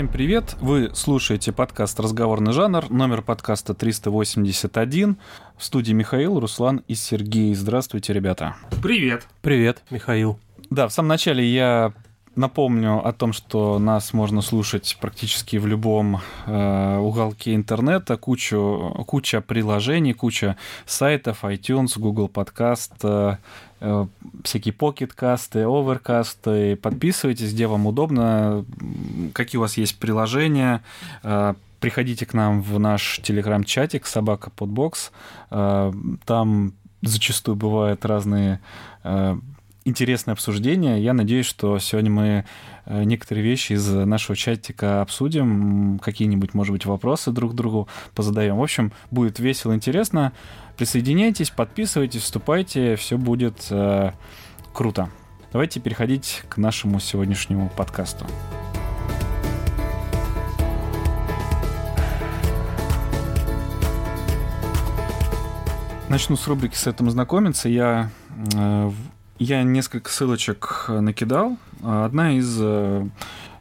Всем привет! Вы слушаете подкаст «Разговорный жанр», номер подкаста 381. В студии Михаил, Руслан и Сергей. Здравствуйте, ребята. Привет. Привет, Михаил. Да, в самом начале я Напомню о том, что нас можно слушать практически в любом э, уголке интернета, кучу, куча приложений, куча сайтов, iTunes, Google Podcast, э, всякие покеткасты, оверкасты. Подписывайтесь, где вам удобно, какие у вас есть приложения. Э, приходите к нам в наш телеграм-чатик собака подбокс. Э, там зачастую бывают разные э, интересное обсуждение. Я надеюсь, что сегодня мы э, некоторые вещи из нашего чатика обсудим, какие-нибудь, может быть, вопросы друг другу позадаем. В общем, будет весело, интересно. Присоединяйтесь, подписывайтесь, вступайте, все будет э, круто. Давайте переходить к нашему сегодняшнему подкасту. Начну с рубрики «С этим знакомиться». Я э, я несколько ссылочек накидал. Одна из э,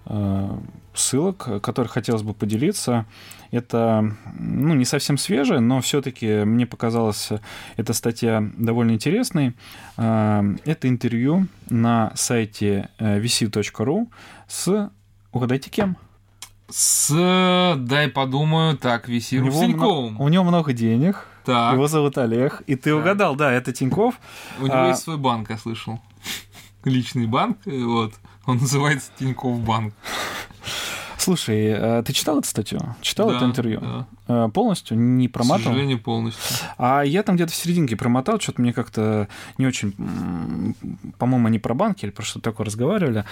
э, ссылок, которой хотелось бы поделиться, это ну, не совсем свежая, но все-таки мне показалась эта статья довольно интересной. Это интервью на сайте vc.ru с, угадайте кем? С, дай подумаю, так, Виси Русеньковым. У него много денег, так. Его зовут Олег. И ты так. угадал, да, это Тиньков. У него а... есть свой банк, я слышал. Личный банк, вот. Он называется Тиньков банк. Слушай, а ты читал эту статью? Читал да, это интервью? Да. А, полностью? Не промотал? К сожалению, полностью. А я там где-то в серединке промотал, что-то мне как-то не очень... По-моему, они про банки или про что-то такое разговаривали.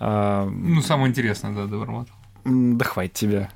А, ну, самое интересное, да, допромотал. Да хватит тебя.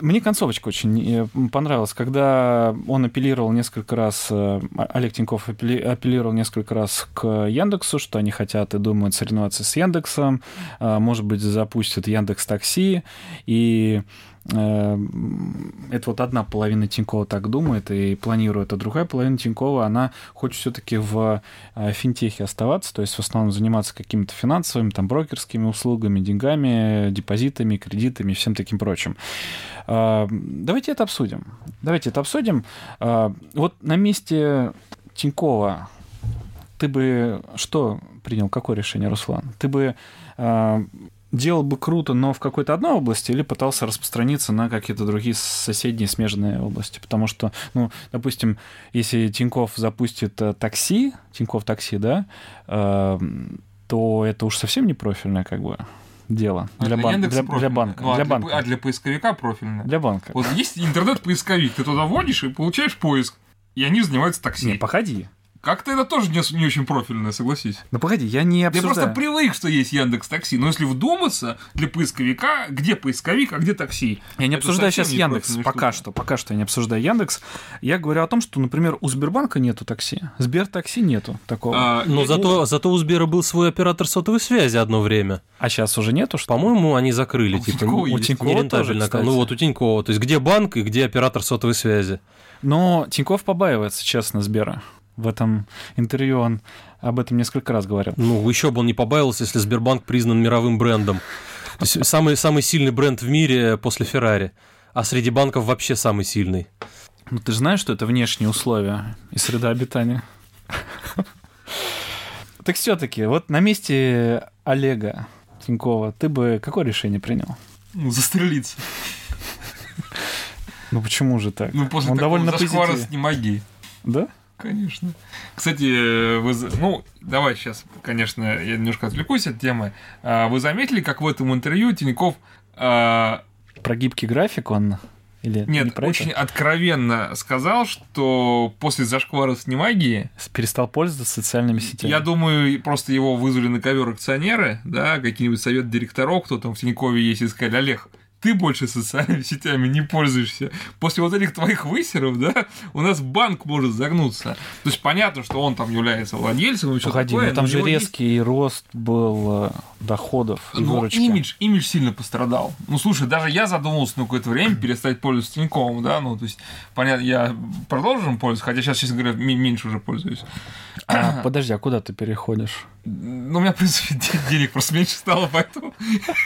Мне концовочка очень э, понравилась, когда он апеллировал несколько раз, э, Олег Тиньков апеллировал несколько раз к Яндексу, что они хотят и думают соревноваться с Яндексом, а, может быть, запустят Яндекс Такси, и это вот одна половина Тинькова так думает и планирует, а другая половина Тинькова, она хочет все-таки в э, финтехе оставаться, то есть в основном заниматься какими-то финансовыми, там, брокерскими услугами, деньгами, депозитами, кредитами всем таким прочим. Э, давайте это обсудим. Давайте это обсудим. Вот на месте Тинькова ты бы что принял, какое решение, Руслан? Ты бы делал бы круто, но в какой-то одной области, или пытался распространиться на какие-то другие соседние смежные области. Потому что, ну, допустим, если Тиньков запустит э, такси, Тиньков такси, да, э, то это уж совсем не профильное, как бы дело а для, для, бан... для, для банка. Ну, а, для банка. а для поисковика профильное. Для банка. Вот есть интернет-поисковик, ты туда вводишь и получаешь поиск, и они занимаются такси. Не, походи. Как-то это тоже не, не очень профильное, согласись. Ну погоди, я не обсуждаю. Я просто привык, что есть Яндекс Такси, но если вдуматься, для поисковика, где поисковик, а где такси? Я не обсуждаю сейчас Яндекс, пока что, пока что я не обсуждаю Яндекс. Я говорю о том, что, например, у Сбербанка нету такси, Сбер такси нету такого. А, но зато, зато у Сбера был свой оператор сотовой связи одно время. А сейчас уже нету, что По-моему, они закрыли, у типа, у Тинькова тоже, кстати. Ну вот у Тинькова, то есть где банк и где оператор сотовой связи. Но Тиньков побаивается, честно, Сбера. В этом интервью он об этом несколько раз говорил. Ну, еще бы он не побавился, если Сбербанк признан мировым брендом. То есть самый, самый сильный бренд в мире после Феррари. А среди банков вообще самый сильный. Ну, ты же знаешь, что это внешние условия и среда обитания. Так все-таки, вот на месте Олега Тинькова ты бы какое решение принял? Ну, застрелиться. Ну почему же так? Ну, после Он довольно зашквара с магии. Да? Конечно. Кстати, вы, ну, давай сейчас, конечно, я немножко отвлекусь от темы. А, вы заметили, как в этом интервью Тиньков... А... Про гибкий график он или Нет, не про очень это? откровенно сказал, что после зашквара с немагии... Перестал пользоваться социальными сетями. Я думаю, просто его вызвали на ковер акционеры, да, какие-нибудь совет директоров, кто там в Тинькове есть, и сказали, Олег, ты больше социальными сетями не пользуешься. После вот этих твоих высеров, да, у нас банк может загнуться. То есть понятно, что он там является владельцем и все Погоди, такое. ну там но же него есть- резкий рост был э, доходов и но выручки. имидж, имидж сильно пострадал. Ну, слушай, даже я задумался на какое-то время перестать пользоваться Тиньковым, да, ну, то есть, понятно, я продолжу им пользоваться, хотя сейчас, честно говоря, меньше уже пользуюсь. А, подожди, а куда ты переходишь? Ну, у меня, в принципе, де- денег просто меньше стало, поэтому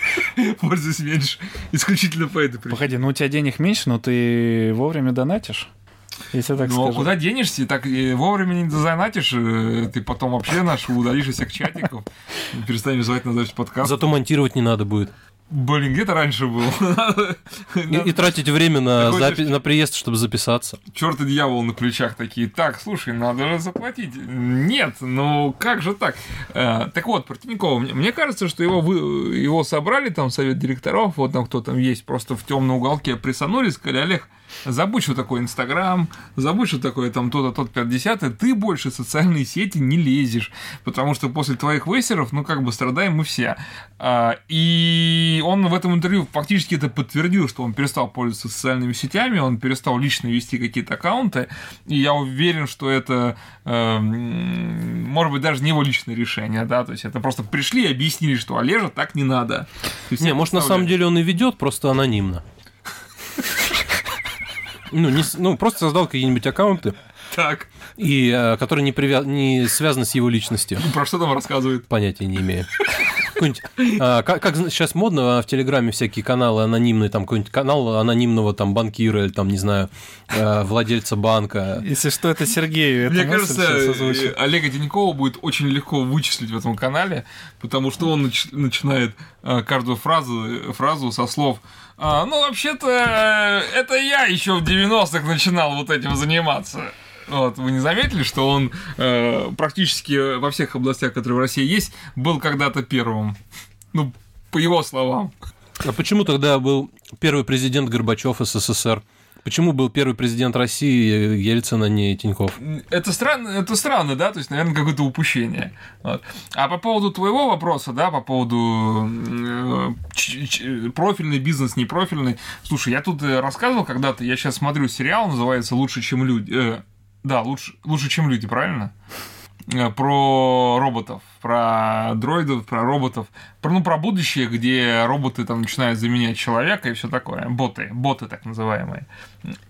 пользуюсь меньше. Исключительно по этой причине. Погоди, ну у тебя денег меньше, но ты вовремя донатишь? Если так Ну, а скажу. куда денешься, и так и вовремя не дозанатишь, э, ты потом вообще наш удалишь из всех чатиков, перестанешь звать на запись подкаста. Зато монтировать не надо будет. Блин, где-то раньше был. И, и тратить время на, запи- на приезд, чтобы записаться. Черт и дьявол на плечах такие. Так, слушай, надо же заплатить. Нет, ну как же так? Э, так вот, про Тинькова. Мне, мне кажется, что его, вы, его собрали, там, совет директоров, вот там кто там есть, просто в темном уголке присанули, сказали, Олег, забудь, что такое Инстаграм, забудь, что такое там то-то, тот 50 ты больше в социальные сети не лезешь, потому что после твоих высеров, ну, как бы страдаем мы все. А, И он в этом интервью фактически это подтвердил, что он перестал пользоваться социальными сетями, он перестал лично вести какие-то аккаунты, и я уверен, что это, эм, может быть, даже не его личное решение, да, то есть это просто пришли и объяснили, что Олежа так не надо. Не, может, на самом деле он и ведет, просто анонимно. Ну, не, ну, просто создал какие-нибудь аккаунты, Так, и, э, которые не, привя... не связаны с его личностью. про что там рассказывает? Понятия не имею. А, как, как сейчас модно а, в Телеграме всякие каналы анонимные, там какой-нибудь канал анонимного там банкира или там, не знаю, э, владельца банка. Если что, это Сергею. Мне кажется, э, Олега Тинькова будет очень легко вычислить в этом канале, потому что он нач- начинает э, каждую фразу, фразу со слов «А, «Ну, вообще-то, э, это я еще в 90-х начинал вот этим заниматься». Вот, вы не заметили, что он э, практически во всех областях, которые в России есть, был когда-то первым? Ну, по его словам. А почему тогда был первый президент Горбачев СССР? Почему был первый президент России Ельцин, а не Тиньков? Это странно, это странно, да, то есть, наверное, какое-то упущение. Вот. А по поводу твоего вопроса, да, по поводу э, профильный бизнес, непрофильный. Слушай, я тут э, рассказывал когда-то, я сейчас смотрю сериал, называется «Лучше, чем люди». Э, да, лучше, лучше, чем люди, правильно? Э, Про роботов, про дроидов, про роботов, про, ну, про будущее, где роботы там начинают заменять человека и все такое. Боты, боты так называемые.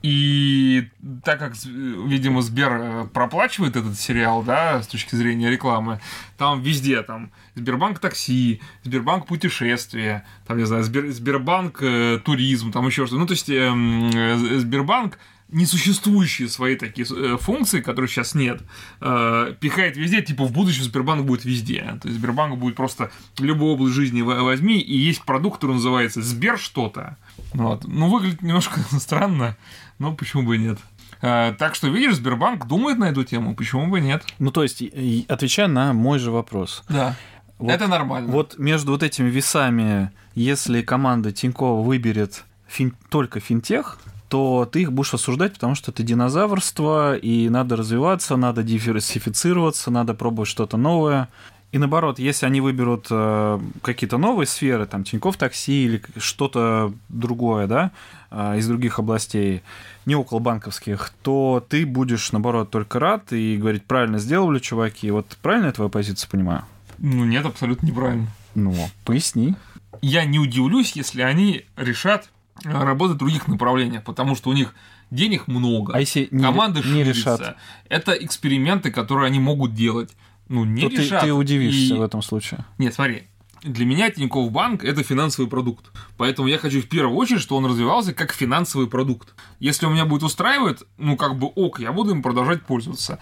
И так как, видимо, Сбер э, проплачивает этот сериал, да, с точки зрения рекламы, там везде там Сбербанк такси, Сбербанк путешествия, там, не знаю, Сбер, Сбербанк э, туризм, там еще что-то. Ну, то есть эм, э, Сбербанк несуществующие свои такие э, функции, которых сейчас нет, э, пихает везде, типа в будущем Сбербанк будет везде. То есть Сбербанк будет просто любую область жизни во- возьми, и есть продукт, который называется Сбер что-то. Вот. Ну, выглядит немножко странно, но почему бы и нет. Э, Так что, видишь, Сбербанк думает на эту тему, почему бы нет. Ну, то есть, отвечая на мой же вопрос. Да. Вот- Это нормально. Вот между вот этими весами, если команда Тинькова выберет фин- только финтех, то ты их будешь осуждать, потому что это динозаврство, и надо развиваться, надо диверсифицироваться, надо пробовать что-то новое. И наоборот, если они выберут э, какие-то новые сферы, там Тиньков такси или что-то другое, да, э, из других областей, не около банковских, то ты будешь, наоборот, только рад и говорить, правильно сделали, чуваки. Вот правильно я твою позицию понимаю? Ну, нет, абсолютно неправильно. Ну, поясни. я не удивлюсь, если они решат работать в других направлениях, потому что у них денег много, А если не, команды не ширится. решат, Это эксперименты, которые они могут делать. Ну, не то ты, решат. ты удивишься И- в этом случае. Нет, смотри. Для меня Тинькофф Банк – это финансовый продукт. Поэтому я хочу в первую очередь, чтобы он развивался как финансовый продукт. Если у меня будет устраивать, ну, как бы ок, я буду им продолжать пользоваться.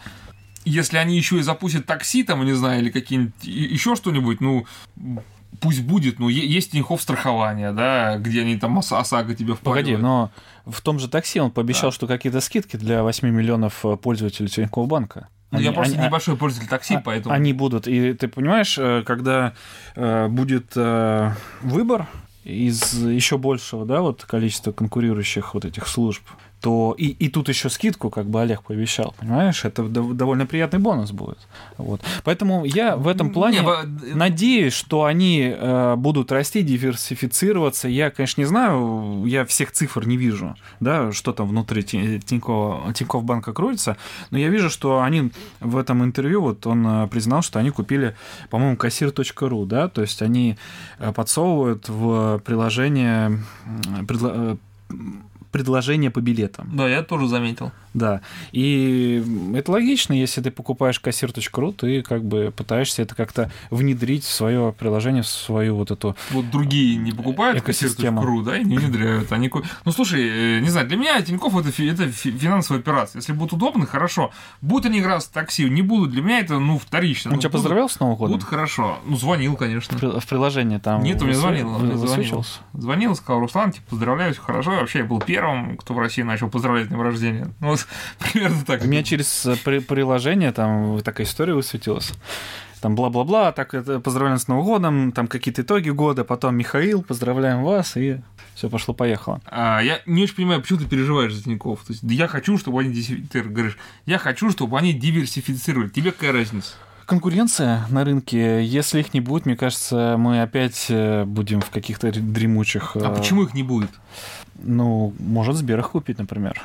Если они еще и запустят такси, там, не знаю, или какие-нибудь еще что-нибудь, ну, пусть будет, е- есть Тинькофф страхование, да, где они там ОСА- ОСАГО тебе впаривают. Погоди, но в том же такси он пообещал, что какие-то скидки для 8 миллионов э, пользователей Тинькофф банка. Ну, я просто они- небольшой пользователь такси, а- поэтому... Они будут. И ты понимаешь, э, когда э, будет э, выбор из еще большего, да, вот количества конкурирующих вот этих служб, то и, и тут еще скидку, как бы Олег пообещал, понимаешь, это довольно приятный бонус будет. Вот. Поэтому я в этом плане не, надеюсь, что они э, будут расти, диверсифицироваться. Я, конечно, не знаю, я всех цифр не вижу, да, что там внутри Тинькова, Тинькофф банка крутится, но я вижу, что они в этом интервью, вот он э, признал, что они купили, по-моему, кассир.ру, да, то есть они э, подсовывают в приложение предложения по билетам. Да, я тоже заметил. Да. И это логично, если ты покупаешь кассир.ру, ты как бы пытаешься это как-то внедрить в свое приложение, в свою вот эту Вот другие не покупают кассир.ру, да, и не внедряют. Они... Ну, слушай, э, не знаю, для меня Тинькофф это, это финансовая операция. Если будут удобны, хорошо. Будут они играть в такси, не будут, для меня это, ну, вторично. Он ну, тебя будут, поздравлял с Новым годом? Будут хорошо. Ну, звонил, конечно. В приложении там... Нет, он мне звонил. Звонил. звонил, сказал, Руслан, типа, поздравляю, все хорошо. Вообще, я был первым, кто в России начал поздравлять с днем рождения. Ну, вот примерно так. У меня через э, приложение там такая история высветилась там бла-бла-бла, так это поздравляем с Новым годом, там какие-то итоги года, потом Михаил, поздравляем вас, и все пошло-поехало. А, я не очень понимаю, почему ты переживаешь за Тинькофф. То есть, я хочу, чтобы они, ты говоришь, я хочу, чтобы они диверсифицировали. Тебе какая разница? Конкуренция на рынке, если их не будет, мне кажется, мы опять э, будем в каких-то дремучих... А почему их не будет? Ну, может, Сбер их купить, например.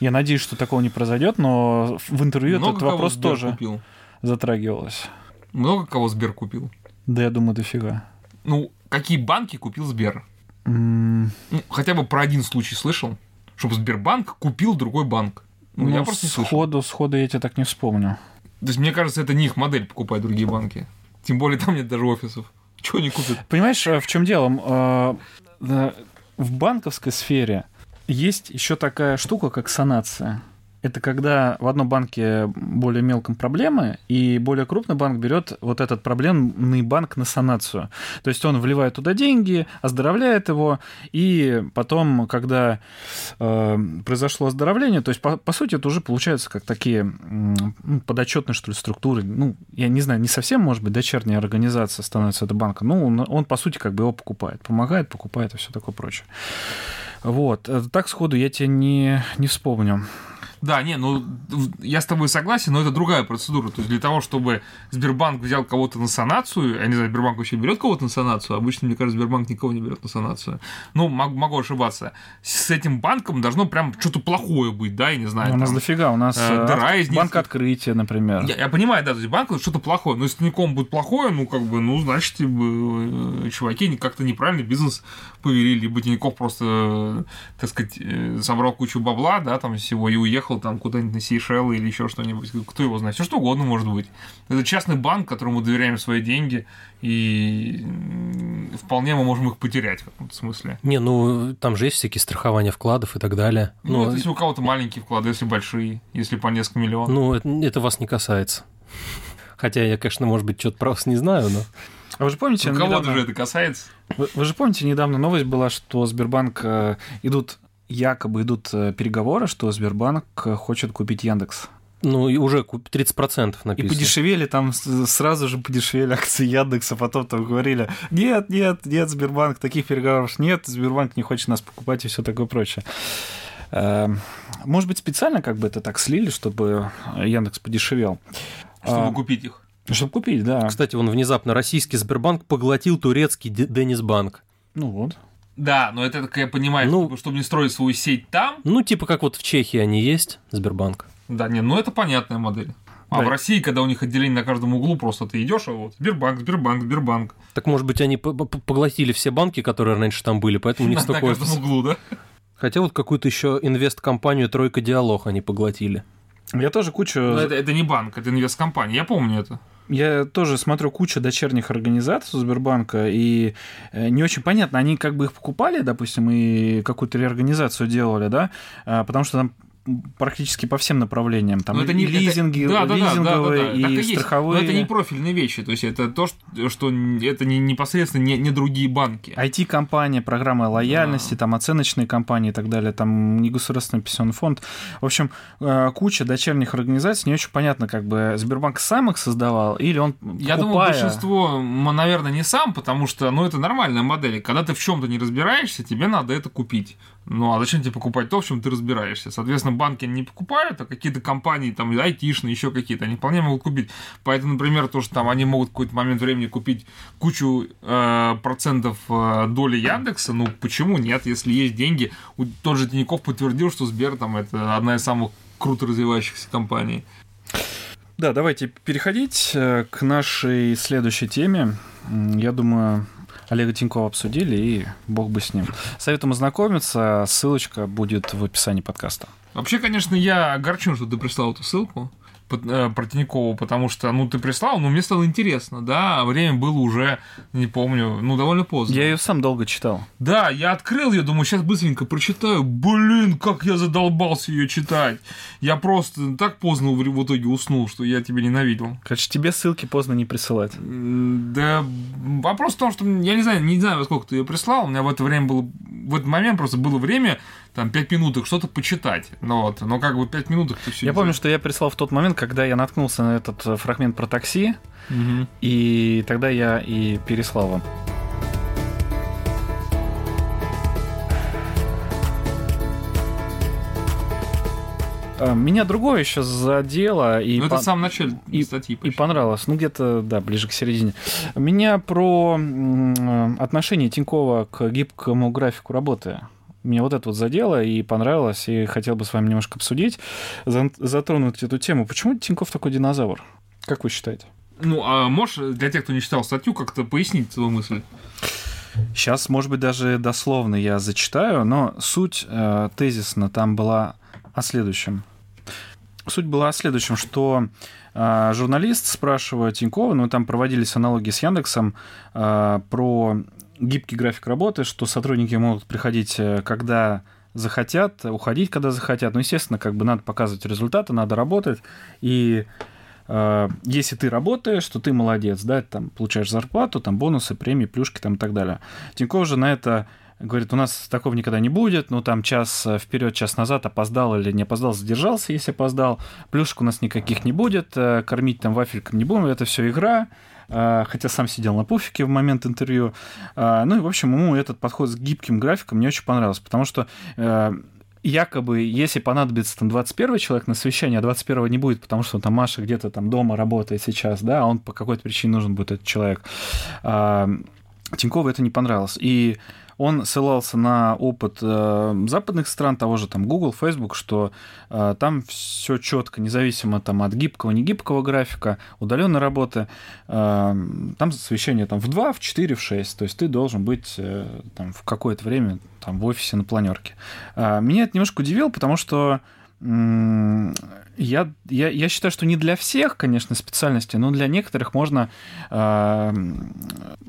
Я надеюсь, что такого не произойдет, но в интервью Много этот вопрос тоже купил? затрагивалось. Много кого Сбер купил? Да, я думаю, дофига. Ну, какие банки купил Сбер? Mm. Ну, хотя бы про один случай слышал, чтобы Сбербанк купил другой банк. Ну, ну я просто не сходу, сходу я тебе так не вспомню. То есть, мне кажется, это не их модель покупать другие банки. Тем более там нет даже офисов. Чего они купят? Понимаешь, э, в чем дело? Э, в банковской сфере есть еще такая штука, как санация это когда в одном банке более мелком проблемы, и более крупный банк берет вот этот проблемный банк на санацию. То есть он вливает туда деньги, оздоровляет его, и потом, когда э, произошло оздоровление, то есть, по, по сути, это уже получается как такие ну, подотчетные, что ли, структуры. Ну, я не знаю, не совсем, может быть, дочерняя организация становится это банком. Ну, он, он, по сути, как бы его покупает. Помогает, покупает и все такое прочее. Вот. Э, так сходу я тебе не, не вспомню. Да, не, ну я с тобой согласен, но это другая процедура. То есть для того, чтобы Сбербанк взял кого-то на санацию, я не знаю, Сбербанк вообще берет кого-то на санацию, обычно, мне кажется, Сбербанк никого не берет на санацию. Ну, могу, могу ошибаться. С этим банком должно прям что-то плохое быть, да, я не знаю. У нас там, дофига, у нас э, дыра из банк открытия, например. Я, я понимаю, да, то есть банк что-то плохое, но если никому будет плохое, ну, как бы, ну, значит, типа, чуваки как-то неправильно бизнес повели, либо Тинькофф просто, так сказать, э, собрал кучу бабла, да, там всего и уехал там куда-нибудь на Сейшелы или еще что-нибудь. Кто его знает? Все что угодно может быть. Это частный банк, которому доверяем свои деньги, и вполне мы можем их потерять в каком-то смысле. Не, ну там же есть всякие страхования вкладов и так далее. Ну, ну это если у кого-то маленькие вклады, если большие, если по несколько миллионов. Ну, это, это вас не касается. Хотя я, конечно, может быть, что-то про вас не знаю, но... А вы же помните... Ну, кого-то же это касается. Вы, вы же помните, недавно новость была, что Сбербанк э, идут, якобы идут э, переговоры, что Сбербанк э, хочет купить Яндекс. Ну, и уже 30% написано. И подешевели, там сразу же подешевели акции Яндекса, потом там говорили, нет, нет, нет, Сбербанк, таких переговоров нет, Сбербанк не хочет нас покупать и все такое прочее. Может быть, специально как бы это так слили, чтобы Яндекс подешевел. Чтобы а, купить их. Чтобы купить, да. Кстати, он внезапно российский Сбербанк поглотил турецкий Денисбанк. Ну вот. Да, но это, как я понимаю, ну, чтобы не строить свою сеть там. Ну, типа как вот в Чехии они есть, Сбербанк. Да, не, ну это понятная модель. А да. в России, когда у них отделение на каждом углу, просто ты идешь, а вот Сбербанк, Сбербанк, Сбербанк. Так может быть они поглотили все банки, которые раньше там были, поэтому у них столько. На каждом углу, да? Хотя вот какую-то еще инвест-компанию Тройка Диалог они поглотили. Я тоже кучу... Но это, это не банк, это инвесткомпания, я помню это. Я тоже смотрю кучу дочерних организаций Сбербанка, и э, не очень понятно, они как бы их покупали, допустим, и какую-то реорганизацию делали, да, а, потому что там практически по всем направлениям. Там это не, лизинги, это, да, лизинговые да, да, да, да. и страховые. Но это не профильные вещи, то есть это то, что это не непосредственно не, не другие банки. IT-компания, программы лояльности, да. там оценочные компании и так далее, там не государственный пенсионный фонд. В общем, э, куча дочерних организаций, не очень понятно, как бы Сбербанк сам их создавал или он Я думаю, большинство, наверное, не сам, потому что, ну, это нормальная модель. Когда ты в чем-то не разбираешься, тебе надо это купить. Ну, а зачем тебе покупать то, в чем ты разбираешься? Соответственно, банки не покупают, а какие-то компании, там, айтишные, еще какие-то, они вполне могут купить. Поэтому, например, то, что там они могут в какой-то момент времени купить кучу э, процентов э, доли Яндекса, ну, почему нет, если есть деньги? Тот же Тиньков подтвердил, что Сбер там это одна из самых круто развивающихся компаний. Да, давайте переходить э, к нашей следующей теме. Я думаю, Олега Тинькова обсудили, и бог бы с ним. Советуем ознакомиться. Ссылочка будет в описании подкаста. Вообще, конечно, я огорчен, что ты прислал эту ссылку. Э, про Тинькова, потому что, ну, ты прислал, но мне стало интересно, да, а время было уже, не помню, ну, довольно поздно. Я ее сам долго читал. Да, я открыл ее, думаю, сейчас быстренько прочитаю. Блин, как я задолбался ее читать. Я просто так поздно в итоге уснул, что я тебя ненавидел. Короче, тебе ссылки поздно не присылать. Да, вопрос в том, что я не знаю, не знаю, во сколько ты ее прислал, у меня в это время было, в этот момент просто было время, там, 5 минуток что-то почитать. Ну, вот, но как бы 5 минуток ты все Я помню, что я прислал в тот момент, когда я наткнулся на этот э, фрагмент про такси, угу. и тогда я и переслал вам. А, меня другое еще задело. И ну, это в самом начале и, статьи. Почти. И понравилось. Ну, где-то, да, ближе к середине. Меня про отношение Тинькова к гибкому графику работы мне вот это вот задело и понравилось, и хотел бы с вами немножко обсудить, затронуть эту тему. Почему Тиньков такой динозавр? Как вы считаете? Ну, а можешь для тех, кто не читал статью, как-то пояснить свою мысль? Сейчас, может быть, даже дословно я зачитаю, но суть э, тезисно там была о следующем. Суть была о следующем, что э, журналист спрашивает Тинькова, ну, там проводились аналогии с Яндексом, э, про гибкий график работы, что сотрудники могут приходить, э, когда захотят, уходить, когда захотят. Ну, естественно, как бы надо показывать результаты, надо работать. И э, если ты работаешь, то ты молодец, да, там получаешь зарплату, там бонусы, премии, плюшки там и так далее. Тиньков же на это говорит, у нас такого никогда не будет, ну там час э, вперед, час назад опоздал или не опоздал, задержался, если опоздал, плюшек у нас никаких не будет, э, кормить там вафельком не будем, это все игра, хотя сам сидел на пуфике в момент интервью. А, ну и, в общем, ему этот подход с гибким графиком мне очень понравился, потому что э, якобы, если понадобится там 21 человек на совещание, а 21 не будет, потому что там Маша где-то там дома работает сейчас, да, а он по какой-то причине нужен будет этот человек. А, Тинькову это не понравилось. И он ссылался на опыт э, западных стран, того же там Google, Facebook, что э, там все четко, независимо там от гибкого, не гибкого графика, удаленной работы, э, там совещание там в 2, в 4, в 6, то есть ты должен быть э, там в какое-то время там в офисе на планерке. Э, меня это немножко удивило, потому что я, я, я считаю, что не для всех, конечно, специальности, но для некоторых можно э,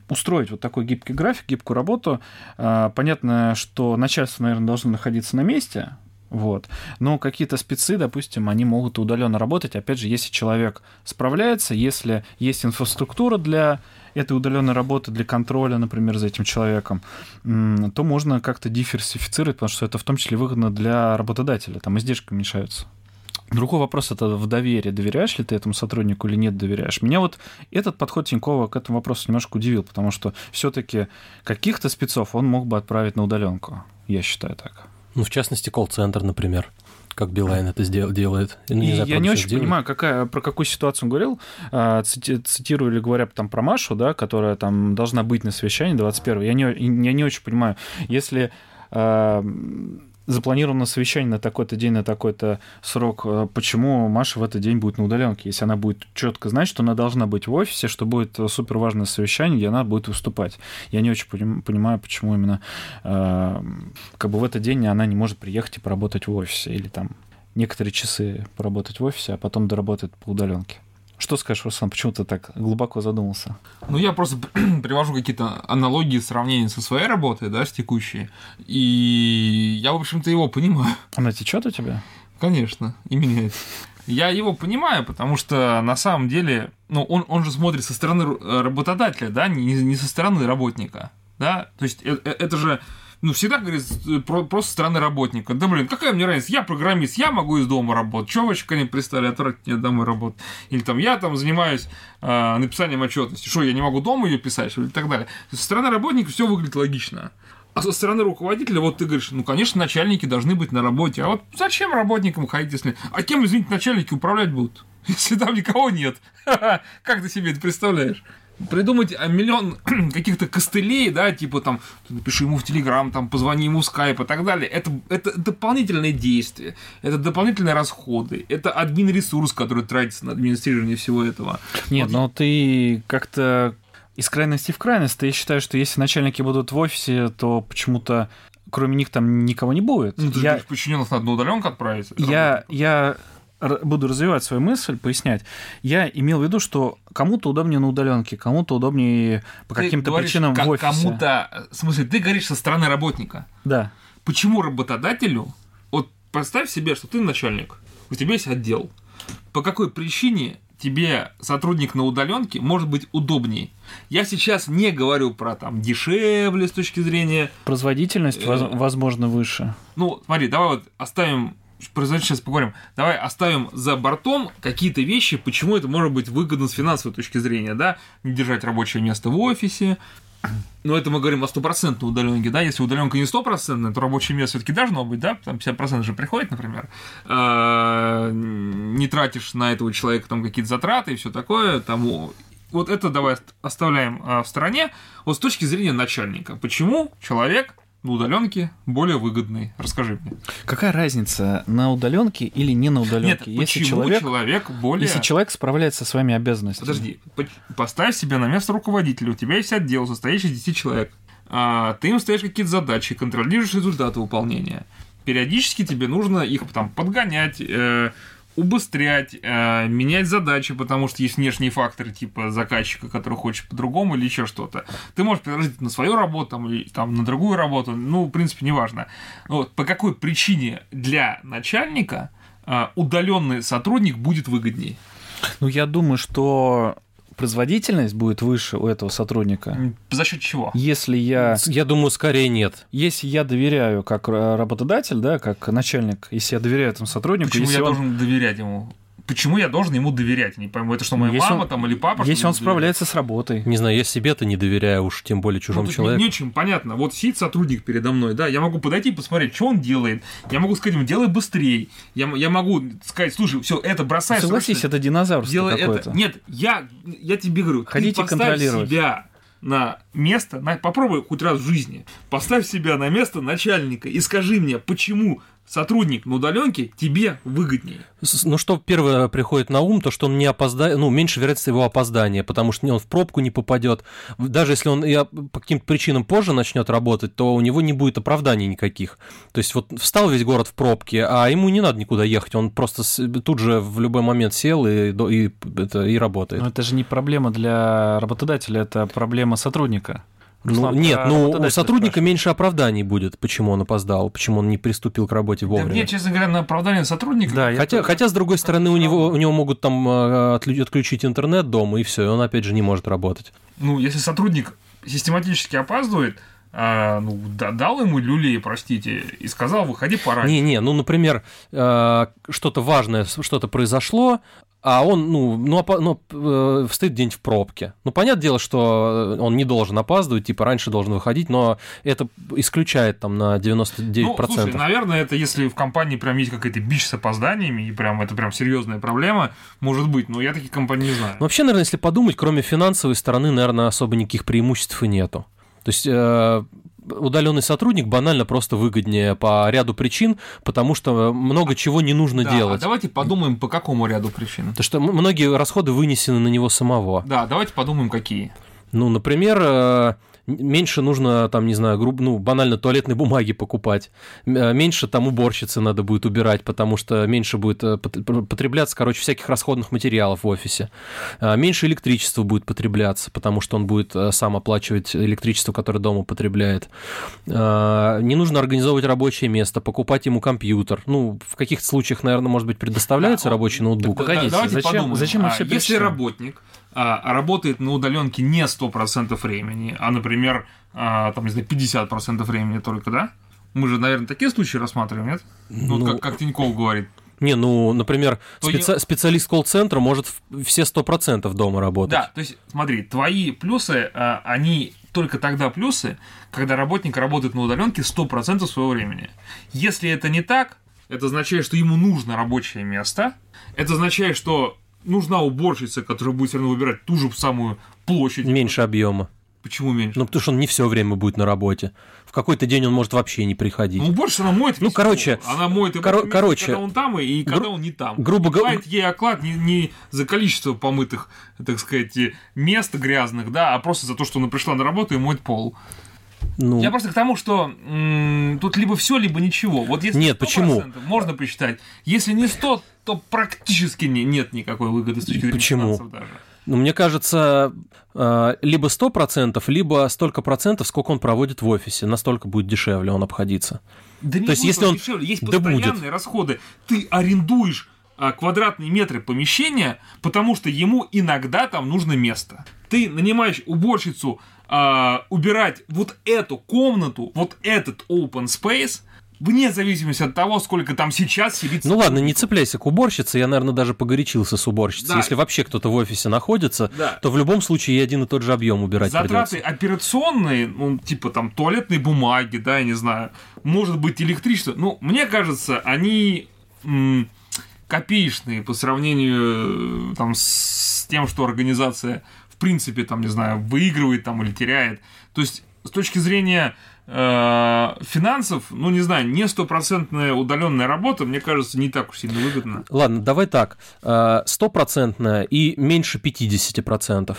устроить вот такой гибкий график, гибкую работу. Э, понятно, что начальство, наверное, должно находиться на месте, вот. Но какие-то спецы, допустим, они могут удаленно работать. Опять же, если человек справляется, если есть инфраструктура для этой удаленной работы, для контроля, например, за этим человеком, то можно как-то диверсифицировать, потому что это в том числе выгодно для работодателя. Там издержки уменьшаются. Другой вопрос это в доверии. Доверяешь ли ты этому сотруднику или нет доверяешь? Меня вот этот подход Тинькова к этому вопросу немножко удивил, потому что все-таки каких-то спецов он мог бы отправить на удаленку. Я считаю так. Ну, в частности, колл-центр, например как Билайн это сдел- делает. Ну, не знаю, я не очень делает. понимаю, какая, про какую ситуацию он говорил. А, цити- цитирую или говоря там про Машу, да, которая там должна быть на совещании 21 я не, я не очень понимаю. Если а, запланировано совещание на такой-то день, на такой-то срок, э, почему Маша в этот день будет на удаленке? Если она будет четко знать, что она должна быть в офисе, что будет супер важное совещание, где она будет выступать. Я не очень понимаю, почему именно э, как бы в этот день она не может приехать и поработать в офисе или там некоторые часы поработать в офисе, а потом доработать по удаленке. Что скажешь, Руслан, почему ты так глубоко задумался? Ну, я просто привожу какие-то аналогии, сравнения со своей работой, да, с текущей. И я, в общем-то, его понимаю. Она течет у тебя? Конечно, и меняется. Я его понимаю, потому что на самом деле, ну, он, он же смотрит со стороны работодателя, да, не, не со стороны работника, да, то есть это, э, это же ну, всегда говорит про, просто стороны работника. Да, блин, какая мне разница? Я программист, я могу из дома работать. Чего вы еще ко мне пристали отвратить мне домой работать? Или там, я там занимаюсь э, написанием отчетности. Что, я не могу дома ее писать? Или так далее. Со стороны работника все выглядит логично. А со стороны руководителя, вот ты говоришь, ну, конечно, начальники должны быть на работе. А вот зачем работникам ходить, если... А кем, извините, начальники управлять будут? Если там никого нет. Как ты себе это представляешь? Придумать а, миллион каких-то костылей, да, типа там, напиши ему в Телеграм, там, позвони ему в Скайп и так далее, это, это дополнительные действия, это дополнительные расходы, это админ-ресурс, который тратится на администрирование всего этого. Нет, вот. но ты как-то из крайности в крайность, я считаю, что если начальники будут в офисе, то почему-то кроме них там никого не будет. Ну, ты я... же подчиненных надо на удаленку отправить. Я, я буду развивать свою мысль, пояснять, я имел в виду, что кому-то удобнее на удаленке, кому-то удобнее по каким-то причинам в офисе. Кому-то, в смысле, ты говоришь со стороны работника. Да. Почему работодателю, вот представь себе, что ты начальник, у тебя есть отдел. По какой причине тебе сотрудник на удаленке может быть удобнее. Я сейчас не говорю про там дешевле с точки зрения... Производительность, э, возможно, выше. Ну, смотри, давай вот оставим произойдет, сейчас поговорим. Давай оставим за бортом какие-то вещи, почему это может быть выгодно с финансовой точки зрения, да, не держать рабочее место в офисе, но это мы говорим о стопроцентной удаленке, да, если удаленка не стопроцентная, то рабочее место все-таки должно быть, да, там 50% же приходит, например, а, не тратишь на этого человека там какие-то затраты и все такое, тому вот это давай оставляем а, в стороне. Вот с точки зрения начальника, почему человек на удаленке более выгодный. Расскажи мне. Какая разница, на удаленке или не на удаленке? Нет, если человек, человек более... Если человек справляется со своими обязанностями. Подожди, поставь себя на место руководителя. У тебя есть отдел, состоящий из 10 человек. А, ты им ставишь какие-то задачи, контролируешь результаты выполнения. Периодически тебе нужно их там подгонять, э, убыстрять, э, менять задачи, потому что есть внешние факторы типа заказчика, который хочет по-другому или еще что-то. Ты можешь переложить на свою работу там, или там, на другую работу, ну, в принципе, неважно. Вот, по какой причине для начальника э, удаленный сотрудник будет выгоднее? Ну, я думаю, что производительность будет выше у этого сотрудника. За счет чего? Если я... Я думаю, скорее нет. Если я доверяю как работодатель, да, как начальник, если я доверяю этому сотруднику... Почему я он... должен доверять ему? Почему я должен ему доверять? Не пойму, это что, моя если мама он, там или папа? Если он справляется с работой. Не знаю, я себе-то не доверяю, уж тем более чужому ну, человеку. Не, не очень понятно. Вот сидит сотрудник передо мной, да, я могу подойти и посмотреть, что он делает. Я могу сказать ему, делай быстрее. Я, я могу сказать, слушай, все, это бросай. Ну, согласись, срочно, это динозавр какой-то. Нет, я, я тебе говорю, Ходите ты контролировать. себя на место, на, попробуй хоть раз в жизни, поставь себя на место начальника и скажи мне, почему сотрудник на удаленке тебе выгоднее. Ну, что первое приходит на ум, то, что он не опоздает, ну, меньше вероятность его опоздания, потому что он в пробку не попадет. Даже если он по каким-то причинам позже начнет работать, то у него не будет оправданий никаких. То есть вот встал весь город в пробке, а ему не надо никуда ехать, он просто тут же в любой момент сел и, и, это, и работает. Но это же не проблема для работодателя, это проблема сотрудника. Руслан, ну, нет, ну у сотрудника меньше оправданий будет, почему он опоздал, почему он не приступил к работе вовремя. Да мне, честно говоря, на оправдание сотрудника. Да, хотя, я... хотя, с другой стороны, у него, у него могут там а, отключить интернет дома, и все, и он опять же не может работать. Ну, если сотрудник систематически опаздывает, а, ну, дал ему люлей, простите, и сказал, выходи пора. Не-не, ну, например, а, что-то важное, что-то произошло, а он, ну, ну, ну э, стоит где-нибудь в пробке. Ну, понятное дело, что он не должен опаздывать, типа, раньше должен выходить, но это исключает там на 99%. Ну, слушай, наверное, это если в компании прям есть какая-то бич с опозданиями, и прям это прям серьезная проблема, может быть, но я таких компаний не знаю. Ну, вообще, наверное, если подумать, кроме финансовой стороны, наверное, особо никаких преимуществ и нету. То есть э, удаленный сотрудник банально просто выгоднее по ряду причин, потому что много чего не нужно да, делать. А давайте подумаем, по какому ряду причин. То, что многие расходы вынесены на него самого. Да, давайте подумаем, какие. Ну, например, э, меньше нужно, там, не знаю, грубо, ну, банально туалетной бумаги покупать, э, меньше там уборщицы надо будет убирать, потому что меньше будет э, потребляться, короче, всяких расходных материалов в офисе, э, меньше электричества будет потребляться, потому что он будет сам оплачивать электричество, которое дома потребляет. Не нужно организовывать рабочее место, покупать ему компьютер. Ну, в каких-то случаях, наверное, может быть, предоставляется да, рабочий ноутбук. Погодите, давайте зачем, подумаем. Зачем а, если работник работает на удаленке не 100% времени, а, например, а, там, не знаю, 50% времени только, да? Мы же, наверное, такие случаи рассматриваем, нет? Ну, ну как, как Тиньков говорит. Не, ну, например, специ... специалист колл-центра может все 100% дома работать. Да, то есть, смотри, твои плюсы, а, они только тогда плюсы, когда работник работает на удаленке 100% своего времени. Если это не так, это означает, что ему нужно рабочее место, это означает, что нужна уборщица, которая будет все равно выбирать ту же самую площадь. Меньше объема. Почему меньше? Ну, потому что он не все время будет на работе. В какой-то день он может вообще не приходить. Ну, уборщица, она моет Ну, весь короче. Она моет и коро- месте, короче, когда он там, и, когда он не там. грубо говоря- ей оклад не, не за количество помытых, так сказать, мест грязных, да, а просто за то, что она пришла на работу и моет пол. Ну, Я просто к тому, что м, тут либо все, либо ничего. Вот если Нет, 100% почему? можно посчитать. Если не 100, то практически не, нет никакой выгоды с точки зрения Почему? даже. ну, мне кажется, э, либо 100%, либо столько процентов, сколько он проводит в офисе. Настолько будет дешевле он обходиться. Да не То есть, если он- дешевле, есть да постоянные будет. расходы. Ты арендуешь а, квадратные метры помещения, потому что ему иногда там нужно место. Ты нанимаешь уборщицу а, убирать вот эту комнату, вот этот open space, вне зависимости от того, сколько там сейчас сидит Ну ладно, не цепляйся к уборщице. Я, наверное, даже погорячился с уборщицей. Да. Если вообще кто-то в офисе находится, Да. то в любом случае и один и тот же объем убирать Затраты придется. операционные, ну, типа там туалетной бумаги, да, я не знаю, может быть электричество. Ну, мне кажется, они м, копеечные по сравнению э, там с тем, что организация в принципе там, не знаю, выигрывает там или теряет. То есть с точки зрения финансов, ну не знаю, не стопроцентная удаленная работа, мне кажется, не так уж сильно выгодна. Ладно, давай так. э, Стопроцентная и меньше 50%.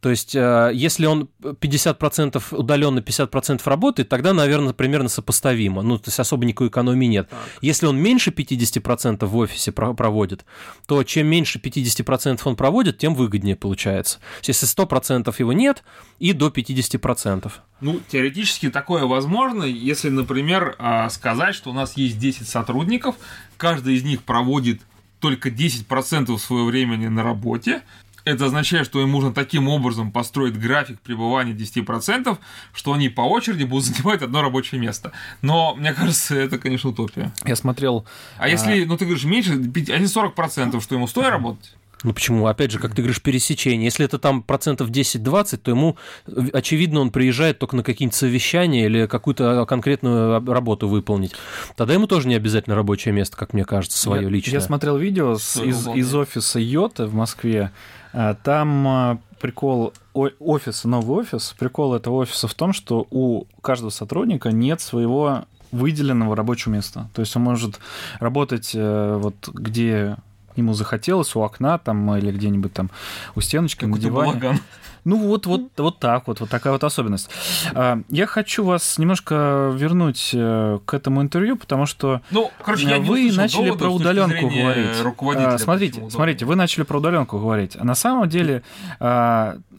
То есть, э, если он 50% удаленно, 50% работает, тогда, наверное, примерно сопоставимо. Ну, то есть особо никакой экономии нет. Если он меньше 50% в офисе про- проводит, то чем меньше 50% он проводит, тем выгоднее получается. Если 100% его нет, и до 50%. Ну, теоретически такое возможно, если, например, а, сказать, что у нас есть 10 сотрудников, каждый из них проводит только 10% своего времени на работе. Это означает, что им нужно таким образом построить график пребывания 10%, что они по очереди будут занимать одно рабочее место. Но, мне кажется, это, конечно, утопия. Я смотрел... А если, ну, ты говоришь, меньше, они 40%, что ему стоит работать? Ну почему? Опять же, как ты говоришь, пересечение. Если это там процентов 10-20, то ему, очевидно, он приезжает только на какие-нибудь совещания или какую-то конкретную работу выполнить. Тогда ему тоже не обязательно рабочее место, как мне кажется, свое я, личное. Я смотрел видео с- из, из офиса Йоты в Москве. А, Там а, прикол офиса, новый офис. Прикол этого офиса в том, что у каждого сотрудника нет своего выделенного рабочего места. То есть он может работать э, вот где ему захотелось, у окна там или где-нибудь там у стеночки, на Какой-то диване. балаган. Ну вот, вот, вот так вот, вот такая вот особенность. А, Я хочу вас немножко вернуть э, к этому интервью, потому что Ну, короче, я не вы начали про удаленку говорить. А, смотрите, почему смотрите, вы начали про удаленку говорить. А на самом деле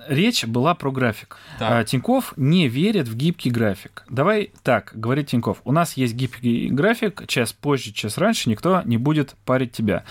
речь была про график. Так. Тиньков не верит в гибкий график. Давай так, говорит Тиньков. У нас есть гибкий график, час позже, час раньше, никто не будет парить тебя.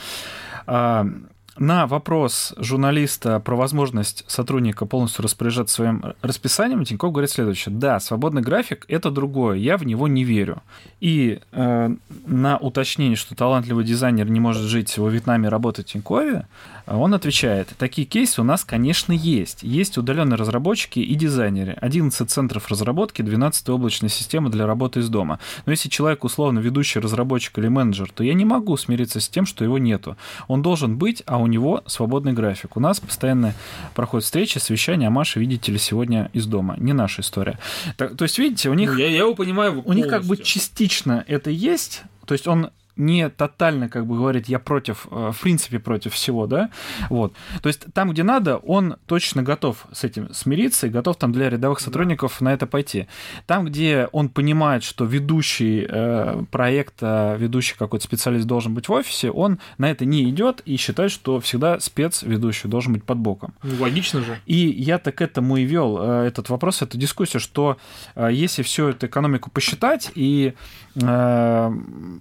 На вопрос журналиста про возможность сотрудника полностью распоряжаться своим расписанием, Тиньков говорит следующее. Да, свободный график – это другое, я в него не верю. И э, на уточнение, что талантливый дизайнер не может жить во Вьетнаме и работать в Тинькове, он отвечает, такие кейсы у нас, конечно, есть. Есть удаленные разработчики и дизайнеры. 11 центров разработки, 12 облачная система для работы из дома. Но если человек условно ведущий разработчик или менеджер, то я не могу смириться с тем, что его нету. Он должен быть, а у него свободный график. У нас постоянно проходят встречи, совещания, а Маша, видите ли, сегодня из дома. Не наша история. Так, то есть, видите, у них Ну, я, я его понимаю у них как бы полностью. частично это есть, то есть он не тотально, как бы говорит, я против, э, в принципе, против всего, да, вот. То есть там, где надо, он точно готов с этим смириться и готов там для рядовых сотрудников на это пойти. Там, где он понимает, что ведущий э, проекта, ведущий какой-то специалист должен быть в офисе, он на это не идет и считает, что всегда спецведущий должен быть под боком. Ну, логично же. И я-то к этому и вел э, этот вопрос, эту дискуссию, что э, если всю эту экономику посчитать и, э,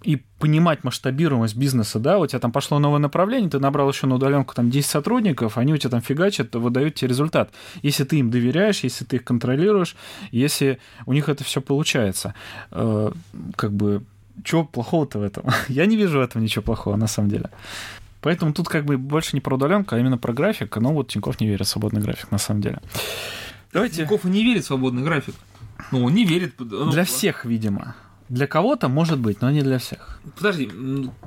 и понимать масштабируемость бизнеса, да, у тебя там пошло новое направление, ты набрал еще на удаленку там 10 сотрудников, они у тебя там фигачат, выдают тебе результат. Если ты им доверяешь, если ты их контролируешь, если у них это все получается, э, как бы, чего плохого-то в этом? Я не вижу в этом ничего плохого, на самом деле. Поэтому тут как бы больше не про удаленку, а именно про график. Но вот Тиньков не верит в свободный график, на самом деле. Давайте Тинькофф и не верит в свободный график. Ну, он не верит. для всех, видимо. Для кого-то может быть, но не для всех. Подожди,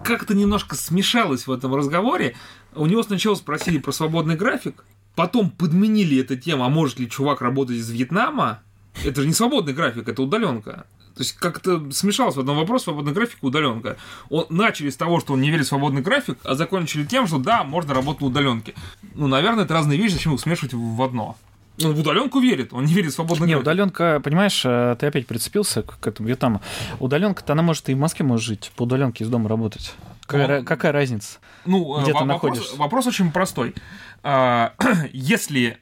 как-то немножко смешалось в этом разговоре. У него сначала спросили про свободный график, потом подменили эту тему, а может ли чувак работать из Вьетнама? Это же не свободный график, это удаленка. То есть как-то смешалось в одном вопросе свободный график и удаленка. Он, начали с того, что он не верит в свободный график, а закончили тем, что да, можно работать на удаленке. Ну, наверное, это разные вещи, зачем их смешивать в одно. Он в удаленку верит, он не верит в свободный Не, удаленка, понимаешь, э, ты опять прицепился к, к этому Вьетнаму. Удаленка-то она может и в Москве может жить, по удаленке из дома работать. Какая, Ну, какая разница? Ну, э, Где ты вопрос, находишься? вопрос очень простой. А, Если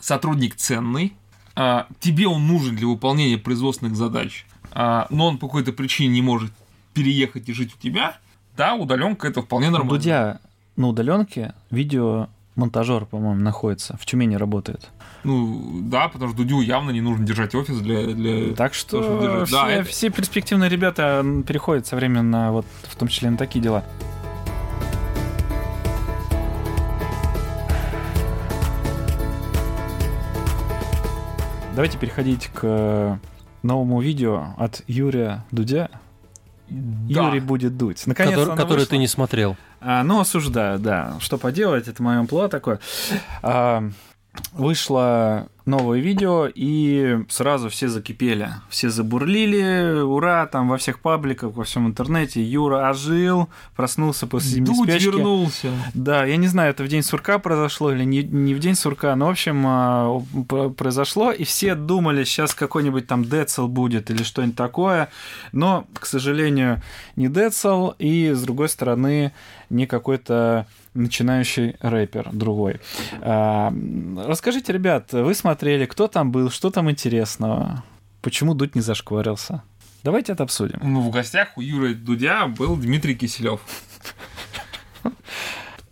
сотрудник ценный, а, тебе он нужен для выполнения производственных задач, а, но он по какой-то причине не может переехать и жить у тебя, да, удаленка это вполне нормально. Дудя на удаленке видеомонтажер, по-моему, находится. В Тюмени работает. Ну, да, потому что Дудю явно не нужно держать офис для... для... Так что держать. все, Да, это- все перспективные ребята переходят со временем на вот в том числе на такие дела. Давайте переходить к новому видео от Юрия Дудя. Да. Юрий будет дуть. Наконец Который, который ты не смотрел. а, ну, осуждаю, да. Что поделать, это мое амплуа такое. А, вышло новое видео, и сразу все закипели. Все забурлили, ура, там во всех пабликах, во всем интернете. Юра ожил, проснулся после зимней Дудь спячки. вернулся. Да, я не знаю, это в день сурка произошло или не, не в день сурка, но, в общем, а, произошло, и все думали, сейчас какой-нибудь там Децл будет или что-нибудь такое, но, к сожалению, не Децл, и, с другой стороны, не какой-то начинающий рэпер другой. А, Расскажите, ребят, вы смотрели, кто там был, что там интересного, почему Дудь не зашкварился? Давайте это обсудим. Ну, в гостях у Юры Дудя был Дмитрий Киселев.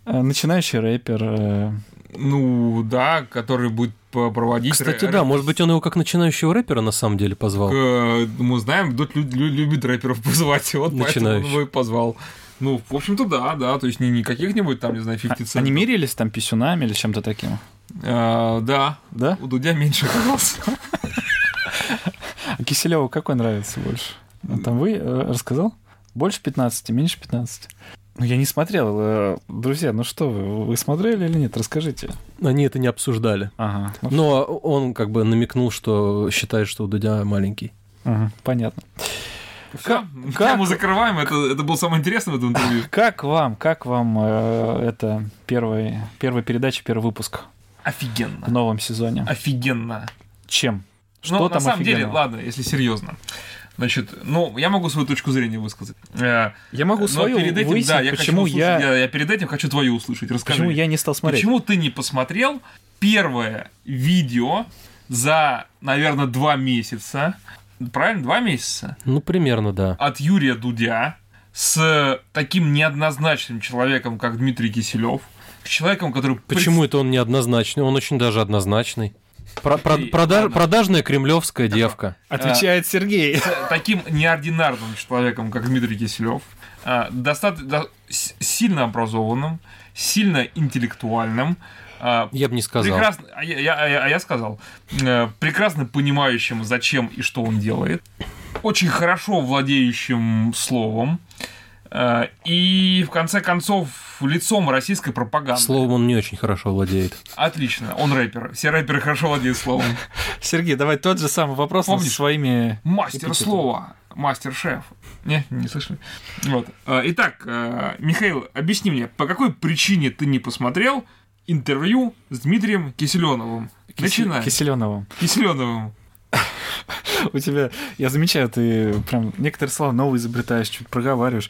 А, Начинающий рэпер, э, Ну, да, который будет проводить... Кстати, да, может быть, он его как начинающего рэпера на самом деле позвал. Мы знаем, Дудь лю- лю- любит рэперов позвать, вот поэтому он его и позвал. Ну, в общем-то, да, да, то есть не, не каких-нибудь там, не знаю, 50 Cent. А, Они мерились там писюнами или чем-то таким? Э, да, Да? у Дудя меньше оказался. А Киселеву какой нравится больше? А Там вы э, рассказал? Больше 15, меньше 15? Ну, я не смотрел. э, Друзья, ну что вы, вы смотрели или нет? Расскажите. Они это не обсуждали. Ага, ну, Но он как бы намекнул, что считает, что у Дудя маленький. ага, понятно. Всё, как- Тему закрываем, это, это был самое интересное в этом интервью. Как вам, как вам э, это первый, первая передача, первый выпуск в Офигенно. новом сезоне? Офигенно. Чем? Что ну, там на самом деле, офигенного? ладно, если серьезно. Значит, ну, я могу свою точку зрения высказать. Э, Я могу но свою перед этим, выяснить, да, я почему, хочу я, я, я перед этим хочу твою услышать. Расскажи. почему я не стал смотреть. Почему ты не посмотрел первое видео за, наверное, два месяца? Правильно, два месяца? Ну, примерно, да. От Юрия Дудя с таким неоднозначным человеком, как Дмитрий Киселев. С человеком, который... Почему это он неоднозначный? Он очень даже однозначный. Про- про- И- прода- ладно. продажная кремлевская девка. Отвечает Сергей. с таким неординарным человеком, как Дмитрий Киселев, достаточно сильно образованным, сильно интеллектуальным, а, Я бы не сказал. прекрасно, а я, я- а я- а я сказал, э, прекрасно понимающим, зачем и что он делает, очень хорошо владеющим словом, э, и в конце концов лицом российской пропаганды. Словом он не очень хорошо владеет. Отлично, он рэпер. Все рэперы хорошо владеют словом. Сергей, давай тот же самый вопрос Помнишь? со своими... Мастер слова. Мастер-шеф. Не, не слышали. Вот. Э, Итак, Михаил, объясни мне, по какой причине ты не посмотрел интервью с Дмитрием Киселеновым? Начинаем. Киселеновым. Киселеновым. У тебя, я замечаю, ты прям некоторые слова новые изобретаешь, чуть проговариваешь.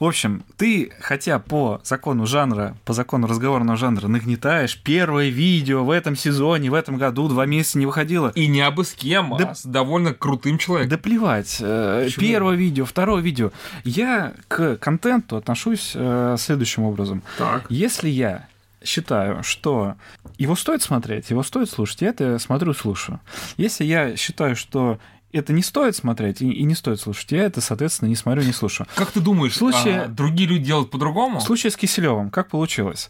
В общем, ты, хотя по закону жанра, по закону разговорного жанра нагнетаешь, первое видео в этом сезоне, в этом году два месяца не выходило. И не абы с кем, Да- а с довольно крутым человеком. Да плевать. э, Почему? Первое видео, второе видео. Я к контенту отношусь э, следующим образом. Так. Если я считаю, что его стоит смотреть, его стоит слушать, я это смотрю и слушаю. Если я считаю, что это не стоит смотреть и, и не стоит слушать, я это, соответственно, не смотрю, не слушаю. Как ты думаешь, случае- а, другие люди делают по-другому? В случае с Киселевым, как получилось?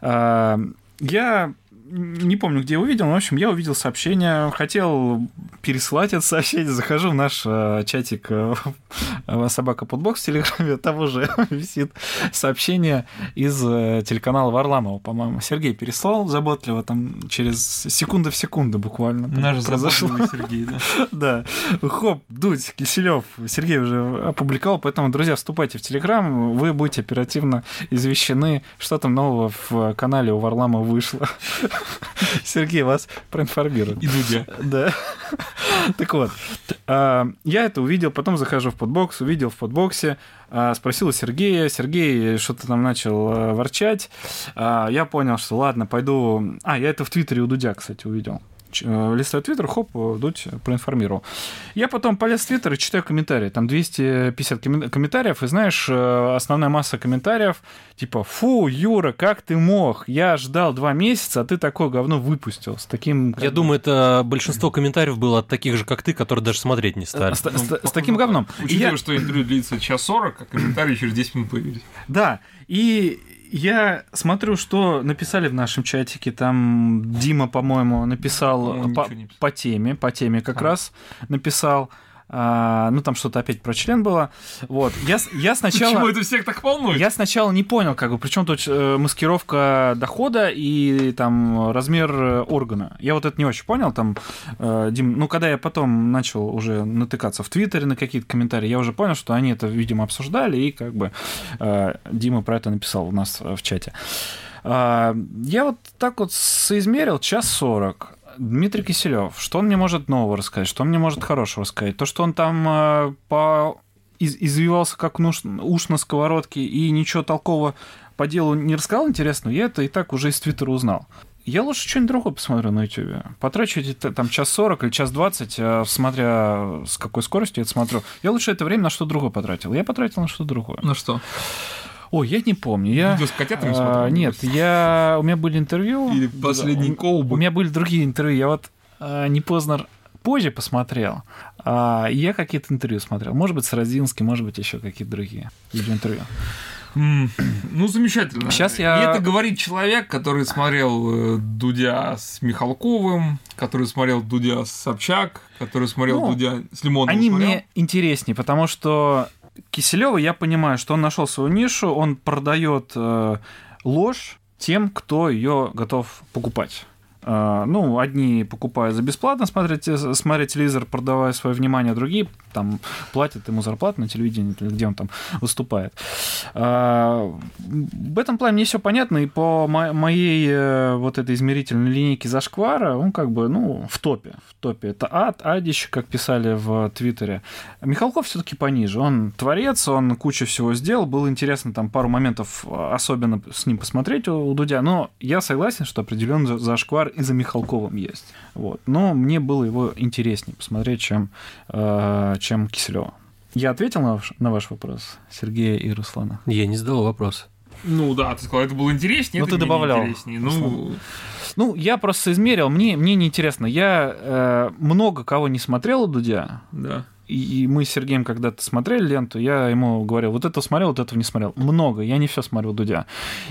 А, Я не помню, где я увидел, но, в общем, я увидел сообщение, хотел переслать это сообщение, захожу в наш э, чатик э, собака подбокс в Телеграме, там уже висит сообщение из э, телеканала Варламова, по-моему. Сергей переслал заботливо, там через секунду в секунду буквально. Наш произошло. Сергей, да. Да. Хоп, Дудь, Киселев, Сергей уже опубликовал, поэтому, друзья, вступайте в Телеграм, вы будете оперативно извещены, что там нового в канале у Варламова вышло. Сергей вас проинформирует. И Дудя. Да. Так вот, а, я это увидел, потом захожу в подбокс, увидел в подбоксе, а, спросил у Сергея, Сергей что-то там начал а, ворчать, я понял, что ладно, пойду... А, я это в Твиттере у Дудя, кстати, увидел. Э, Листаю Твиттер, хоп, Дудь проинформировал. Я потом полез в Твиттер и читаю комментарии. Там 250 коммен- комментариев, и знаешь, э, основная масса комментариев типа «Фу, Юра, как ты мог? Я ждал два месяца, а ты такое говно выпустил». С таким... Я бы, думаю, это большинство комментариев было от таких же, как ты, которые даже смотреть не стали. с, с- Ну, с похоже таким говном. Учитывая, я- что интервью длится час сорок, а комментарии через 10 минут появились. Да, и я смотрю, что написали в нашем чатике. Там Дима, по-моему, написал по, по теме, по теме как А. раз написал. А, ну, там что-то опять про член было. Вот. Я, я Почему сначала... это всех так волнует? Я сначала не понял, как бы, причем тут э, маскировка дохода и там размер э, органа. Я вот это не очень понял, там, э, Дим, ну, когда я потом начал уже натыкаться в Твиттере на какие-то комментарии, я уже понял, что они это, видимо, обсуждали, и как бы э, Дима про это написал у нас э, в чате. А, Я вот так вот соизмерил час сорок. Дмитрий Киселев, что он мне может нового рассказать, что он мне может хорошего рассказать? То, что он там э, по из- извивался как нуш- уж на сковородке и ничего толкового по делу не рассказал интересного, я это и так уже из Твиттера узнал. Я лучше что-нибудь другое посмотрю на YouTube. Потрачу там час 40 или час 20, э, смотря с какой скоростью я это смотрю. Я лучше это время на что другое потратил. Я потратил на что другое. Ну что? Ой, я не помню. Я... Видео с котятами А? Нет, я... у меня были интервью. Или последний У- колб? У меня были другие интервью. Я вот а, не поздно позже посмотрел. А, я какие-то интервью смотрел. Может быть, с Родинским, может быть, еще какие-то другие видеоинтервью. М, Ну, замечательно. Щас я- И это говорит человек, который смотрел э, Дудя с Михалковым, который смотрел Дудя с Собчак, который смотрел Ну, Дудя с Лимоновым. Они смотрел. мне интереснее, потому что Киселева, я понимаю, что он нашел свою нишу, он продает э, ложь тем, кто ее готов покупать. Э, ну, одни покупают за бесплатно смотреть, смотреть телевизор, продавая свое внимание, другие там платят ему зарплату на телевидении, где он там выступает. А, В этом плане мне все понятно, и по мо- моей э, вот этой измерительной линейке зашквара он как бы, ну, в топе. В топе. Это ад, адище, как писали в Твиттере. Михалков все-таки пониже. Он творец, он кучу всего сделал. Было интересно там пару моментов особенно с ним посмотреть у, у Дудя. Но я согласен, что определенный за- зашквар и за Михалковым есть. Вот. Но мне было его интереснее посмотреть, чем, э, чем Киселева. Я ответил на ваш, на ваш вопрос, Сергея и Руслана. Я не задал вопрос. Ну да, ты сказал, это было интереснее, Ну, это ты добавлял. интереснее. Ну, Ну, я просто измерил, мне, мне неинтересно. Я э, много кого не смотрел у Дудя, да. И, и мы с Сергеем когда-то смотрели ленту, я ему говорил, вот это смотрел, вот этого не смотрел. Много, я не все смотрел Дудя.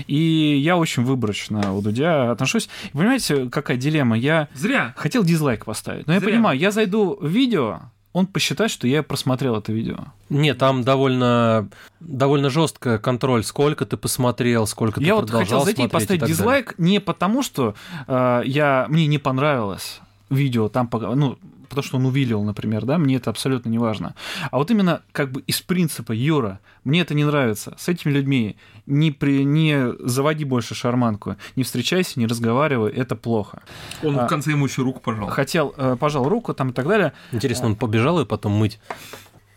И я очень выборочно у Дудя отношусь. И понимаете, какая дилемма? Я Зря. хотел дизлайк поставить, но я Зря. понимаю, я зайду в видео, он посчитает, что я просмотрел это видео. Нет, там довольно, довольно жестко контроль, сколько ты посмотрел, сколько ты Я вот продолжал хотел зайти и поставить далее. дизлайк не потому, что э, я, мне не понравилось видео там, ну, потому что он увидел, например, да, мне это абсолютно не важно. А вот именно как бы из принципа, Юра, мне это не нравится, с этими людьми не, при, не заводи больше шарманку, не встречайся, не разговаривай, это плохо. Он А. в конце ему еще руку пожал. Хотел, э, пожал руку там и так далее. Интересно, он побежал и потом мыть.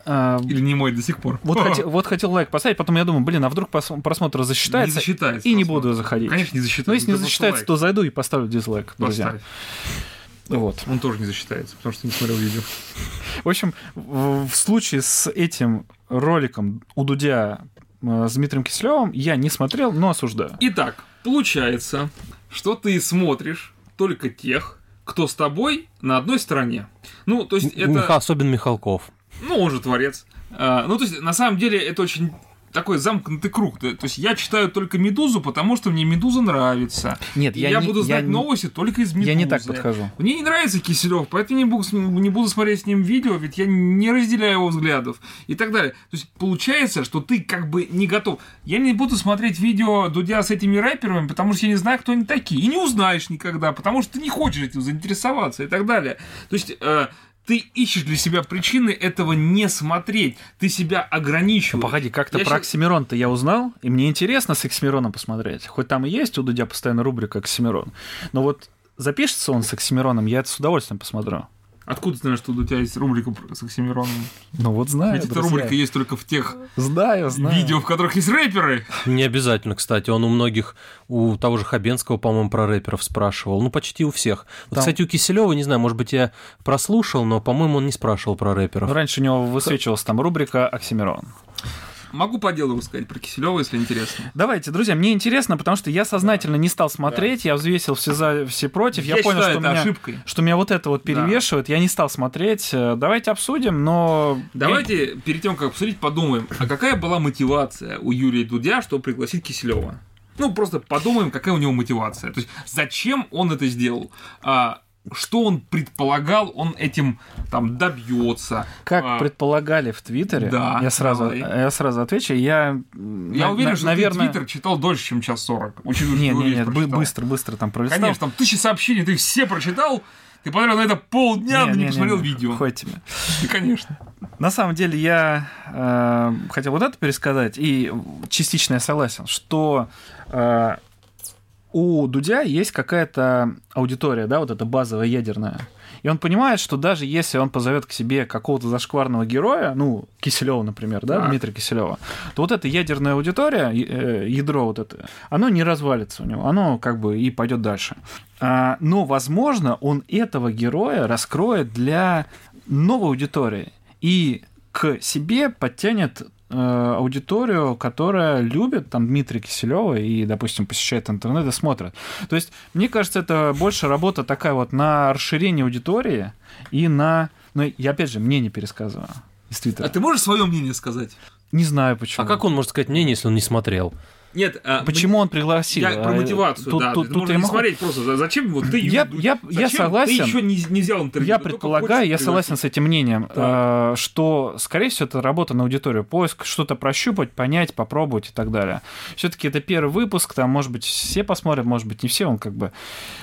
Э, Или не мой до сих пор. вот, О, хотел, вот хотел лайк поставить, потом я думаю, блин, а вдруг прос- просмотр Не засчитается, засчитается. и не просмотр. буду заходить. Конечно, не засчитается. Ну, если не засчитается, лайк. то зайду и поставлю дизлайк, друзья. Поставь. Вот. Он тоже не засчитается, потому что не смотрел видео. В общем, в, случае с этим роликом у Дудя э, с Дмитрием Киселевым я не смотрел, но осуждаю. Итак, получается, что ты смотришь только тех, кто с тобой на одной стороне. Ну, то есть это... Миха- Особенно Михалков. Ну, он же творец. А, ну, то есть, на самом деле, это очень такой замкнутый круг. То есть я читаю только Медузу, потому что мне Медуза нравится. Нет, я я, не- буду знать я не- новости только из Медузы. Я не так подхожу. Мне не нравится Киселев, поэтому не буду, не буду смотреть с ним видео, ведь я не разделяю его взглядов и так далее. То есть получается, что ты как бы не готов. Я не буду смотреть видео Дудя с этими рэперами, потому что я не знаю, кто они такие. И не узнаешь никогда, потому что ты не хочешь этим заинтересоваться и так далее. То есть э, ты ищешь для себя причины этого не смотреть. Ты себя ограничиваешь. Погоди, как-то Я про щас- Оксимирон-то я узнал, и мне интересно с Оксимироном посмотреть. Хоть там и есть у Дудя постоянно рубрика Оксимирон. Но вот запишется он с Оксимироном, я это с удовольствием посмотрю. Откуда ты знаешь, что у тебя есть рубрика с Оксимироном? Ну вот знаю, Ведь эта друзья. рубрика есть только в тех Знаю, знаю. видео, в которых есть рэперы. Не обязательно, кстати. Он у многих, у того же Хабенского, по-моему, про рэперов спрашивал. Ну, почти у всех. Вот, Там- Кстати, у Киселева, не знаю, может быть, я прослушал, но, по-моему, он не спрашивал про рэперов. Ну, Раньше у него высвечивалась там рубрика Оксимирон. Могу по делу рассказать про Киселева, если интересно. Давайте, друзья, мне интересно, потому что я сознательно не стал смотреть, я взвесил все за, все против, я, понял, что меня, ошибкой. что меня вот это вот Да. перевешивает, я не стал смотреть. Э, Давайте обсудим, но... Давайте перед тем, как обсудить, подумаем, а какая была мотивация у Юрия Дудя, чтобы пригласить Киселева? Ну, просто подумаем, какая у него мотивация. То есть, зачем он это сделал? А, что он предполагал, он этим там добьется. Как А, предполагали в Твиттере, Да, я, сразу, давай. я сразу отвечу, я... Я на- уверен, на- что наверное... ты Твиттер читал дольше, чем час сорок. учитывая, Не, что не, весь не, бы- прочитал. быстро, быстро там пролистал. Конечно, там тысячи сообщений, ты все прочитал, ты потратил на это полдня, но не, посмотрел видео. Хоть тебе. Да, конечно. На самом деле я э, хотел вот это пересказать, и частично я согласен, что э, у Дудя есть какая-то аудитория, да, вот эта базовая ядерная. И он понимает, что даже если он позовет к себе какого-то зашкварного героя, ну, Киселева, например, да, Так. Дмитрия Киселева, то вот эта ядерная аудитория, э, ядро вот это, оно не развалится у него, оно как бы и пойдет дальше. А, но, возможно, он этого героя раскроет для новой аудитории и к себе подтянет аудиторию, которая любит там Дмитрия Киселева и, допустим, посещает интернет и смотрит. То есть, мне кажется, это больше работа такая вот на расширение аудитории и на... Ну, я опять же, мнение пересказываю из Твиттера. А ты можешь свое мнение сказать? Не знаю почему. А как он может сказать мнение, если он не смотрел? Нет, а, Почему он пригласил? Я про А, мотивацию, тут- да. тут- тут можно я не могу- смотреть просто. за- Зачем вот ты Я- я- я согласен. Ты еще не, не взял интервью. Я предполагаю, я согласен с этим мнением, э, что, скорее всего, это работа на аудиторию, поиск, что-то прощупать, понять, попробовать и так далее. Все-таки это первый выпуск, там, может быть, все посмотрят, может быть, не все, он как бы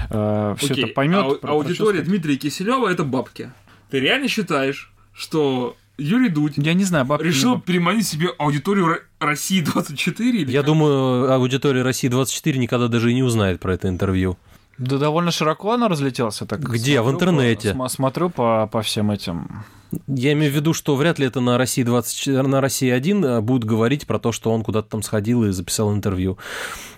все Окей, это поймет. а- аудитория Дмитрия Киселева это бабки. Ты реально считаешь, что Юрий Дудь Я не знаю, бабки не решил бабки. переманить себе аудиторию Ро- России 24 или Я как? думаю, аудитория России 24 никогда даже и не узнает про это интервью. Да довольно широко оно разлетелся. Так Где? В смотрю по- интернете. см- смотрю по, по всем этим. Я имею в виду, что вряд ли это на России 24, на России 1 будут говорить про то, что он куда-то там сходил и записал интервью.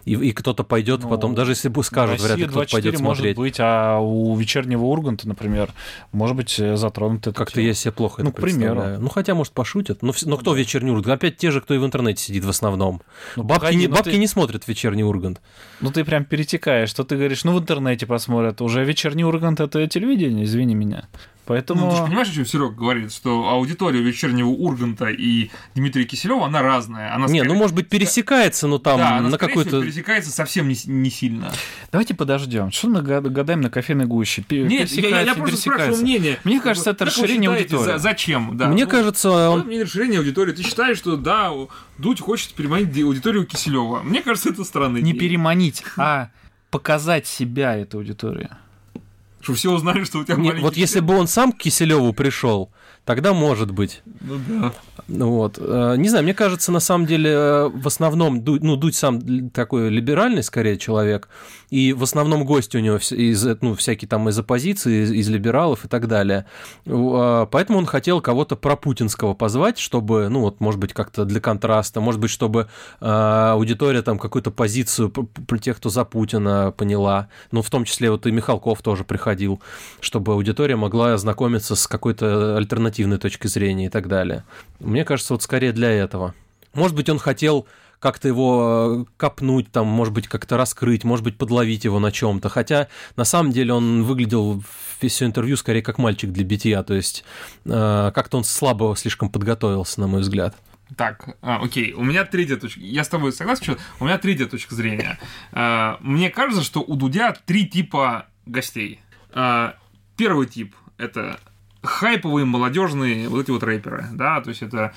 И, и кто-то пойдет Ну, потом, даже если бы скажут, вряд ли кто-то пойдет 24 может смотреть. быть, а у вечернего Урганта, например, может быть, э, затронут это. Как-то я себе плохо Ну, это к примеру. Ну, хотя, может, пошутят. Но, вс- но кто вечерний Ургант? Опять те же, кто и в интернете сидит в основном. Ну, бабки погоди, не, ну бабки ты- не смотрят вечерний Ургант. Ну, ты прям перетекаешь, что ты говоришь, ну, в интернете посмотрят. Уже вечерний Ургант — это телевидение, извини меня. Поэтому... Ну, ты же понимаешь, о чем Серега говорит, что аудитория вечернего Урганта и Дмитрия Киселева, она разная. Она Не, скорее- ну, может быть, пересекается, но там да, она, на какой-то... пересекается совсем не, не сильно. Давайте подождем. Что мы гад- гадаем на кофейной гуще? Пе- Нет, я, я- не просто спрашиваю мнение. Мне кажется, это как расширение считаете, аудитории. за- зачем? Да. Мне Ну, кажется, Мое он... мнение расширение аудитории. Ты считаешь, что да, Дудь хочет переманить ди- аудиторию Киселева. Мне кажется, это странно. Не переманить, а показать себя этой аудитории. Что все узнали, что у тебя маленький вот если бы он сам к Киселеву пришел, тогда может быть. Ну да. Ну Вот. Э, Не знаю, мне кажется, на самом деле, э, в основном, ну, Дудь сам такой либеральный, скорее, человек, и в основном гости у него из, э, ну, всякие там из оппозиции, из, из либералов и так далее. А, Поэтому он хотел кого-то пропутинского позвать, чтобы, ну, вот, может быть, как-то для контраста, может быть, чтобы э, аудитория там какую-то позицию про тех, кто за Путина поняла. Ну, в том числе вот и Михалков тоже приходил, чтобы аудитория могла ознакомиться с какой-то альтернативной точкой зрения и так далее. Мне кажется, вот скорее для этого. Может быть, он хотел как-то его э, копнуть, там, может быть, как-то раскрыть, может быть, подловить его на чем-то. Хотя, на самом деле, он выглядел все интервью скорее как мальчик для битья, то есть э, как-то он слабо слишком подготовился, на мой взгляд. Так, а, окей, у меня третья точка. Я с тобой согласен, что у меня третья точка зрения. А, мне кажется, что у Дудя три типа гостей. А, первый тип это хайповые молодежные вот эти вот рэперы, да, то есть это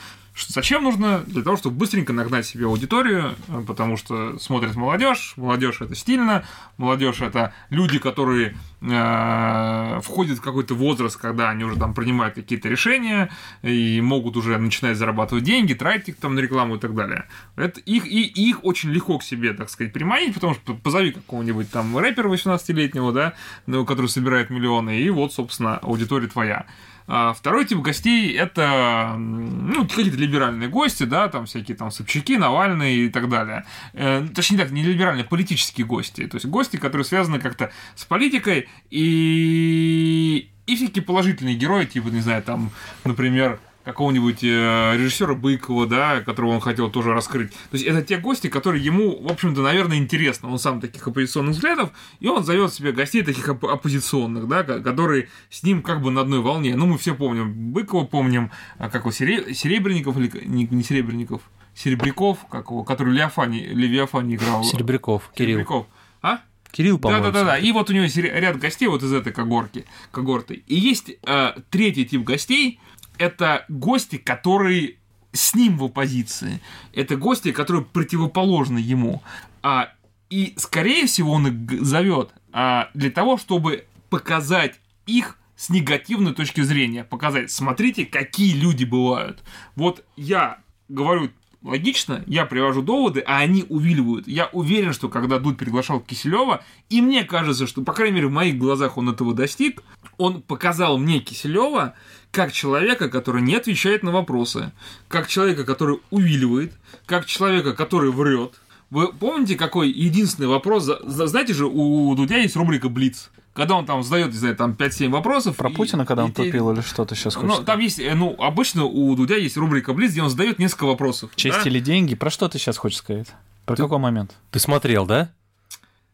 зачем нужно? Для того, чтобы быстренько нагнать себе аудиторию, э, потому что смотрит молодежь, молодежь это стильно, молодежь это люди, которые э, входят в какой-то возраст, когда они уже там принимают какие-то решения и могут уже начинать зарабатывать деньги, тратить их там на рекламу и так далее. Это их, и их очень легко к себе, так сказать, приманить, потому что позови какого-нибудь там рэпера 18-летнего, да, ну, который собирает миллионы, и вот, собственно, аудитория твоя. А второй тип гостей это ну, какие-то либеральные гости, да, там всякие там Собчаки, Навальный и так далее. Э, точнее так, не либеральные, а политические гости. То есть гости, которые связаны как-то с политикой и и всякие положительные герои, типа, не знаю, там, например, какого-нибудь э, режиссера Быкова, да, которого он хотел тоже раскрыть. То есть это те гости, которые ему, в общем-то, наверное, интересны. Он сам таких оппозиционных взглядов, и он зовет себе гостей таких оп- оппозиционных, да, которые с ним как бы на одной волне. Ну, мы все помним Быкова, помним, а, как его, Сере... Серебренников или не, не Серебренников, Серебряков, как его, который Левиафани, Левиафани играл. Серебряков, Кирилл. Серебряков. А? Кирилл, по-моему. Да-да-да, и вот у него есть ряд гостей вот из этой когорки, когорты. И есть э, третий тип гостей, это гости, которые с ним в оппозиции. Это гости, которые противоположны ему. А, и, скорее всего, он их зовет а, для того, чтобы показать их с негативной точки зрения. Показать, смотрите, какие люди бывают. Вот я говорю логично, я привожу доводы, а они увиливают. Я уверен, что когда Дуд приглашал Киселева, и мне кажется, что, по крайней мере, в моих глазах он этого достиг, он показал мне Киселева как человека, который не отвечает на вопросы, как человека, который увиливает, как человека, который врет. Вы помните, какой единственный вопрос? Знаете же, у Дудя есть рубрика Блиц. Когда он там задает, не знаю, там 5-7 вопросов. Про и, Путина, когда и, он тупил или что-то сейчас хочешь Ну, сказать? там есть, э, ну, обычно у Дудя есть рубрика Блиц, где он задает несколько вопросов. Честь да? или деньги? Про что ты сейчас хочешь сказать? Про Ты- какой момент? Ты смотрел, да?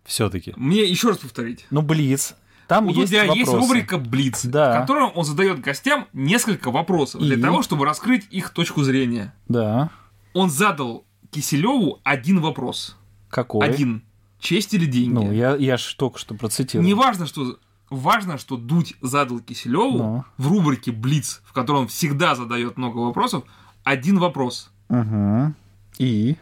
Все-таки. Мне еще раз повторить. Ну, Блиц. Там У есть Дудя есть вопросы. рубрика Блиц, Да. в котором он задает гостям несколько вопросов для И? того, чтобы раскрыть их точку зрения. Да. Он задал Киселеву один вопрос. Какой? Один. Честь или деньги? Ну, я, я ж только что процитировал. Не важно, что важно, что Дудь задал Киселеву Ну. в рубрике Блиц, в которой он всегда задает много вопросов, один вопрос. Угу. И?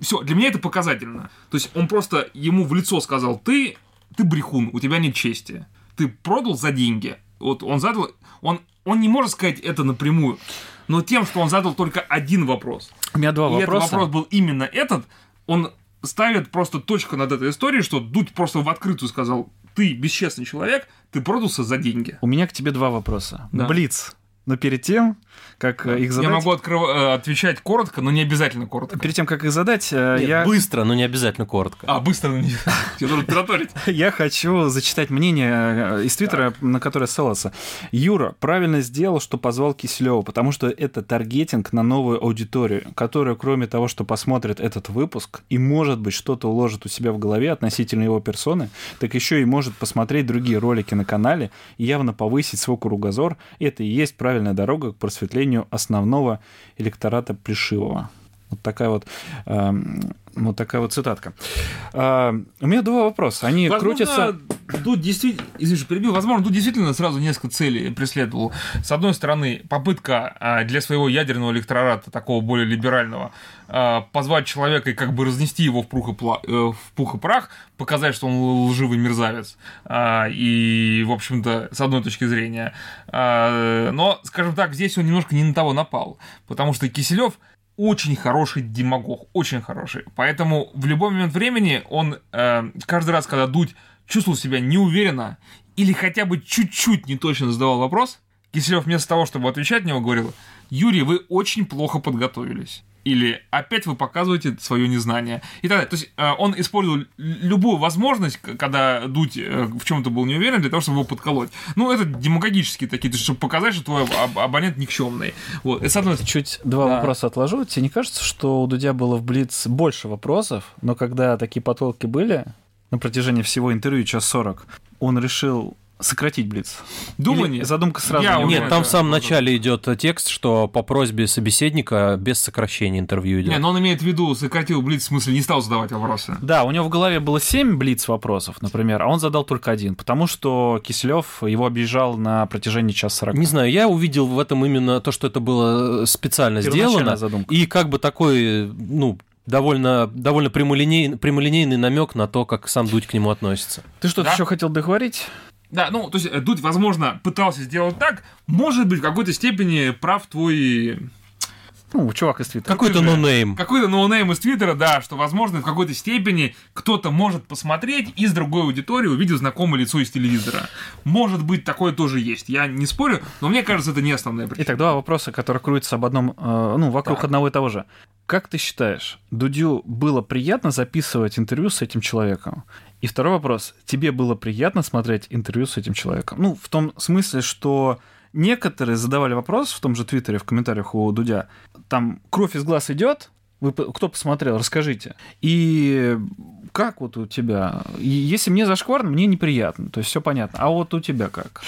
Все, для меня это показательно. То есть он просто ему в лицо сказал: ты, ты брехун, у тебя нет чести. Ты продал за деньги. Вот он задал. Он, он не может сказать это напрямую. Но тем, что он задал только один вопрос. У меня два и этот вопроса. вопрос был именно этот, он ставит просто точку над этой историей, что Дудь просто в открытую сказал, ты бесчестный человек, ты продался за деньги. У меня к тебе два вопроса. Да. Блиц. Но перед тем, как э, их задать... Я могу открыв- э, отвечать коротко, но не обязательно коротко. Перед тем, как их задать, э, Нет, я... Быстро, но не обязательно коротко. А, быстро, ну, не- тебе нужно тараторить. Я хочу зачитать мнение из Твиттера, на которое ссылался. Юра правильно сделал, что позвал Киселева, потому что это таргетинг на новую аудиторию, которая, кроме того, что посмотрит этот выпуск и, может быть, что-то уложит у себя в голове относительно его персоны, так еще и может посмотреть другие ролики на канале и явно повысить свой кругозор. Это и есть правильная дорога к просветлению основного электората Пришивого. Вот такая вот, эм, вот такая вот цитатка. А, у меня два вопроса. Они крутятся... Тут действительно, извините, перебил, возможно, тут действительно сразу несколько целей преследовал. С одной стороны, попытка а, для своего ядерного электората, такого более либерального, позвать человека и как бы разнести его в пух и, пла- э, в пух и прах, показать, что он лживый мерзавец. А, И, в общем-то, с одной точки зрения. Но, скажем так, здесь он немножко не на того напал. Потому что Киселев очень хороший демагог, очень хороший. Поэтому в любой момент времени он э, каждый раз, когда Дудь чувствовал себя неуверенно или хотя бы чуть-чуть не точно задавал вопрос, Киселев вместо того, чтобы отвечать на него, говорил, Юрий, вы очень плохо подготовились. Или опять вы показываете свое незнание. И так далее. То есть э, он использовал любую возможность, когда Дудь э, в чем-то был не уверен, для того, чтобы его подколоть. Ну, это демагогические такие, чтобы показать, что твой аб- абонент никчемный. Вот. Это одной. Чуть два Да. вопроса отложу. Тебе не кажется, что у Дудя было в Блиц больше вопросов, но когда такие потолки были на протяжении всего интервью, час 40, он решил сократить Блиц? Думаю, Или задумка сразу Я не Нет, там в самом начале идет текст, что по просьбе собеседника без сокращения интервью идет. Не, но он имеет в виду, сократил Блиц, в смысле, не стал задавать вопросы. Да, у него в голове было 7 блиц вопросов, например, а он задал только один, потому что Киселев его объезжал на протяжении часа 40. Не знаю, я увидел в этом именно то, что это было специально Первоначальная сделано. задумка. И как бы такой, ну, довольно, довольно прямолинейный, прямолинейный намек на то, как сам Дудь к нему относится. Ты что-то Да. еще хотел договорить? Да, ну, то есть э, Дудь, возможно, пытался сделать так, может быть, в какой-то степени прав твой Ну, чувак из Твиттера. Какой-то no-name. какой-то no-name из Твиттера, да, что, возможно, в какой-то степени кто-то может посмотреть из другой аудитории, увидев знакомое лицо из телевизора. Может быть, такое тоже есть. Я не спорю, но мне кажется, это не основная причина. Итак, два вопроса, которые крутятся об одном, э, ну, вокруг Так. одного и того же. Как ты считаешь, Дудю было приятно записывать интервью с этим человеком? И второй вопрос. Тебе было приятно смотреть интервью с этим человеком? Ну, в том смысле, что некоторые задавали вопрос в том же Твиттере, в комментариях у Дудя. Там кровь из глаз идет, вы, кто посмотрел, расскажите. И как вот у тебя? Если мне зашкварно, мне неприятно, то есть все понятно. А вот у тебя как?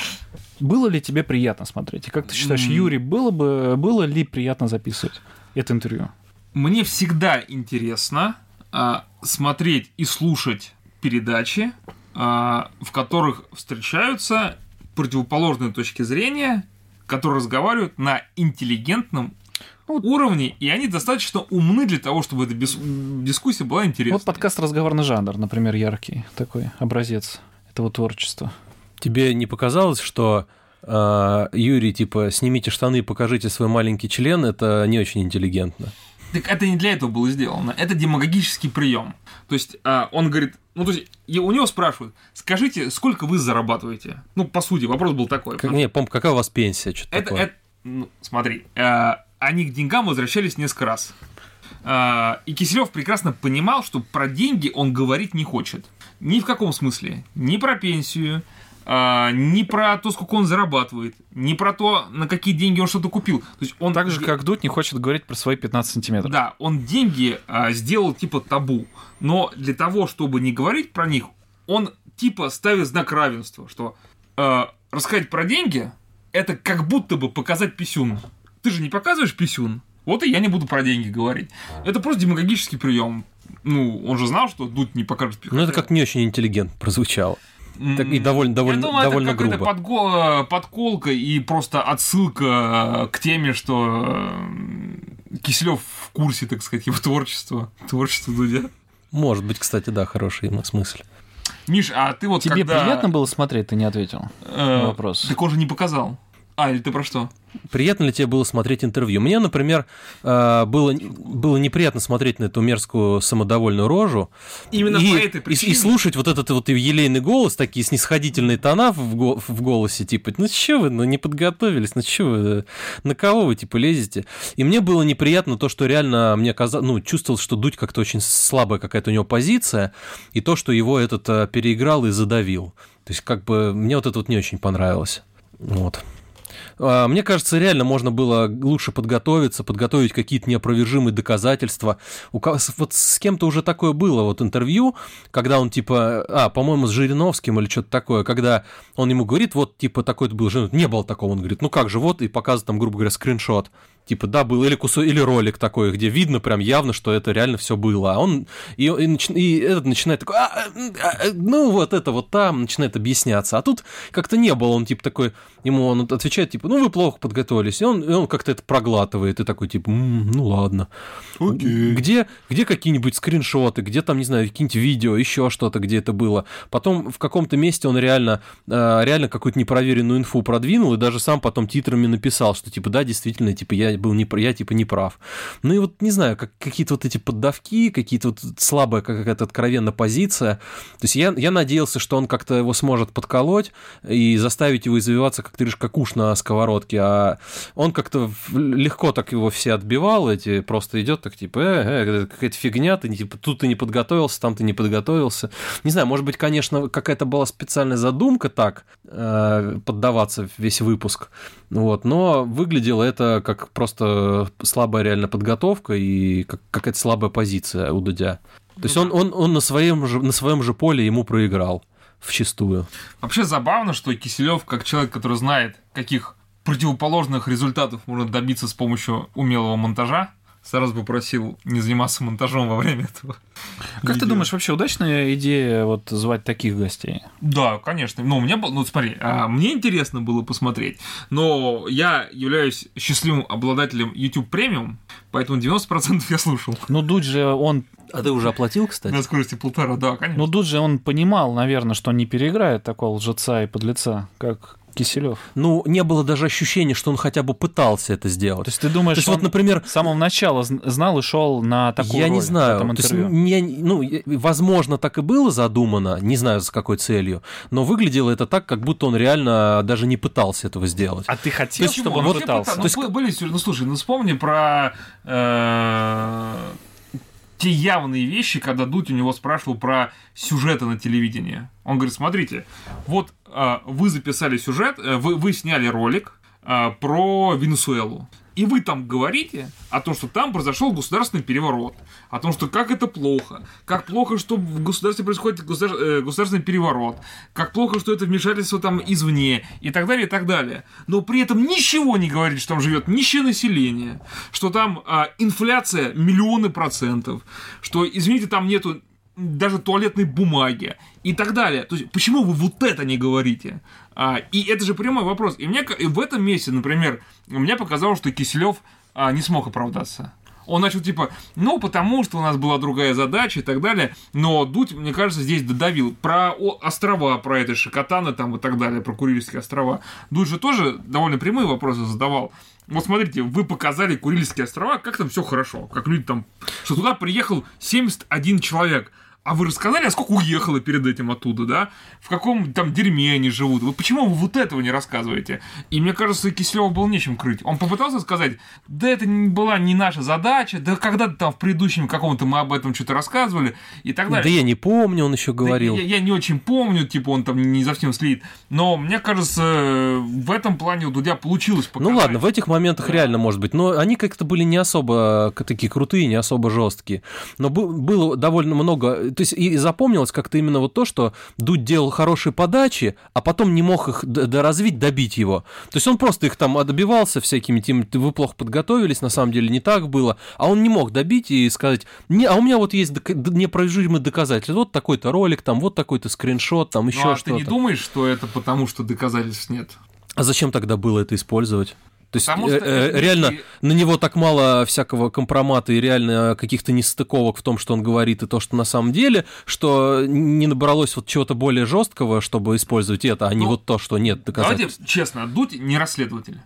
Было ли тебе приятно смотреть? И как ты считаешь. Юрий, было бы было ли приятно записывать это интервью? Мне всегда интересно а, смотреть и слушать передачи, а, в которых встречаются противоположные точки зрения, которые разговаривают на интеллигентном Ну, уровне, и они достаточно умны для того, чтобы эта бис- дискуссия была интересной. Вот подкаст «Разговорный жанр», например, яркий такой образец этого творчества. Тебе не показалось, что э, Юрий, типа, снимите штаны и покажите свой маленький член, это не очень интеллигентно. Так это не для этого было сделано. Это демагогический прием. То есть а, он говорит, ну то есть и у него спрашивают, скажите, сколько вы зарабатываете? Ну по сути вопрос был такой. Как, не, помню, какая у вас пенсия, что-то Это, такое. это- ну, смотри, э, они к деньгам возвращались несколько раз. Э, и Киселев прекрасно понимал, что про деньги он говорить не хочет. Ни в каком смысле. Ни про пенсию, э, ни про то, сколько он зарабатывает, ни про то, на какие деньги он что-то купил. То есть он Так же, как Дудь не хочет говорить про свои 15 сантиметров. да, он деньги а, сделал типа табу. Но для того, чтобы не говорить про них, он типа ставит знак равенства, что э, рассказать про деньги это как будто бы показать писюн. Ты же не показываешь писюн, вот и я не буду про деньги говорить. Это просто демагогический прием. Ну, он же знал, что Дудь не покажет писюн. Ну, это как не очень интеллигентно прозвучало. Так и довольно, довольно, Я думаю, довольно это грубо. подго- подколка и просто отсылка э, к теме, что Киселев в курсе, так сказать, его творчества, творчества Дудя. Может быть, кстати, да, хороший смысл. Миш, а ты вот Тебе когда, приятно было смотреть, ты не ответил э, на вопрос. Так он же не показал. А, или ты про что? Приятно ли тебе было смотреть интервью? Мне, например, э, было, было неприятно смотреть на эту мерзкую самодовольную рожу. Именно и, по этой и- причине. И, слушать вот этот вот елейный голос, такие снисходительные тона в, го- в голосе, типа, ну что вы, ну не подготовились, ну что вы, на кого вы, типа, лезете? И мне было неприятно то, что реально мне казалось, ну, чувствовал, что Дудь как-то очень слабая какая-то у него позиция, и то, что его этот э, переиграл и задавил. То есть, как бы, мне вот это вот не очень понравилось. Вот. А, Мне кажется, реально можно было лучше подготовиться, подготовить какие-то неопровержимые доказательства. Вот с кем-то уже такое было, вот интервью, когда он типа, а, по-моему, с Жириновским или что-то такое, когда он ему говорит, вот, типа, такой-то был, не было такого, он говорит, ну как же, вот, и показывает там, грубо говоря, скриншот. Типа, да, был, или кусок, или ролик такой, где видно прям явно, что это реально все было. А он, и, и, нач- и этот начинает такой, «А, а, а, ну вот это вот там, начинает объясняться. А тут как-то не было, он типа такой, ему он отвечает, типа, ну вы плохо подготовились. И он, и он как-то это проглатывает, и такой, типа, «М, ну ладно. Где, где какие-нибудь скриншоты, где там, не знаю, какие-нибудь видео, еще что-то, где это было. Потом в каком-то месте он реально, э, реально какую-то непроверенную инфу продвинул, и даже сам потом титрами написал, что, типа, да, действительно, типа, я был не, я, типа, не прав. Ну и вот, не знаю, как, какие-то вот эти поддавки, какие-то вот слабая какая-то откровенная позиция. То есть я, я надеялся, что он как-то его сможет подколоть и заставить его извиваться, как ты говоришь, как уж на сковородке, а он как-то легко так его все отбивал, эти просто идет так типа, э, э, какая-то фигня, ты типа, тут ты не подготовился, там ты не подготовился. Не знаю, может быть, конечно, какая-то была специальная задумка так э, поддаваться весь выпуск, вот, но выглядело это как просто слабая реально подготовка и как какая-то слабая позиция у Дудя. То есть он, он, он на, своем же, на своем же поле ему проиграл вчистую. Вообще забавно, что Киселев, как человек, который знает, каких противоположных результатов можно добиться с помощью умелого монтажа, сразу бы просил не заниматься монтажом во время этого. Как ты видео. думаешь, вообще удачная идея вот звать таких гостей? Да, конечно. Ну, у меня было, ну, смотри, а, мне интересно было посмотреть, но я являюсь счастливым обладателем YouTube премиум, поэтому 90% я слушал. Ну, Дудь же, он, А ты уже оплатил, кстати? На скорости полтора, да, конечно. ну, Дудь же, он понимал, наверное, что не переиграет такого лжеца и подлеца, как Киселев. Ну, не было даже ощущения, что он хотя бы пытался это сделать. То есть ты думаешь, То есть он вот, например, с самого начала зн- знал и шел на такую я роль не в знаю. этом То есть, интервью? не- ну, возможно, так и было задумано, не знаю, с какой целью, но выглядело это так, как будто он реально даже не пытался этого сделать. А ты хотел, Почему? чтобы он Ну, я пытался? пытался. То есть- Ну, были ну, слушай, ну вспомни про э, те явные вещи, когда Дудь у него спрашивал про сюжеты на телевидении. Он говорит, смотрите, вот э, вы записали сюжет, э, вы, вы сняли ролик э, про Венесуэлу. И вы там говорите о том, что там произошел государственный переворот, о том, что как это плохо, как плохо, что в государстве происходит государ- э, государственный переворот, как плохо, что это вмешательство там извне и так далее, и так далее. Но при этом ничего не говорит, что там живет нищее население, что там а, инфляция миллионы процентов, что, извините, там нету даже туалетной бумаги и так далее. То есть, почему вы вот это не говорите? А, и это же прямой вопрос. И мне и в этом месте, например, мне показалось, что Киселев а, не смог оправдаться. Он начал типа, ну, потому что у нас была другая задача и так далее. Но Дудь, мне кажется, здесь додавил. Про острова, про это Шикотаны там и так далее, про Курильские острова. Дудь же тоже довольно прямые вопросы задавал. Вот смотрите, вы показали Курильские острова, как там все хорошо, как люди там, что туда приехал 71 человек. А вы рассказали, а сколько уехало перед этим оттуда, да? В каком там дерьме они живут? Вы почему вы вот этого не рассказываете? И мне кажется, Киселеву было нечем крыть. Он попытался сказать, да это не была не наша задача, да когда-то там в предыдущем каком-то мы об этом что-то рассказывали и так Да далее. я не помню, он еще Да говорил. Я, я не очень помню, типа он там не совсем слит. Но мне кажется, в этом плане у Дудя получилось показать. Ну ладно, в этих моментах реально может быть, но они как-то были не особо к- такие крутые, не особо жесткие. Но было довольно много, то есть и запомнилось как-то именно вот то, что Дудь делал хорошие подачи, а потом не мог их доразвить, добить его. То есть он просто их там добивался всякими тем, вы плохо подготовились, на самом деле не так было, а он не мог добить и сказать, не, а у меня вот есть неопровержимые доказательства, вот такой-то ролик, там вот такой-то скриншот, там еще ну, а ты что-то. не думаешь, что это потому, что доказательств нет? А зачем тогда было это использовать? То есть Потому э, что э, реально не- на него так мало всякого компромата и реально каких-то нестыковок в том, что он говорит, и то, что на самом деле, что не набралось вот чего-то более жесткого, чтобы использовать это, а не Ну, вот то, что нет Давайте доказательств. честно, Дудь не расследователь.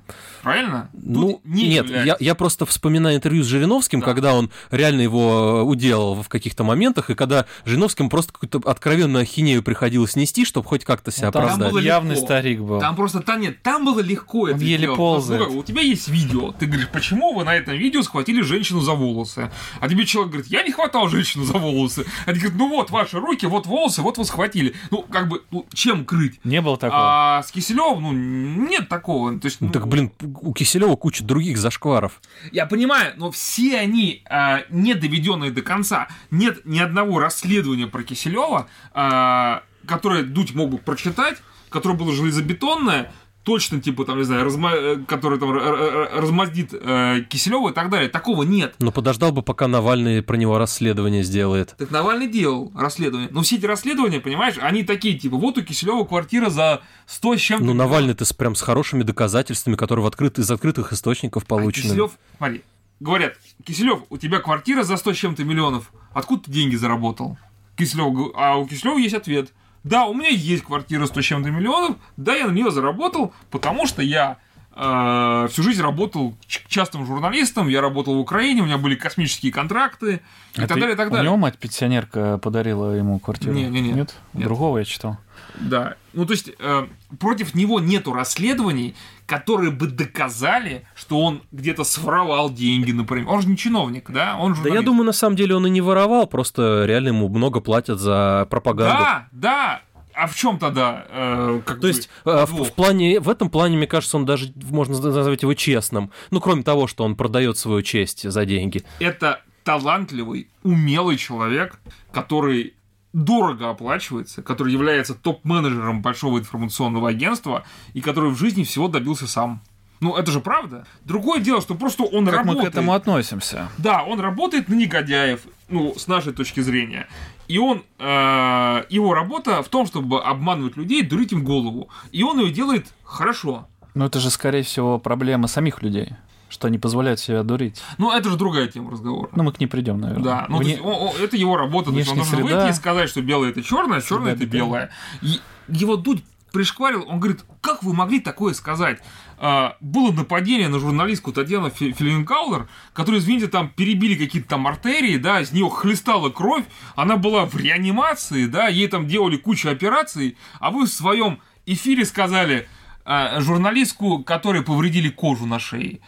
Правильно? Ну, Дудь не нет, является. я, я просто вспоминаю интервью с Жириновским, Да. когда он реально его уделал в каких-то моментах, и когда Жириновским просто какую-то откровенную ахинею приходилось нести, чтобы хоть как-то себя Ну, там оправдать. было явный легко. старик был. Там просто там нет, там было легко это еле ползает. Ну, как, у тебя есть видео, ты говоришь, почему вы на этом видео схватили женщину за волосы? А тебе человек говорит, я не хватал женщину за волосы. Ты говоришь, ну вот ваши руки, вот волосы, вот вы схватили. Ну, как бы, ну, чем крыть? Не было такого. А с Киселевым, ну, нет такого. То есть, Ну, ну, так, блин, у Киселева куча других зашкваров. Я понимаю, но все они а, не доведенные до конца. Нет ни одного расследования про Киселева, а, которое Дудь мог бы прочитать, которое было железобетонное, точно, типа, там, не знаю, разма... э, которое там р- р- размаздит э, Киселева и так далее. Такого нет. Но подождал бы, пока Навальный про него расследование сделает. Так Навальный делал расследование. Но все эти расследования, понимаешь, они такие, типа, вот у Киселева квартира за 100 с чем-то. Ну, Навальный-то прям с хорошими доказательствами, которые в открыт, из открытых источников получены. А Киселев, смотри, говорят, Киселев, у тебя квартира за 100 с чем-то миллионов, откуда ты деньги заработал? Киселев, а у Киселева есть ответ. Да, у меня есть квартира 100 с чем-то миллионов, да, я на нее заработал, потому что я э, всю жизнь работал ч- частым журналистом, я работал в Украине, у меня были космические контракты и А так далее, и так У далее. него мать-пенсионерка подарила ему квартиру? Не-не-не. Нет? Нет. Другого я читал. Да. Ну, то есть, э, против него нету расследований, которые бы доказали, что он где-то своровал деньги, например. Он же не чиновник, да? Он Да журналист. я думаю, на самом деле он и не воровал, просто реально ему много платят за пропаганду. Да, да. А в чем тогда? э, как То бы, есть э, в, в плане, в этом плане, мне кажется, он даже можно назвать его честным. Ну, кроме того, что он продает свою честь за деньги. это талантливый, умелый человек, который дорого оплачивается, который является топ-менеджером большого информационного агентства и который в жизни всего добился сам. Ну, это же правда. Другое дело, что просто он Как работает. мы к этому относимся? Да, он работает на негодяев, ну, с нашей точки зрения. И он, э, его работа в том, чтобы обманывать людей, дурить им голову. И он ее делает хорошо. Но это же, скорее всего, проблема самих людей, что они позволяют себя дурить. Ну, это же другая тема разговора. Ну, мы к ней придем, наверное. Да, ну, то Вне- есть, о- о, это его работа. То есть он внешняя должен среда. выйти и сказать, что белое это черное, а черное это белое. И его Дудь пришкварил, он говорит, как вы могли такое сказать? А, было нападение на журналистку Татьяну Фи- Филинкаулер, которую, извините, там перебили какие-то там артерии, да, из нее хлестала кровь, она была в реанимации, да, ей там делали кучу операций, а вы в своем эфире сказали а, журналистку, которой повредили кожу на шее.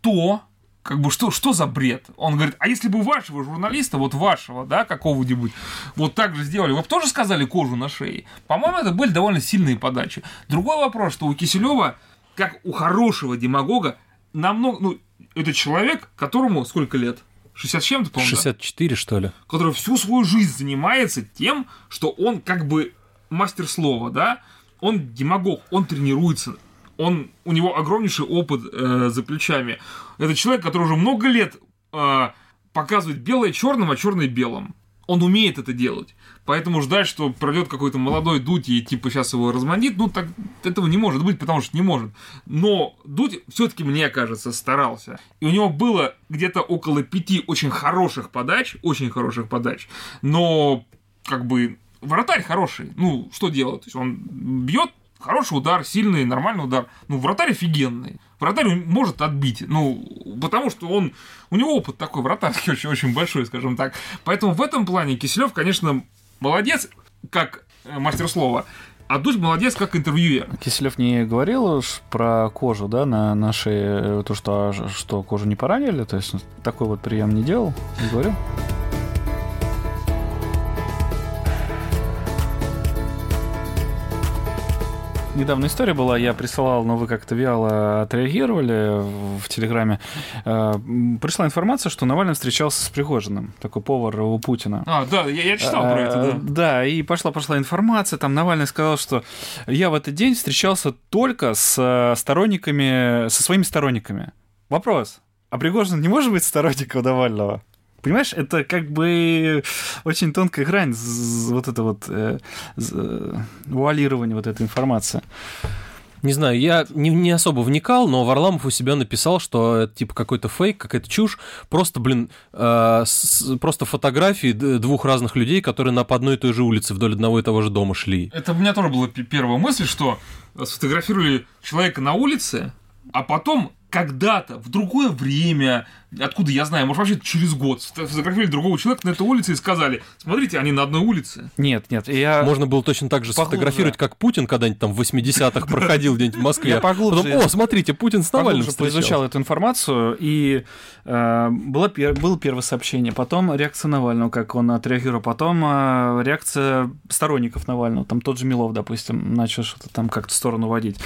Что? Как бы что, что за бред? Он говорит, а если бы вашего журналиста, вот вашего, да, какого-нибудь, вот так же сделали, вы бы тоже сказали кожу на шее? По-моему, это были довольно сильные подачи. Другой вопрос, что у Киселева, как у хорошего демагога, намного, ну, это человек, которому сколько лет? 60 с чем-то, по-моему, да? 64, что ли? который всю свою жизнь занимается тем, что он как бы мастер слова, да, он демагог, он тренируется, он, у него огромнейший опыт э, за плечами. Это человек, который уже много лет э, показывает белое черным, а черное белым. Он умеет это делать. Поэтому ждать, что пройдет какой-то молодой Дудь и типа сейчас его размандит, ну так этого не может быть, потому что не может. Но Дудь все-таки, мне кажется, старался. И у него было где-то около пяти очень хороших подач, очень хороших подач, но как бы вратарь хороший. Ну, что делать? То есть он бьет хороший удар, сильный, нормальный удар. Ну, вратарь офигенный. Вратарь может отбить. Ну, потому что он... У него опыт такой вратарский очень, очень большой, скажем так. Поэтому в этом плане Киселев, конечно, молодец, как э, мастер слова. А Дудь молодец, как интервьюер. Киселев не говорил уж про кожу, да, на нашей, то, что, что кожу не поранили, то есть такой вот прием не делал, не говорил? Недавно история была, я присылал, но вы как-то вяло отреагировали в Телеграме. Э, Пришла информация, что Навальный встречался с Пригожиным, такой повар у Путина. А, да, я, я читал про это, Э, да. Да, и пошла-пошла информация, там Навальный сказал, что я в этот день встречался только с э, сторонниками, со своими сторонниками. Вопрос, а Пригожин не может быть сторонником Навального? Понимаешь, это как бы очень тонкая грань, вот это вот э, э, вуалирование вот этой информации. Не знаю, я не, не особо вникал, но Варламов у себя написал, что это типа какой-то фейк, какая-то чушь. Просто, блин, э, с- просто фотографии двух разных людей, которые на по одной и той же улице вдоль одного и того же дома шли. Это у меня тоже была пе- первая мысль, что сфотографировали человека на улице, а потом когда-то, в другое время, откуда я знаю, может вообще через год, сфотографировали другого человека на этой улице и сказали, смотрите, они на одной улице. Нет, нет, я... Можно было точно так же Поглубже. сфотографировать, как Путин когда-нибудь там в 80-х проходил где-нибудь в Москве. Я поглубже- Потом, о, смотрите, Путин с Навальным Поглубже встречался». поизучал эту информацию, и э, было, пер- было первое сообщение, потом реакция Навального, как он отреагировал, потом э, реакция сторонников Навального, там тот же Милов, допустим, начал что-то там как-то в сторону водить.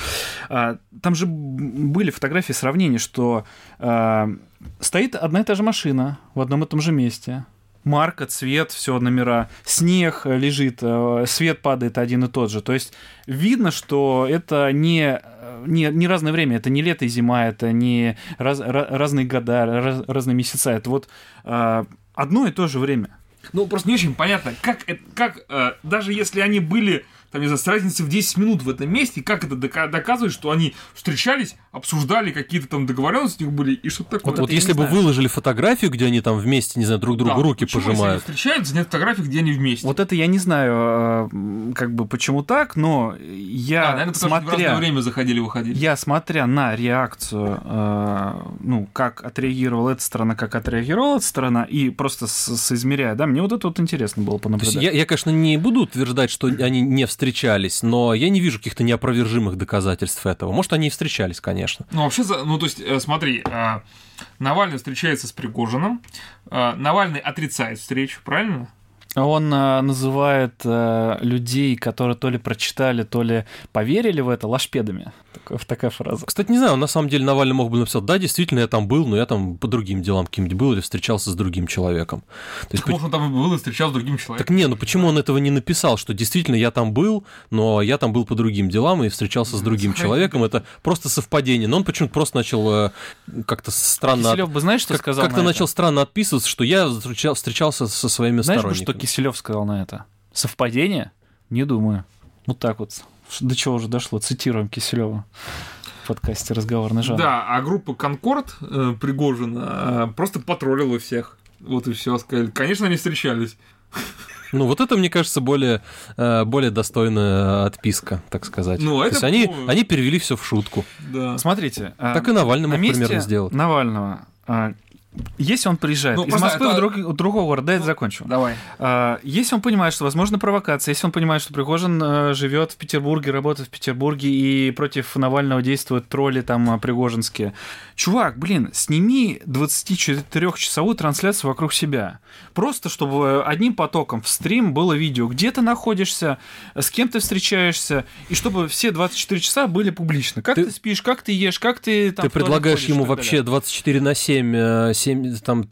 А, там же были фотографии сравнения, что э, стоит одна и та же машина в одном и том же месте, марка, цвет, все номера, снег э, лежит, э, свет падает один и тот же. То есть видно, что это не, э, не, не разное время, это не лето и зима, это не раз- ra- разные года, раз- разные месяца, это вот э, одно и то же время. Ну, просто не очень понятно, как, как э, даже если они были, там, не знаю, с разницей в 10 минут в этом месте, как это дока- доказывает, что они встречались, обсуждали какие-то там договоренности у них были и что-то такое. Вот, вот если бы знаю. выложили фотографию, где они там вместе, не знаю, друг другу Да, руки почему, если они пожимают. встречаются, нет фотографий, где они вместе. Вот это я не знаю, м, как бы почему так, но я а, наверное, потому что в разное смотря... время заходили-выходили. Я, смотря на реакцию, э, ну, как отреагировала эта сторона, как отреагировала эта сторона, и просто соизмеряя, да, мне вот это вот интересно было То есть понаблюдать. я, я, конечно, не буду утверждать, что они не встречались, но я не вижу каких-то неопровержимых доказательств этого. Может, они и встречались, конечно. Ну, вообще, ну, то есть, э, смотри, э, Навальный встречается с Пригожиным, э, Навальный отрицает встречу, правильно? Он э, называет э, людей, которые то ли прочитали, то ли поверили в это, лашпедами. Такая, такая фраза. Кстати, не знаю, на самом деле Навальный мог бы написать, да, действительно, я там был, но я там по другим делам каким-нибудь был или встречался с другим человеком. То есть, так, может, он там был и встречался с другим человеком. Так не, ну почему он этого не написал, что действительно я там был, но я там был по другим делам и встречался с другим Сохранить. человеком, это просто совпадение. Но он почему-то просто начал э, как-то странно... Киселев бы знаешь, что как, сказал Как-то на начал странно отписываться, что я встречался со своими знаешь, сторонниками. что Киселев сказал на это? Совпадение? Не думаю. Вот так вот. До чего уже дошло? Цитируем Киселева в подкасте «Разговорный жанр». Да, а группа «Конкорд» э, Пригожина э, просто потроллила всех. Вот и все. Сказали, конечно, они встречались. Ну, вот это, мне кажется, более, э, более достойная отписка, так сказать. Ну, это... То есть они, они перевели все в шутку. Да. Смотрите. Так и Навальный мог примерно сделать. Навального а, если он приезжает ну, из Москвы это... в друг, другого города, да, это закончу. Давай. А, если он понимает, что возможно провокация, если он понимает, что Пригожин э, живет в Петербурге, работает в Петербурге и против Навального действуют тролли там э, пригожинские. Чувак, блин, сними 24-часовую трансляцию вокруг себя. Просто, чтобы одним потоком в стрим было видео, где ты находишься, с кем ты встречаешься, и чтобы все 24 часа были публичны. Как ты, ты спишь, как ты ешь, как ты там... Ты предлагаешь ему вообще 24 на 7 7, там,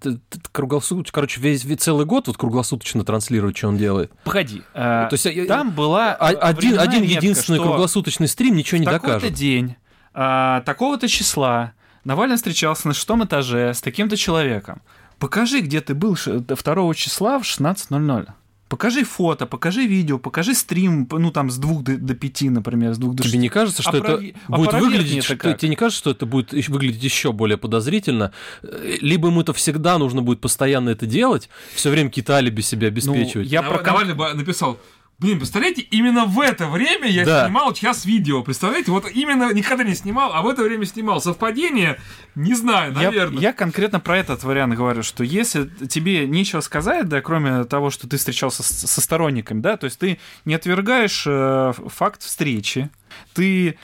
круглосуточно, короче, весь, весь целый год вот круглосуточно транслировать, что он делает. Погоди, а, то есть э, там была один, один единственный круглосуточный стрим ничего не докажет. такой-то день, а, такого-то числа Навальный встречался на шестом этаже с таким-то человеком. Покажи, где ты был 2 числа в 16.00. Покажи фото, покажи видео, покажи стрим, ну там с двух до, до пяти, например, с двух до Тебе не кажется, что Опров... это будет выглядеть, что, тебе не кажется, что это будет выглядеть еще более подозрительно? Либо ему это всегда нужно будет постоянно это делать, все время какие-то алиби себе ну, обеспечивать. Ну, я про... Навальный написал, Блин, представляете, именно в это время я да. снимал час видео. Представляете, вот именно никогда не снимал, а в это время снимал. Совпадение? Не знаю, наверное. Я, я конкретно про этот вариант говорю, что если тебе нечего сказать, да, кроме того, что ты встречался с, со сторонниками, да, то есть ты не отвергаешь э, факт встречи, ты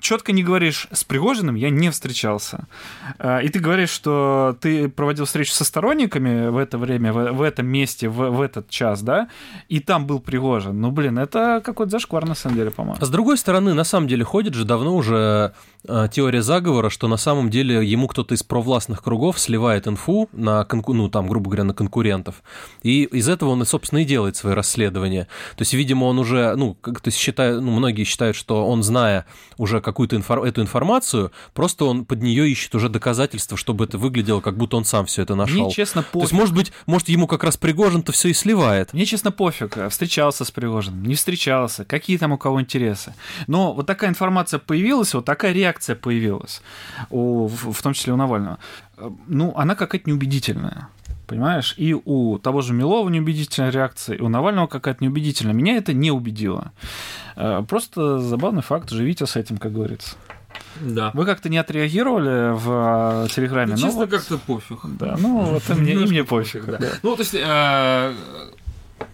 четко не говоришь, с Пригожиным я не встречался. А, и ты говоришь, что ты проводил встречу со сторонниками в это время, в, в этом месте, в, в этот час, да, и там был Пригожин. Ну, блин, это какой-то зашквар, на самом деле, по-моему. А с другой стороны, на самом деле, ходит же давно уже а, теория заговора, что на самом деле ему кто-то из провластных кругов сливает инфу на, конку... ну, там, грубо говоря, на конкурентов. И из этого он, собственно, и делает свои расследования. То есть, видимо, он уже, ну, как то считает, ну, многие считают, что он, зная уже какую-то инфор... эту информацию, просто он под нее ищет уже доказательства, чтобы это выглядело, как будто он сам все это нашел. Мне честно пофиг. То есть, может быть, может, ему как раз Пригожин-то все и сливает. Мне честно пофиг, встречался с Пригожиным, не встречался, какие там у кого интересы. Но вот такая информация появилась, вот такая реакция реакция появилась, у, в, в том числе у Навального, ну, она какая-то неубедительная. Понимаешь? И у того же Милова неубедительная реакция, и у Навального какая-то неубедительная. Меня это не убедило. Э, просто забавный факт, живите с этим, как говорится. Да. Вы как-то не отреагировали в э, Телеграме? Ну, честно, вот... как-то пофиг. Да, ну, вот и мне, и мне пофиг. Да. Ну, то есть, э,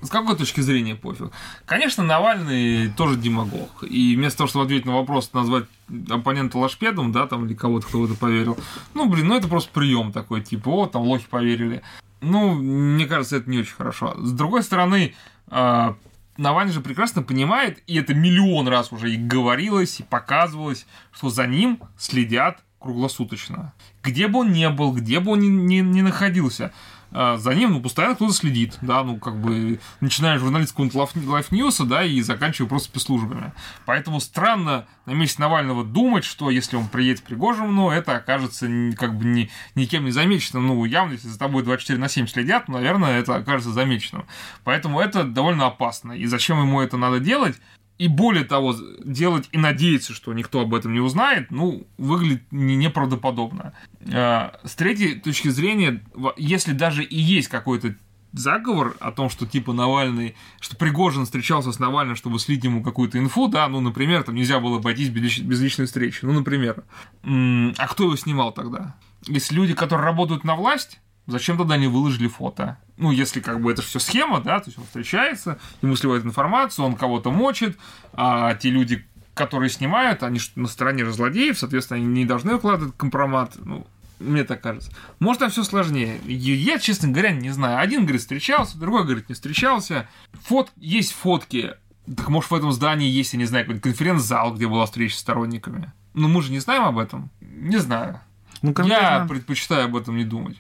с какой точки зрения пофиг? Конечно, Навальный тоже демагог. И вместо того, чтобы ответить на вопрос, назвать оппонента лошпедом, да, там, или кого-то, кто в это поверил, ну, блин, ну это просто прием такой, типа, о, там лохи поверили. Ну, мне кажется, это не очень хорошо. С другой стороны, э, Навальный же прекрасно понимает, и это миллион раз уже и говорилось, и показывалось, что за ним следят круглосуточно. Где бы он ни был, где бы он ни, ни, ни находился – а, за ним, ну, постоянно кто-то следит, да, ну, как бы, начиная журналистского лайф ньюса, да, и заканчивая просто спецслужбами. Поэтому странно на месте Навального думать, что если он приедет к Пригожину, это окажется как бы ни, никем не замеченным. Ну, явно, если за тобой 24 на 7 следят, наверное, это окажется замеченным. Поэтому это довольно опасно. И зачем ему это надо делать? И более того, делать и надеяться, что никто об этом не узнает, ну, выглядит неправдоподобно. А, с третьей точки зрения, если даже и есть какой-то заговор о том, что типа Навальный, что Пригожин встречался с Навальным, чтобы слить ему какую-то инфу, да, ну, например, там нельзя было обойтись без, без личной встречи, ну, например. А кто его снимал тогда? Если люди, которые работают на власть, зачем тогда не выложили фото? ну, если как бы это все схема, да, то есть он встречается, ему сливает информацию, он кого-то мочит, а те люди, которые снимают, они на стороне же злодеев, соответственно, они не должны укладывать компромат. Ну, Мне так кажется. Может, там все сложнее. Я, честно говоря, не знаю. Один говорит, встречался, другой говорит, не встречался. Фот... Есть фотки. Так может, в этом здании есть, я не знаю, какой-нибудь конференц-зал, где была встреча с сторонниками. Но мы же не знаем об этом. Не знаю. Ну, Я предпочитаю об этом не думать.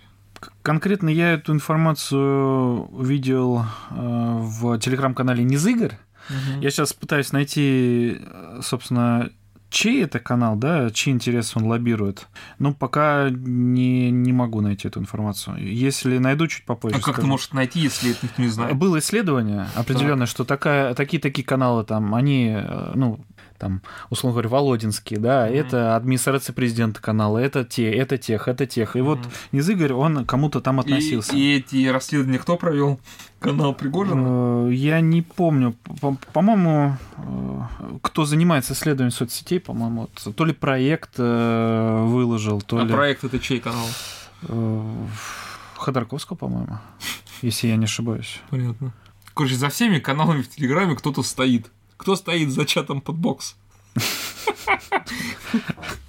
Конкретно я эту информацию увидел э, в телеграм-канале Низыгорь. Я сейчас пытаюсь найти, э, собственно, чей это канал, да, чьи интересы он лоббирует. Но пока не, не могу найти эту информацию. Если найду чуть попозже. А как ты скажу. можешь найти, если это никто не знает? Было исследование определенное, что такая, такие-такие каналы там, они, э, ну, там, условно говоря, Володинские, да, Мгм. это администрация президента канала, это те, это тех, это тех. И вот Мгм. Низыгорь, он кому-то там И, относился. и эти расследования кто провел? Канал Пригожина? Э, Я не помню. По- По-моему, э, кто занимается исследованием соцсетей, по-моему, вот то ли проект э, выложил, то А ли проект это чей канал? Ходорковского, по-моему, если я не ошибаюсь. Понятно. Короче, за всеми каналами в Телеграме кто-то стоит. Кто стоит за чатом под бокс?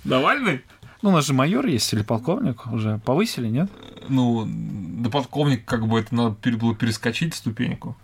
Навальный? Ну, у нас же майор есть или полковник уже повысили, нет? Ну, да подковник, как бы это надо было перескочить ступеньку.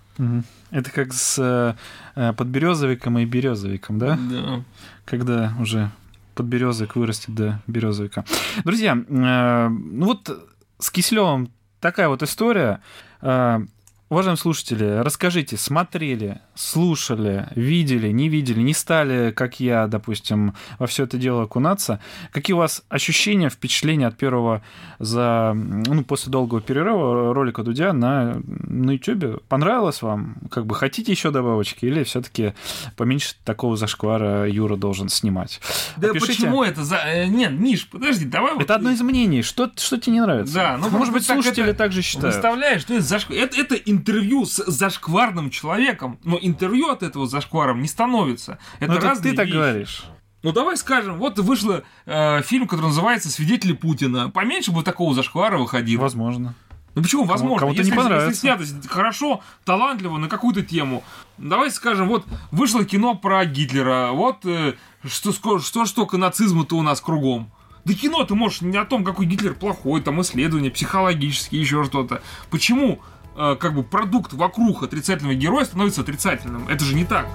Это как с э, подберезовиком и березовиком, да? Да. Когда уже подберезовик вырастет до березовика. Друзья, э, ну вот с Киселевым такая вот история. Э, Уважаемые слушатели, расскажите, смотрели, слушали, видели, не видели, не стали, как я, допустим, во все это дело окунаться. Какие у вас ощущения, впечатления от первого за, ну, после долгого перерыва ролика Дудя на, на YouTube? Понравилось вам? Как бы хотите еще добавочки или все-таки поменьше такого зашквара Юра должен снимать? Да Напишите. почему это за... э, Нет, Миш, подожди, давай вот... Это одно из мнений. Что, что тебе не нравится? Да, ну, может быть, так слушатели это- также считают. Выставляешь, что это, зашк- это, это интервью с зашкварным человеком, но интервью от этого зашкваром не становится. Это Ну, это разные ты так вещи. говоришь. Ну давай скажем, вот вышел э, фильм, который называется «Свидетели Путина». Поменьше бы такого зашквара выходило. Возможно. Ну почему возможно? кому-то если, не понравится. если снято хорошо, талантливо на какую-то тему. Давай скажем, вот вышло кино про Гитлера, вот э, что, ско- что ж только нацизма-то у нас кругом. Да кино ты можешь не о том, какой Гитлер плохой, там исследования психологические, еще что-то. Почему э, как бы продукт вокруг отрицательного героя становится отрицательным? Это же не так.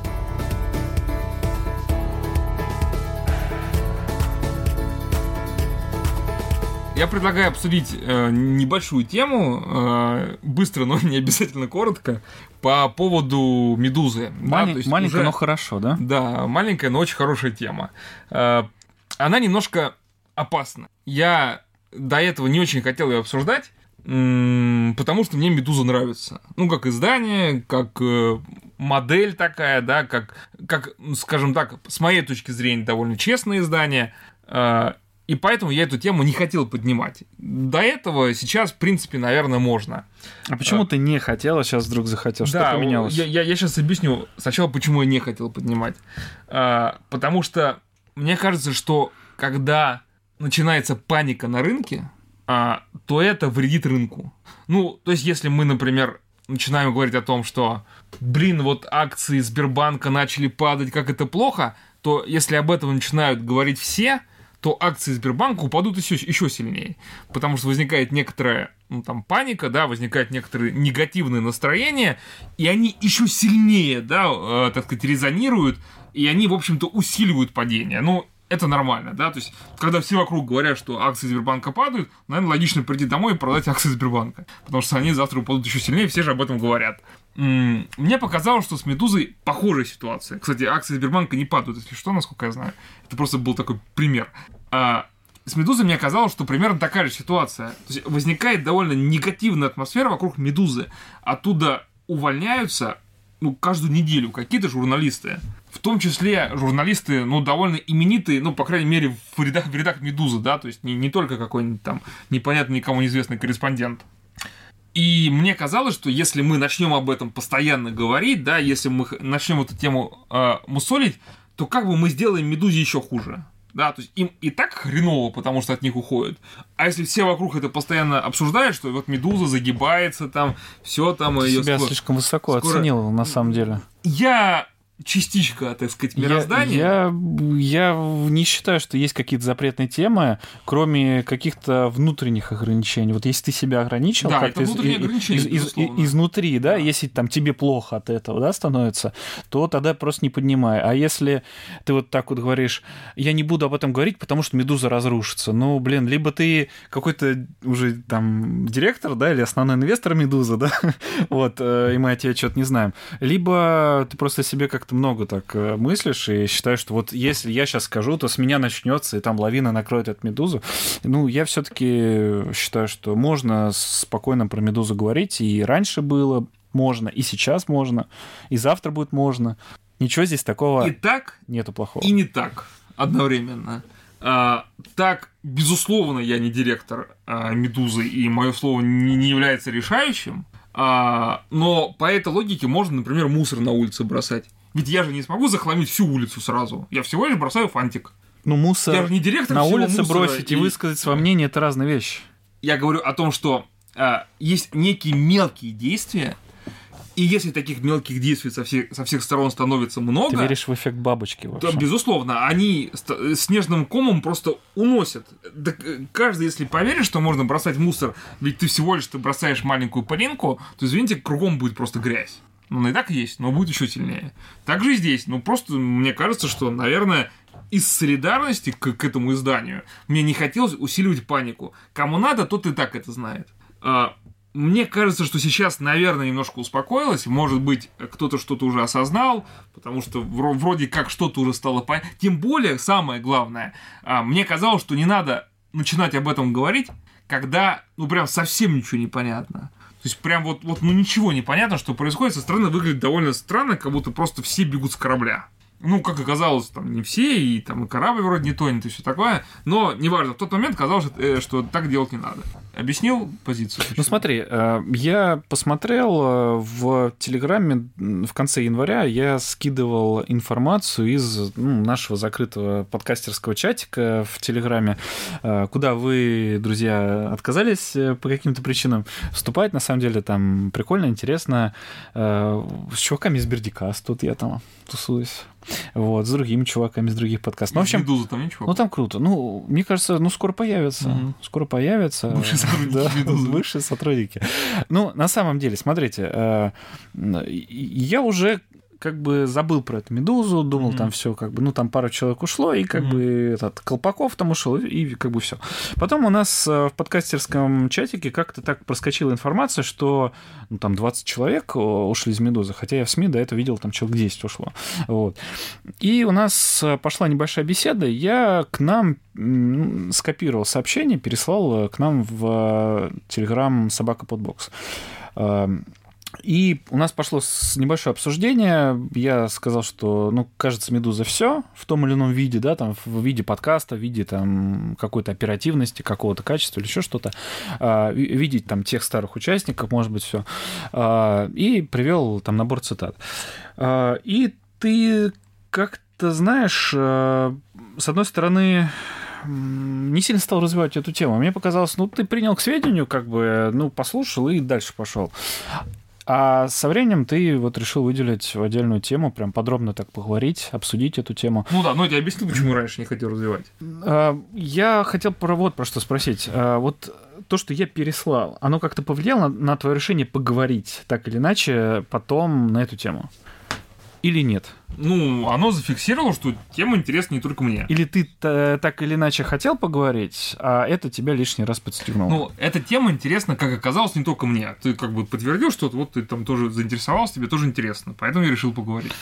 Я предлагаю обсудить э, небольшую тему, э, быстро, но не обязательно коротко, по поводу медузы. Да, то есть Маленько, уже- но хорошо, да? Да, маленькая, но очень хорошая тема. Э, Она немножко опасна. Я до этого не очень хотел ее обсуждать, потому что мне Медуза нравится. Ну, как издание, как э, модель такая, да, как, как, ну, скажем так, с моей точки зрения, довольно честное издание. Э, И поэтому я эту тему не хотел поднимать. До этого сейчас, в принципе, наверное, можно. А почему ты не хотел, а сейчас вдруг захотел? Что Да, поменялось? Я, я, сейчас объясню сначала, почему я не хотел поднимать. А, потому что мне кажется, что когда начинается паника на рынке, а, то это вредит рынку. Ну, то есть, если мы, например, начинаем говорить о том, что, блин, вот акции Сбербанка начали падать, как это плохо, то если об этом начинают говорить все, то акции Сбербанка упадут еще, еще сильнее. Потому что возникает некоторая ну, там, паника, да, возникает некоторые негативные настроения, и они еще сильнее, да, э, так сказать, резонируют, и они, в общем-то, усиливают падение. Ну, это нормально, да, то есть, когда все вокруг говорят, что акции Сбербанка падают, наверное, логично прийти домой и продать акции Сбербанка, потому что они завтра упадут еще сильнее, все же об этом говорят. Мне показалось, что с Медузой похожая ситуация. Кстати, акции Сбербанка не падают, если что, насколько я знаю. Это просто был такой пример. А с Медузой мне казалось, что примерно такая же ситуация. То есть возникает довольно негативная атмосфера вокруг Медузы. Оттуда увольняются ну, каждую неделю какие-то журналисты. В том числе журналисты, ну, довольно именитые, ну, по крайней мере, в рядах, в рядах Медузы, да, то есть не, не только какой-нибудь там непонятный никому неизвестный корреспондент. И мне казалось, что если мы начнем об этом постоянно говорить, да, если мы начнем эту тему э, мусолить, то как бы мы сделаем Медузе еще хуже. Да, то есть им и так хреново, потому что от них уходят. А если все вокруг это постоянно обсуждают, что вот Медуза загибается, там, все там Ты ее себя слишком высоко скоро- оценил, на самом деле. я частичка, так сказать, Я- мироздания. Я, я не считаю, что есть какие-то запретные темы, кроме каких-то внутренних ограничений. Вот если ты себя ограничил Да, как-то это из- из- из- изнутри, да, Да. если там тебе плохо от этого, да, становится, то тогда просто не поднимай. А если ты вот так вот говоришь, я не буду об этом говорить, потому что медуза разрушится. Ну, блин, либо ты какой-то уже там директор, да, или основной инвестор медузы, да, вот, э, и мы о тебе что-то не знаем. Либо ты просто себе как-то много так э, мыслишь и считаешь, что вот если я сейчас скажу, то с меня начнется, и там лавина накроет эту медузу. Ну, я все-таки считаю, что можно спокойно про медузу говорить, и раньше было можно, и сейчас можно, и завтра будет можно. Ничего здесь такого И так, нету плохого. и не так одновременно. А, так, безусловно, я не директор а, Медузы, и мое слово не, не является решающим. А, но по этой логике можно, например, мусор на улице бросать. Ведь я же не смогу захламить всю улицу сразу. Я всего лишь бросаю фантик. Ну, Я мусор же не директор на улице бросить и высказать свое мнение это разные вещи. Я говорю о том, что а, есть некие мелкие действия, и если таких мелких действий со всех, со всех сторон становится много, Ты веришь в эффект бабочки Да, вообще? безусловно, они снежным комом просто уносят. Да, э, каждый, если поверит, что можно бросать мусор, ведь ты всего лишь ты бросаешь маленькую пылинку, то, извините, кругом будет просто грязь. Ну, она и так есть, но будет еще сильнее. Так же и здесь. Ну, просто мне кажется, что, наверное, из солидарности к, к этому изданию мне не хотелось усиливать панику. Кому надо, тот и так это знает. А, мне кажется, что сейчас, наверное, немножко успокоилось. Может быть, кто-то что-то уже осознал, потому что вро- вроде как что-то уже стало понятно. Тем более, самое главное, а, мне казалось, что не надо начинать об этом говорить, когда, ну, прям совсем ничего не понятно. То есть, прям вот, вот ну, ничего не понятно, что происходит. Со стороны выглядит довольно странно, как будто просто все бегут с корабля. Ну, как оказалось, там не все, и там и корабль вроде не тонет, и все такое. Но, неважно, в тот момент казалось, что, э, так делать не надо. Объяснил позицию? Ну почему? смотри, э, я посмотрел э, в Телеграме в конце января, я скидывал информацию из ну, нашего закрытого подкастерского чатика в Телеграме, куда вы, друзья, отказались по каким-то причинам вступать. На самом деле там прикольно, интересно. С чуваками из Бердикас тут я там тусуюсь. Вот, с другими чуваками из других подкастов. Ну, в общем, Медуза там ничего. ну там круто. Ну, мне кажется, ну скоро появится. Мгм. Скоро появится. Бывшие сотрудники Да, «Медузы». Высшие сотрудники. Ну, на самом деле, смотрите, э, я уже как бы забыл про эту медузу, думал, Мгм. там все как бы, ну, там пару человек ушло, и как Мгм. бы этот Колпаков там ушел, и, и как бы все. Потом у нас э, в подкастерском чатике как-то так проскочила информация, что ну, там 20 человек э, ушли из медузы, хотя я в СМИ до этого видел, там человек 10 ушло. Вот. И у нас э, пошла небольшая беседа, я к нам скопировал сообщение, переслал к нам в Телеграм собака подбокс. И у нас пошло небольшое обсуждение. Я сказал, что, ну, кажется, Медуза все в том или ином виде, да, там, в виде подкаста, в виде там какой-то оперативности, какого-то качества или еще что-то. А, ви- видеть там тех старых участников, может быть, все. И привел там набор цитат. А, И ты как-то знаешь, а, с одной стороны, не сильно стал развивать эту тему. Мне показалось, ну, ты принял к сведению, как бы, ну, послушал и дальше пошел. А со временем ты вот решил выделить в отдельную тему, прям подробно так поговорить, обсудить эту тему. Ну да, но я тебе объяснил, почему раньше не хотел развивать. А, Я хотел про вот про что спросить. А, Вот то, что я переслал, оно как-то повлияло на, на твое решение поговорить так или иначе потом на эту тему? Или нет? Ну, оно зафиксировало, что тема интересна не только мне. Или ты та- так или иначе хотел поговорить, а это тебя лишний раз подстегнуло? Ну, эта тема интересна, как оказалось, не только мне. Ты как бы подтвердил, что вот ты там тоже заинтересовался, тебе тоже интересно. Поэтому я решил поговорить.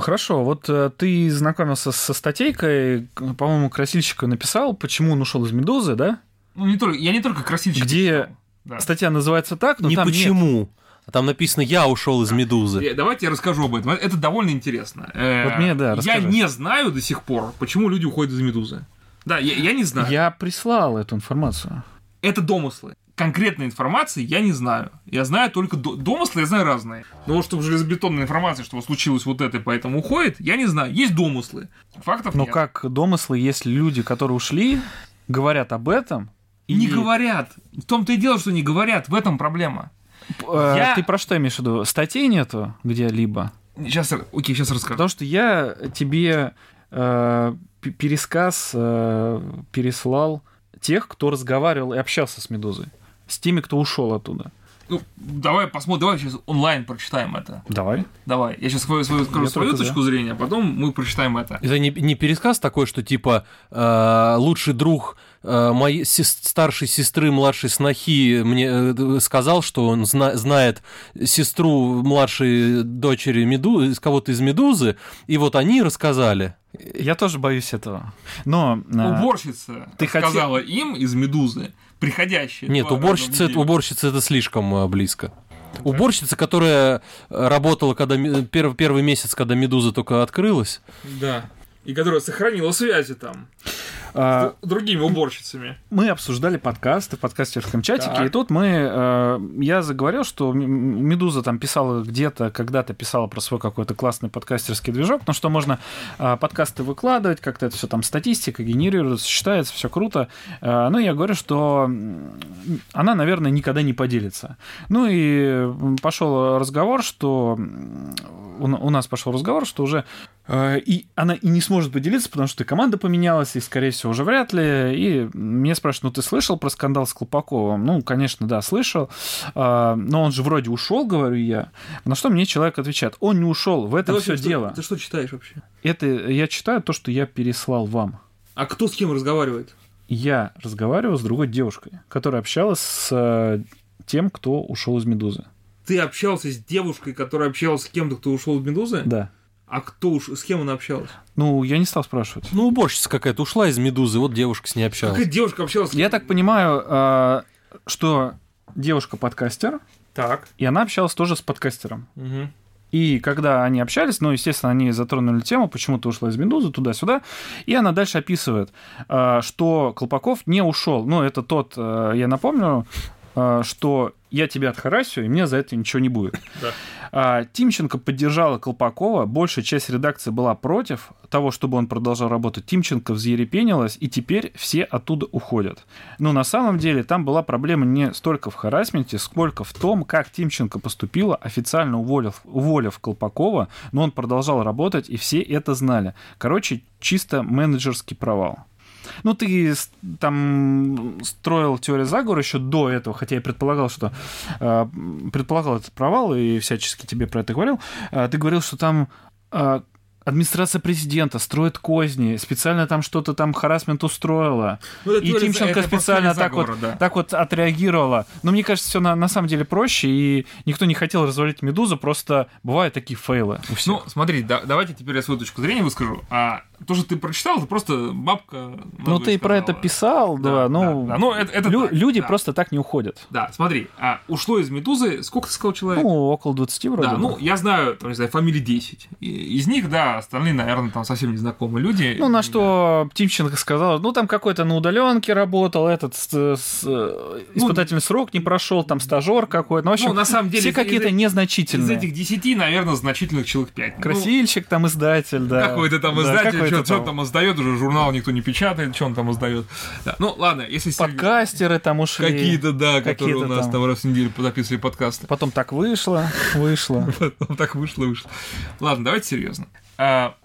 Хорошо, вот э, ты знакомился со статейкой, по-моему, Красильщика написал, почему он ушел из Медузы, да? Ну, не только, я не только красильщик. Где- писал. Да. Статья называется так, но не там нет. А там написано «Я ушел из Медузы». Э, Давайте я расскажу об этом. Это довольно интересно. Э, Вот мне, да, Я расскажи. не знаю до сих пор, почему люди уходят из медузы. Да, я, я не знаю. Я прислал эту информацию. Это домыслы. Конкретной информации я не знаю. Я знаю только до- домыслы, я знаю разные. Но вот чтобы железобетонная информация, что случилось вот это, поэтому уходит, я не знаю. Есть домыслы. Фактов Но нет. как домыслы, если люди, которые ушли, говорят об этом, И не говорят. В том-то и дело, что не говорят. В этом проблема. Э, Я- Ты про что имеешь в виду? Статей нету где-либо? Сейчас, окей, сейчас расскажу. Потому что я тебе э, пересказ э, переслал тех, кто разговаривал и общался с Медузой. С теми, кто ушел оттуда. Ну, давай посмотрим, давай сейчас онлайн прочитаем это. Давай. Давай. Я сейчас свою, свою, скажу Я свою точку зрения, а потом мы прочитаем это. Это не, не пересказ такой, что типа э, лучший друг моей сес- старшей сестры, младшей снохи мне э, сказал, что он зна- знает сестру младшей дочери Меду... из кого-то из Медузы, и вот они рассказали. Я тоже боюсь этого. Но... э, Уборщица ты хотел- сказала им из «Медузы», приходящие. Нет, уборщица, уборщица это слишком э, близко. Уборщица, которая э, работала, когда ме- пер- первый месяц, когда Медуза только открылась. Да. И которая сохранила связи там с другими уборщицами. мы обсуждали подкасты в подкастерском чатике, Так. и тут мы, э, я заговорил, что Медуза там писала где-то, когда-то писала про свой какой-то классный подкастерский движок, ну что можно э, подкасты выкладывать, как-то это все там статистика генерируется, считается, все круто. Э, ну, я говорю, что она, наверное, никогда не поделится. Ну и пошел разговор, что у, у нас пошел разговор, что уже э, и она и не сможет поделиться, потому что и команда поменялась, и, скорее всего, уже вряд ли. И меня спрашивают, ну ты слышал про скандал с Колпаковым? Ну, конечно, да, слышал. А, но он же вроде ушел, говорю я. На что мне человек отвечает, он не ушел, в этом Ты все что- дело. Ты что читаешь вообще? Это я читаю то, что я переслал вам. А кто с кем разговаривает? Я разговаривал с другой девушкой, которая общалась с э, тем, кто ушел из Медузы. Ты общался с девушкой, которая общалась с кем-то, кто ушел из «Медузы»? Да. А кто уж, с кем она общалась? Ну, я не стал спрашивать. Ну, уборщица какая-то ушла из Медузы, вот девушка с ней общалась. Какая девушка общалась Я так понимаю, э, что девушка подкастер, Так. и она общалась тоже с подкастером. Угу. И когда они общались, ну, естественно, они затронули тему, почему ты ушла из Медузы туда-сюда, и она дальше описывает, э, что Колпаков не ушел. Ну, это тот, э, я напомню, э, что я тебя отхарасю, и мне за это ничего не будет. Да. А, Тимченко поддержала Колпакова, большая часть редакции была против того, чтобы он продолжал работать. Тимченко взъерепенилась, и теперь все оттуда уходят. Но на самом деле там была проблема не столько в харасменте, сколько в том, как Тимченко поступила, официально уволив, уволив Колпакова, но он продолжал работать, и все это знали. Короче, чисто менеджерский провал. Ну, ты там строил теорию заговора еще до этого, хотя я предполагал, что э, предполагал этот провал и всячески тебе про это говорил. Э, ты говорил, что там э, администрация президента строит козни, специально там что-то там харасмент устроила. Ну, И Тимченко специально так вот, заговора, да. так вот отреагировала. Но мне кажется, все на, на самом деле проще, и никто не хотел развалить Медузу, просто бывают такие фейлы у всех. Ну, смотри, да- давайте теперь я свою точку зрения выскажу. А то, что ты прочитал, это просто бабка... ну, ты про это сказала. писал, да, ну, да. Ну, это, это лю- так, люди да. просто так не уходят. Да, смотри, а ушло из «Медузы» сколько ты сказал человек? Ну, около 20 вроде. да, ну, я знаю, там, не знаю, фамилии 10. И из них, да, остальные, наверное, там совсем незнакомые люди. Ну, на что Тимченко сказал, ну, там какой-то на удаленке работал, этот с- с- испытательный срок не прошел, там стажер какой-то. Ну, в общем, Ну, на самом деле, все какие-то из- Из незначительные. этих 10, наверное, значительных человек 5. Красильщик, там издатель, да. Какой-то там Да, издатель, какой-то что он там издает, уже журнал никто не печатает, что он там издает. Да. Ну, ладно, если. Подкастеры там ушли. Какие-то, да, которые у нас там. там раз в неделю записывали подкасты. Потом так вышло, вышло. Потом так вышло, вышло. Ладно, давайте серьезно. А,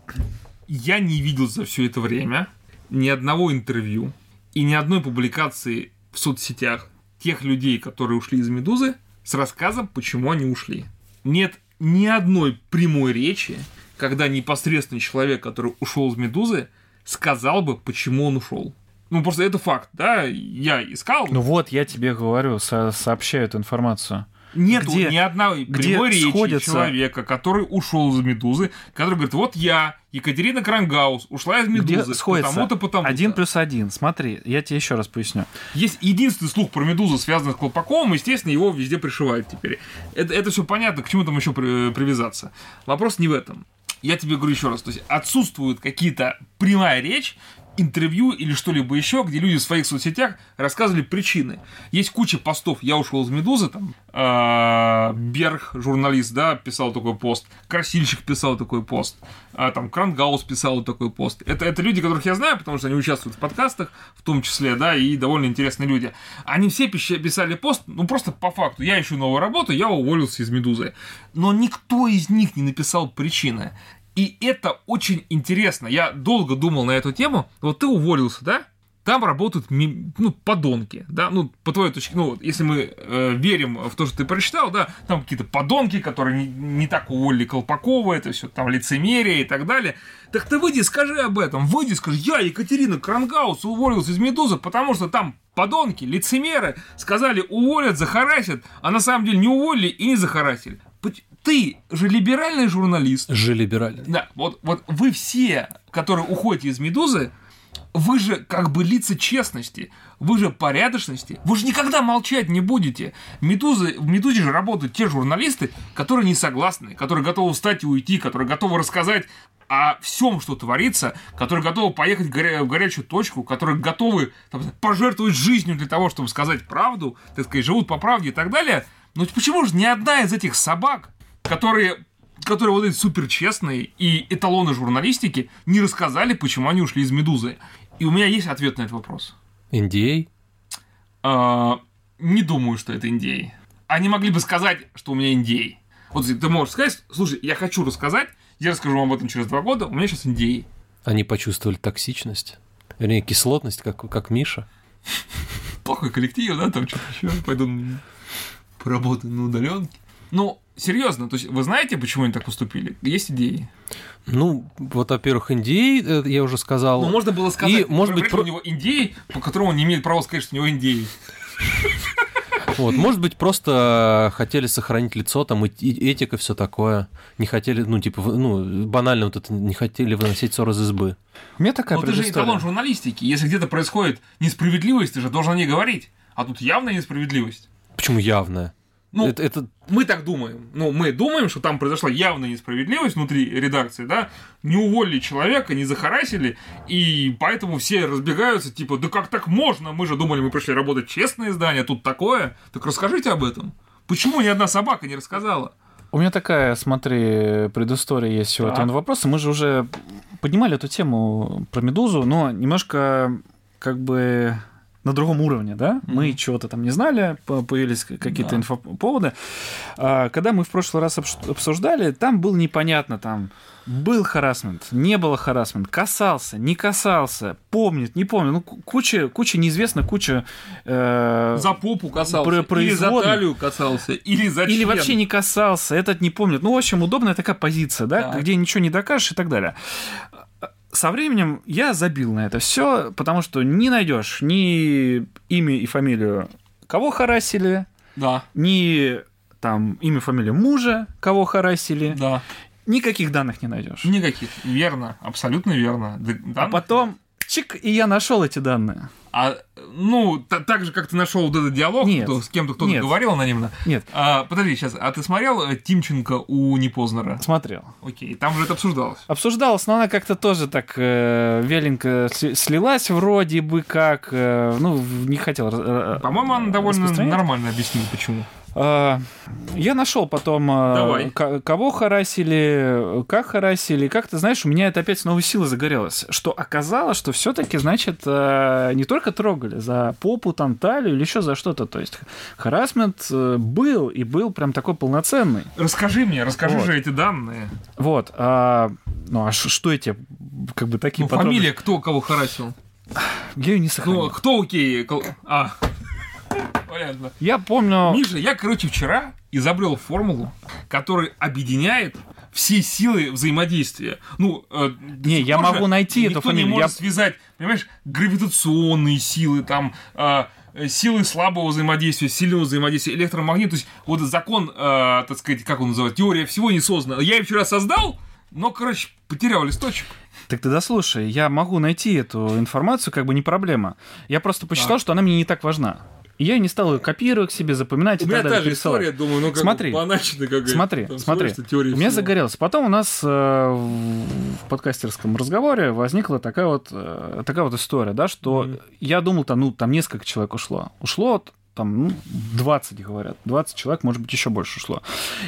я не видел за все это время ни одного интервью и ни одной публикации в соцсетях тех людей, которые ушли из «Медузы», с рассказом, почему они ушли. Нет ни одной прямой речи, когда непосредственный человек, который ушел из «Медузы», сказал бы, почему он ушел. Ну, просто это факт, да, я искал, Ну вот, я тебе говорю, со- сообщаю эту информацию. Нету Где- ни одной прямой речи сходятся- человека, который ушел из Медузы, который говорит, вот я, Екатерина Крангаус, ушла из Медузы, сходится потому-то, потому-то. один плюс один. Смотри, я тебе еще раз поясню. Есть единственный слух про Медузу, связанный с Колпаковым, естественно, его везде пришивают теперь. Это, это все понятно, к чему там еще при- привязаться. Вопрос не в этом. Я тебе говорю еще раз, то есть отсутствует какие-то прямая речь интервью или что-либо еще, где люди в своих соцсетях рассказывали причины. Есть куча постов. Я ушел из Медузы, там э, Берг, журналист, да, писал такой пост, Красильщик писал такой пост, а, там Крангаус писал такой пост. Это, это люди, которых я знаю, потому что они участвуют в подкастах, в том числе, да, и довольно интересные люди. Они все писали пост, ну просто по факту. Я ищу новую работу, я уволился из Медузы. Но никто из них не написал причины. И это очень интересно. Я долго думал на эту тему. Вот ты уволился, да? Там работают ну, подонки, да, ну, по твоей точке, ну, если мы э, верим в то, что ты прочитал, да, там какие-то подонки, которые не, не так уволили Колпакова, это все там лицемерие и так далее. Так ты выйди, скажи об этом, выйди, скажи, я, Екатерина Крангаус, уволился из Медузы, потому что там подонки, лицемеры сказали уволят, захарасят, а на самом деле не уволили и не захарасили ты же либеральный журналист. Же либеральный. Да, вот, вот вы все, которые уходите из «Медузы», вы же как бы лица честности, вы же порядочности, вы же никогда молчать не будете. Медузы, в «Медузе» же работают те журналисты, которые не согласны, которые готовы встать и уйти, которые готовы рассказать о всем, что творится, которые готовы поехать в, горя... в горячую точку, которые готовы там, пожертвовать жизнью для того, чтобы сказать правду, так сказать, живут по правде и так далее. Но почему же ни одна из этих собак которые которые вот эти супер честные и эталоны журналистики не рассказали, почему они ушли из «Медузы». И у меня есть ответ на этот вопрос. Индей? А, не думаю, что это Индей. Они могли бы сказать, что у меня Индей. Вот ты можешь сказать, слушай, я хочу рассказать, я расскажу вам об этом через два года, у меня сейчас Индей. Они почувствовали токсичность? Вернее, кислотность, как, как Миша? Плохой коллектив, да, там что-то еще, пойду поработаю на удаленке. Ну, серьезно, то есть вы знаете, почему они так поступили? Есть идеи? Ну, вот, во-первых, индей, э, я уже сказал. Ну, можно было сказать, и, может быть, про... у него индей, по которому он не имеет права сказать, что у него индей. Вот, может быть, просто хотели сохранить лицо, там, и этика, все такое. Не хотели, ну, типа, ну, банально вот это, не хотели выносить ссор из избы. У меня такая Но ты же эталон журналистики. Если где-то происходит несправедливость, ты же должен о ней говорить. А тут явная несправедливость. Почему явная? Ну, это, это... мы так думаем. Ну, мы думаем, что там произошла явная несправедливость внутри редакции, да, не уволили человека, не захарасили, и поэтому все разбегаются, типа, да как так можно? Мы же думали, мы пришли работать честное издание, а тут такое. Так расскажите об этом. Почему ни одна собака не рассказала? У меня такая, смотри, предыстория есть всего этого вопроса. Мы же уже поднимали эту тему про Медузу, но немножко как бы на другом уровне, да, mm-hmm. мы чего-то там не знали, появились какие-то да. инфоповоды. А, когда мы в прошлый раз обсуждали, там было непонятно, там был харасмент, не было харасмент, касался, не касался, помнит, не помнит, ну куча, куча неизвестно, куча э, за попу касался, про или за талию касался, или за или вообще не касался, этот не помнит. Ну в общем удобная такая позиция, да, да. где ничего не докажешь и так далее со временем я забил на это все, потому что не найдешь ни имя и фамилию, кого харасили, да. ни там имя, фамилию мужа, кого харасили. Да. Никаких данных не найдешь. Никаких. Верно, абсолютно верно. Данных... А потом чик, и я нашел эти данные. А, ну, так же, как ты нашел вот этот диалог, нет, кто, с кем-то кто-то нет, говорил анонимно. Нет. А, подожди, сейчас, а ты смотрел э, Тимченко у Непознера? Смотрел. Окей, там же это обсуждалось. Обсуждалось, но она как-то тоже так э, веленько слилась вроде бы как, э, ну, не хотел э, По-моему, она довольно нормально объяснила, почему. А, я нашел потом, а, Давай. кого харасили, как харасили. Как ты знаешь, у меня это опять с новой силой загорелось. Что оказалось, что все-таки, значит, а, не только трогали за попу, там, талию или еще за что-то. То есть харасмент э, был и был прям такой полноценный. Расскажи мне, расскажи вот. же эти данные. Вот. А, ну а что эти, как бы такие ну, фамилия, кто кого харасил? Я ее не сохранил. Ну, кто окей? А, Понятно. Я помню... Миша, я, короче, вчера изобрел формулу, которая объединяет все силы взаимодействия. Ну, э, не, я могу найти эту фамилию. не может я... связать, понимаешь, гравитационные силы, там, э, силы слабого взаимодействия, сильного взаимодействия, электромагнит. То есть, вот закон, э, так сказать, как он называется, теория всего не создана. Я ее вчера создал, но, короче, потерял листочек. Так ты дослушай, я могу найти эту информацию, как бы не проблема. Я просто посчитал, так. что она мне не так важна. И я не стал ее копировать к себе, запоминать У и меня так далее. та же пересылать. история, думаю, ну как Смотри. по-аначно какая-то. Смотри, Там смотри. У меня всего. загорелось. Потом у нас э, в подкастерском разговоре возникла такая вот, э, такая вот история, да, что Мгм. я думал, там, ну, там несколько человек ушло. Ушло там, ну, 20, говорят. 20 человек, может быть, еще больше ушло.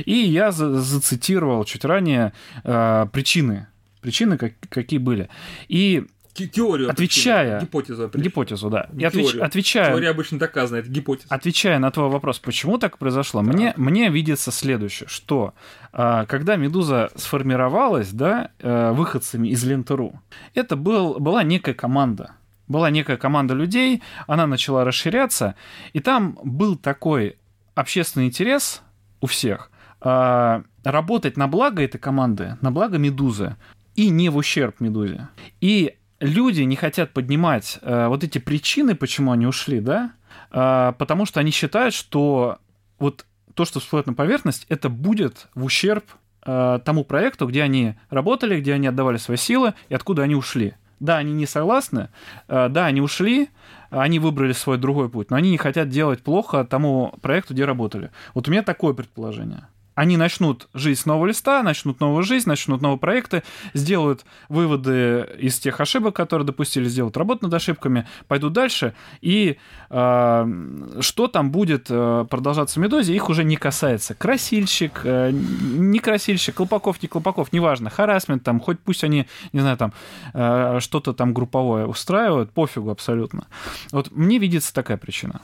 И я за- зацитировал чуть ранее э, причины. Причины, как- какие были. И Теорию. Отвечая- Гипотезу. гипотезу, да. И отвеч- отвечая, Теория обычно доказана, это гипотеза. Отвечая на твой вопрос, почему так произошло, мне, мне видится следующее, что а, когда «Медуза» сформировалась, да, э, выходцами из Лентеру, это был, была некая команда. Была некая команда людей, она начала расширяться, и там был такой общественный интерес у всех а, работать на благо этой команды, на благо «Медузы», и не в ущерб «Медузе». И люди не хотят поднимать э, вот эти причины, почему они ушли, да, а, потому что они считают, что вот то, что всплывет на поверхность, это будет в ущерб э, тому проекту, где они работали, где они отдавали свои силы и откуда они ушли. Да, они не согласны, э, да, они ушли, они выбрали свой другой путь, но они не хотят делать плохо тому проекту, где работали. Вот у меня такое предположение. Они начнут жизнь с нового листа, начнут новую жизнь, начнут новые проекты, сделают выводы из тех ошибок, которые допустили, сделают работу над ошибками, пойдут дальше, и э, что там будет э, продолжаться в «Медузе», их уже не касается. Красильщик, э, не красильщик, Колпаков, не Колпаков, неважно, харасмент там, хоть пусть они, не знаю, там э, что-то там групповое устраивают, пофигу абсолютно. Вот мне видится такая причина.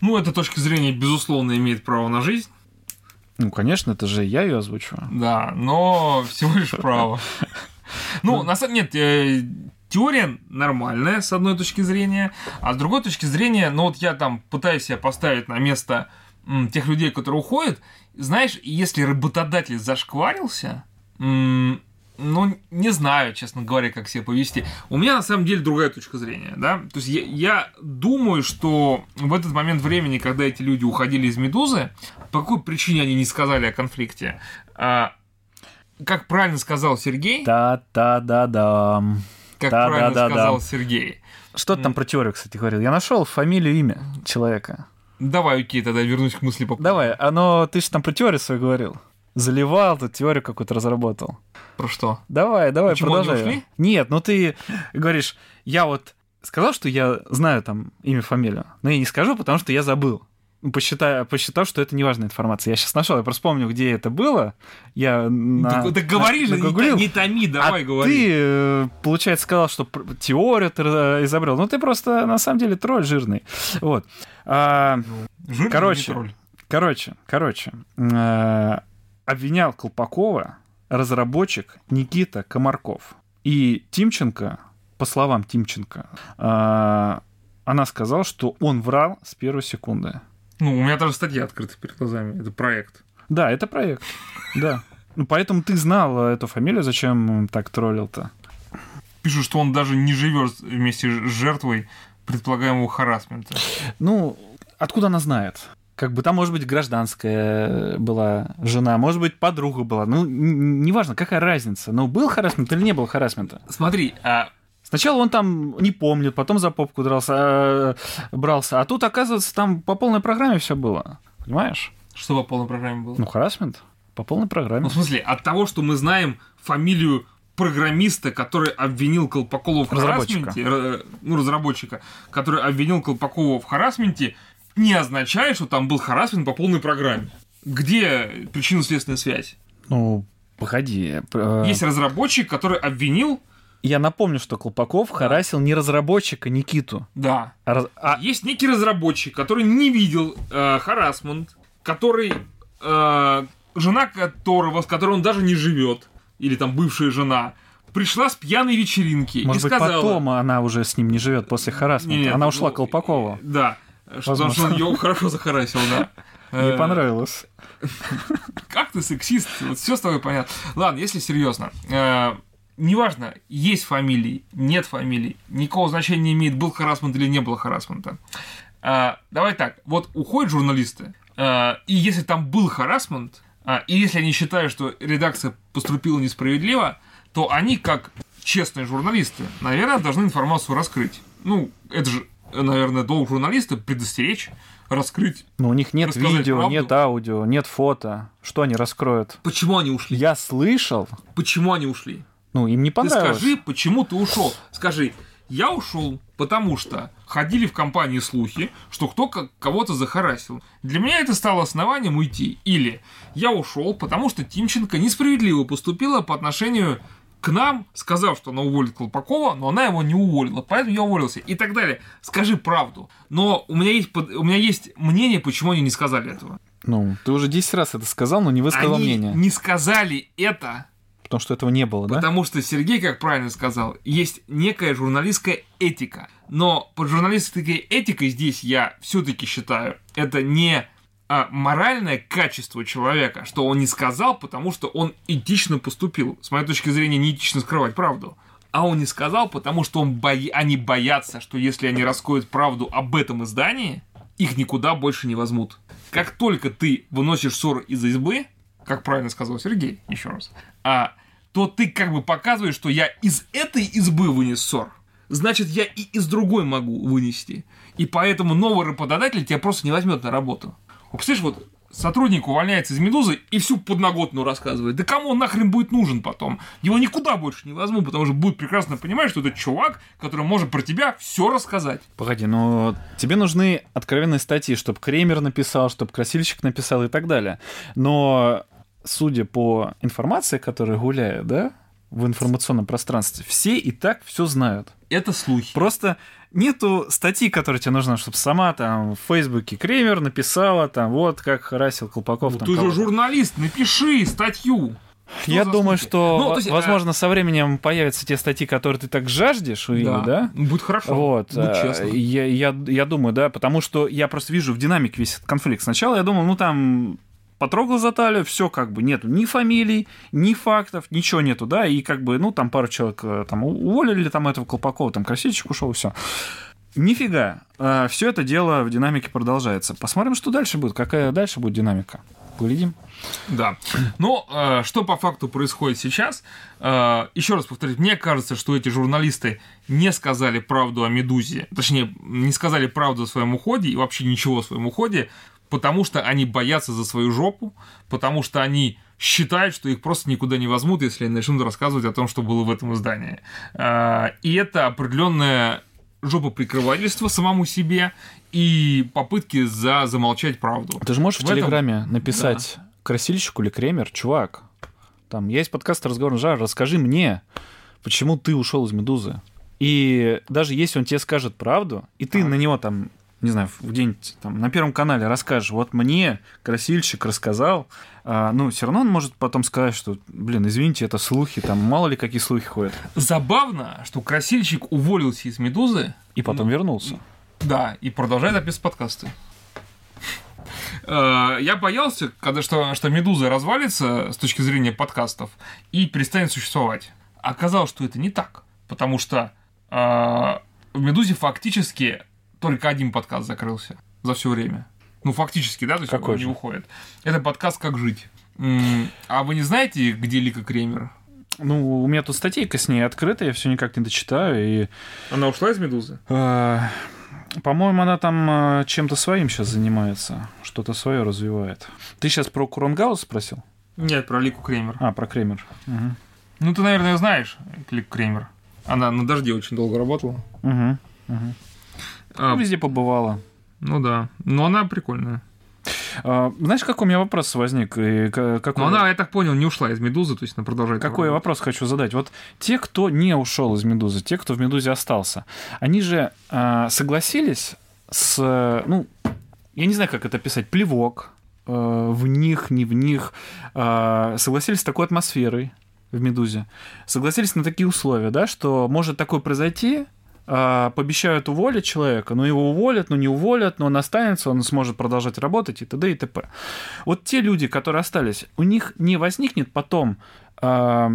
Ну, эта точка зрения, безусловно, имеет право на жизнь. Ну, конечно, это же я ее озвучиваю. Да, но всего лишь право. Ну, на самом деле, нет, э, теория нормальная, с одной точки зрения, а с другой точки зрения, ну вот я там пытаюсь себя поставить на место тех людей, которые уходят, знаешь, если работодатель зашкварился, ну, не знаю, честно говоря, как себя повести. У меня на самом деле другая точка зрения, да. То есть я, я думаю, что в этот момент времени, когда эти люди уходили из Медузы, по какой причине они не сказали о конфликте? А, как правильно сказал Сергей, Та-та-да-да. как да, правильно да, да, сказал да. Сергей. Что ты там про теорию, кстати, говорил? Я нашел фамилию, имя человека. Давай, окей, тогда вернусь к мысли по Давай, оно, ты же там про теорию свою говорил. Заливал, тут теорию какую-то разработал. Про что? Давай, давай, Почему они продолжай. ушли? Нет, ну ты говоришь, я вот сказал, что я знаю там имя, фамилию, но я не скажу, потому что я забыл. Ну, Посчитав, посчитав, что это неважная информация. Я сейчас нашел, я просто помню, где это было. Я на, так, так говори на- же, не, нагуглил. не томи, давай а говори. ты, э, получается, сказал, что теорию ты изобрел. Ну, ты просто, на самом деле, тролль жирный. Вот. А, Жирный короче. тролль. Короче, короче, э, обвинял Колпакова разработчик Никита Комарков. И Тимченко, по словам Тимченко, э, она сказала, что он врал с первой секунды. Ну, у меня даже статья открыта перед глазами. Это проект. Да, это проект. Да. Ну, поэтому ты знал эту фамилию, зачем так троллил-то? Пишут, что он даже не живет вместе с жертвой предполагаемого харасмента. Ну, откуда она знает? Как бы там, может быть, гражданская была жена, может быть, подруга была. Ну, неважно, какая разница. Но был харасмент или не был харасмента? Смотри, а Сначала он там не помнит, потом за попку дрался, а, брался. А тут, оказывается, там по полной программе все было. Понимаешь? что по полной программе было? Ну, харасмент по полной программе. Ну, в смысле, от того, что мы знаем фамилию программиста, который обвинил Колпакова в Разработчика. харасменте, ра- ну, разработчика, который обвинил Колпакова в харасменте, не означает, что там был харасмент по полной программе. Где причинно-следственная связь? Ну, погоди. э, Есть разработчик, который обвинил, Я напомню, что Колпаков харасил не разработчика Никиту, да, а, раз- а- Есть некий разработчик, который не видел э, харасмент, который э, жена которого, с которой он даже не живет, или там бывшая жена, пришла с пьяной вечеринки может и быть, сказала. потом она уже с ним не живет после харасмента. Не-не, она ушла ну, Колпакову. Да. Что- Потому что он ее хорошо захарасил, да. Не Э, понравилось. Как ты сексист? Вот все с тобой понятно. Ладно, если серьезно. э, Неважно, есть фамилии, нет фамилий, никакого значения не имеет, был харасмент или не было харасмента. А, давай так, вот уходят журналисты, и если там был харасмент, и если они считают, что редакция поступила несправедливо, то они, как честные журналисты, наверное, должны информацию раскрыть. Ну, это же наверное, долг журналиста предостеречь, раскрыть. Но у них нет видео, правду. нет аудио, нет фото. Что они раскроют? Почему они ушли? Я слышал, Почему они ушли? ну, им не Ты понравилось. скажи, почему ты ушел. Скажи, я ушел, потому что ходили в компании слухи, что кто ко- кого-то захарасил. Для меня это стало основанием уйти. Или я ушел, потому что Тимченко несправедливо поступила по отношению к нам, сказав, что она уволит Колпакова, но она его не уволила, поэтому я уволился. И так далее. Скажи правду. Но у меня есть, у меня есть мнение, почему они не сказали этого. Ну, ты уже 10 раз это сказал, но не высказал они мнение. не сказали это Потому что этого не было, да? Потому что Сергей, как правильно сказал, есть некая журналистская этика. Но под журналистской этикой здесь я все-таки считаю, это не а, моральное качество человека, что он не сказал, потому что он этично поступил. С моей точки зрения, не этично скрывать правду. А он не сказал, потому что он бои... они боятся, что если они раскроют правду об этом издании, их никуда больше не возьмут. Как только ты выносишь ссор из избы, как правильно сказал Сергей, еще раз, а, то ты как бы показываешь, что я из этой избы вынес ссор. Значит, я и из другой могу вынести. И поэтому новый работодатель тебя просто не возьмет на работу. Представляешь, вот сотрудник увольняется из «Медузы» и всю подноготную рассказывает. Да кому он нахрен будет нужен потом? Его никуда больше не возьму, потому что будет прекрасно понимать, что это чувак, который может про тебя все рассказать. Погоди, но тебе нужны откровенные статьи, чтобы Кремер написал, чтобы Красильщик написал и так далее. Но, судя по информации, которая гуляет, да, в информационном пространстве, все и так все знают. Это слухи. Просто нету статьи, которая тебе нужна, чтобы сама там в Фейсбуке Кремер написала там вот как харасил Колпаков. Ну, там ты же журналист, напиши статью. Что Я думаю, слухи? что, Ну, есть, возможно, со временем появятся те статьи, которые ты так жаждешь увидеть, да? Будет хорошо. Вот, Будь э, честным. я, я, я думаю, да, потому что я просто вижу в динамике весь этот конфликт. Сначала я думал, ну там потрогал за талию, все как бы нету ни фамилий, ни фактов, ничего нету, да, и как бы, ну там пару человек э, там уволили там этого Колпакова, там Красильщик ушел, все. Нифига, все это дело в динамике продолжается. Посмотрим, что дальше будет, какая дальше будет динамика. Поглядим. Да. Но э, что по факту происходит сейчас? Э, еще раз повторюсь, мне кажется, что эти журналисты не сказали правду о Медузе, точнее, не сказали правду о своем уходе и вообще ничего о своем уходе, потому что они боятся за свою жопу, потому что они считают, что их просто никуда не возьмут, если они начнут рассказывать о том, что было в этом издании. Э, и это определенное жопоприкрывательство самому себе и попытки за замолчать правду. Ты же можешь в, В этом- Телеграме написать Красильщику или Кремер, чувак, там есть подкаст «Разговор жар», расскажи мне, почему ты ушел из «Медузы». И даже если он тебе скажет правду, и ты Так. на него там, не знаю, где-нибудь там на Первом канале расскажешь, вот мне Красильщик рассказал, а, ну, все равно он может потом сказать, что, блин, извините, это слухи, там мало ли какие слухи ходят. Забавно, что красильщик уволился из «Медузы», И потом вернулся. да, и продолжает записывать подкасты. Э, Я боялся, когда, что, что «Медуза» развалится с точки зрения подкастов и перестанет существовать. Оказалось, что это не так, потому что э, в «Медузе» фактически только один подкаст закрылся за все время. Ну, фактически, да, то есть Какой он не же? уходит. Это подкаст «Как жить». А вы не знаете, где Лика Кремер? Ну, у меня тут статейка с ней открыта, я все никак не дочитаю, и Она ушла из «Медузы»? Э, По-моему, она там э, чем-то своим сейчас занимается, что-то свое развивает. Ты сейчас про Курангаус спросил? Нет, про Лику Кремер. А, про Кремер. Мгм. Ну, ты, наверное, знаешь Лику Кремер. Она на дожде очень долго работала. Мгм. Мгм. А, Ну, Везде побывала. ну да. Но она прикольная. А, Знаешь, какой у меня вопрос возник? И ка- какой, Но она, я так понял, не ушла из Медузы, то есть она продолжает. какой работать. вопрос хочу задать? Вот те, кто не ушел из Медузы, те, кто в Медузе остался, они же а, согласились с, ну, я не знаю, как это писать, плевок э, в них, не в них, а, согласились с такой атмосферой в Медузе, согласились на такие условия, да, что может такое произойти, а, пообещают уволить человека, но его уволят, но не уволят, но он останется, он сможет продолжать работать и т.д. и т.п. Вот те люди, которые остались, у них не возникнет потом а,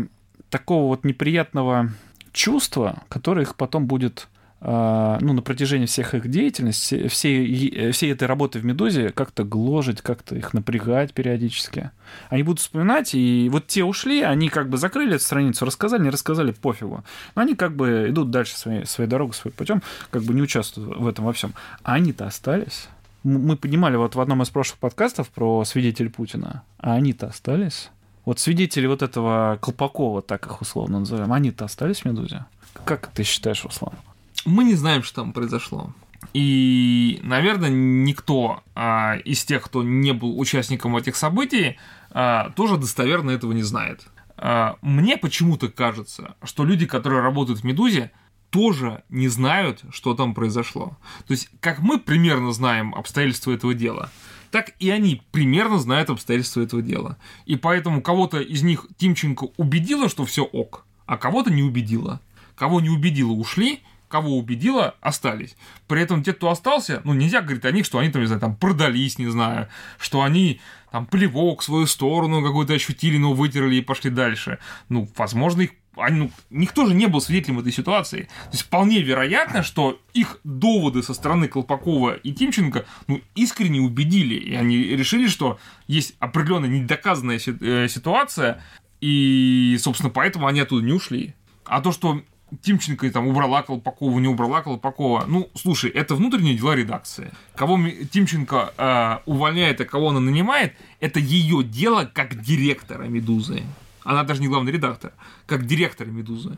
такого вот неприятного чувства, которое их потом будет ну, на протяжении всех их деятельности, всей, всей этой работы в «Медузе» как-то гложить, как-то их напрягать периодически. Они будут вспоминать, и вот те ушли, они как бы закрыли эту страницу, рассказали, не рассказали, пофигу. Но они как бы идут дальше своей, своей дорогой, своим путем, как бы не участвуют в этом во всем. А они-то остались. Мы поднимали вот в одном из прошлых подкастов про свидетелей Путина, а они-то остались. Вот свидетели вот этого Колпакова, так их условно назовем, они-то остались в «Медузе»? Как ты считаешь, Руслан? Мы не знаем, что там произошло. И, наверное, никто а, из тех, кто не был участником этих событий, а, тоже достоверно этого не знает. А, мне почему-то кажется, что люди, которые работают в «Медузе», тоже не знают, что там произошло. То есть, как мы примерно знаем обстоятельства этого дела, так и они примерно знают обстоятельства этого дела. И поэтому кого-то из них Тимченко убедила, что все ок, а кого-то не убедила. Кого не убедила, ушли, кого убедила, остались. При этом те, кто остался, ну, нельзя говорить о них, что они там, не знаю, там продались, не знаю, что они там плевок в свою сторону какой-то ощутили, но вытерли и пошли дальше. Ну, возможно, их они, ну, никто же не был свидетелем этой ситуации. То есть вполне вероятно, что их доводы со стороны Колпакова и Тимченко ну, искренне убедили, и они решили, что есть определенная недоказанная э, ситуация, и, собственно, поэтому они оттуда не ушли. А то, что Тимченко там убрала Колпакова, не убрала Колпакова. Ну, слушай, это внутренние дела редакции. Кого Тимченко э, увольняет, а кого она нанимает, это ее дело как директора «Медузы». Она даже не главный редактор, как директор «Медузы».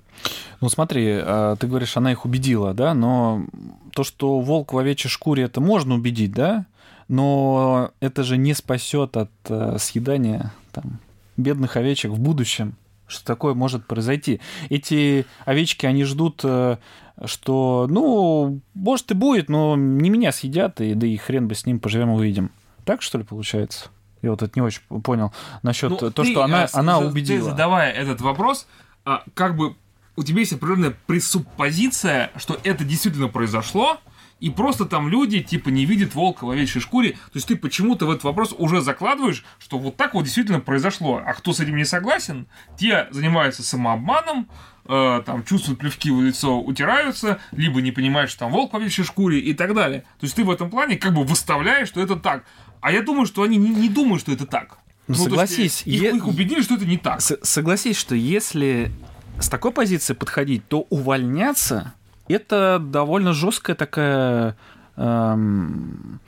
Ну смотри, а, ты говоришь, она их убедила, да, но то, что волк в овечьей шкуре, это можно убедить, да, но это же не спасет от э, съедания там, бедных овечек в будущем что такое может произойти. Эти овечки, они ждут, э, что, ну, может и будет, но не меня съедят, и да и хрен бы с ним поживем увидим. Так, что ли, получается? Я вот это не очень понял насчет ну, то, что она, а, она убедила. Ты, задавая этот вопрос, а, как бы у тебя есть определенная пресуппозиция, что это действительно произошло, и просто там люди, типа, не видят волка в овечьей шкуре. То есть ты почему-то в этот вопрос уже закладываешь, что вот так вот действительно произошло. А кто с этим не согласен, те занимаются самообманом, э, там чувствуют плевки в лицо, утираются, либо не понимают, что там волк в овечьей шкуре и так далее. То есть ты в этом плане как бы выставляешь, что это так. А я думаю, что они не, не думают, что это так. Ну, ну согласись. Есть, их, их убедили, что это не так. Согласись, что если с такой позиции подходить, то увольняться это довольно жесткая такая эм,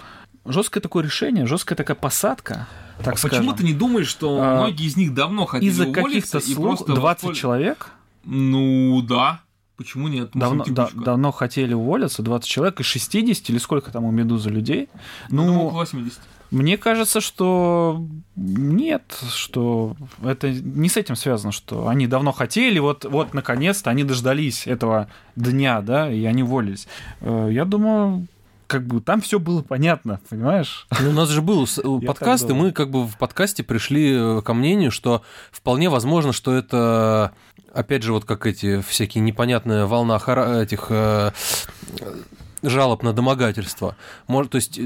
жесткое такое решение, жесткая такая посадка. Так а почему ты не думаешь, что а, многие из них давно хотели из-за каких-то слух 20 восполь... человек? Ну да. Почему нет? Давно, да, давно хотели уволиться, 20 человек из 60 или сколько там у Медузы людей? Ну, ну 80. Мне кажется, что нет, что это не с этим связано, что они давно хотели, вот, вот наконец-то они дождались этого дня, да, и они уволились. Э, я думаю, как бы там все было понятно, понимаешь? Ну, у нас же был подкаст, и мы как бы в подкасте пришли э, ко мнению, что вполне возможно, что это, опять же, вот как эти всякие непонятные волна этих э, жалоб на домогательство. Может, то есть э,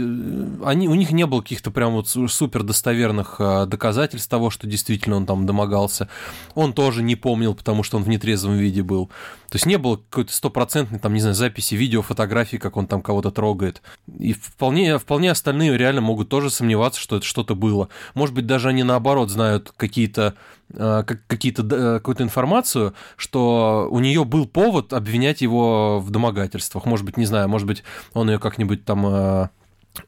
они, у них не было каких-то прям вот супер достоверных э, доказательств того, что действительно он там домогался. Он тоже не помнил, потому что он в нетрезвом виде был. То есть не было какой-то стопроцентной, там, не знаю, записи видео, фотографии, как он там кого-то трогает. И вполне, вполне остальные реально могут тоже сомневаться, что это что-то было. Может быть, даже они наоборот знают какие-то э, какие-то, какую-то информацию, что у нее был повод обвинять его в домогательствах. Может быть, не знаю, может быть, он ее как-нибудь там э,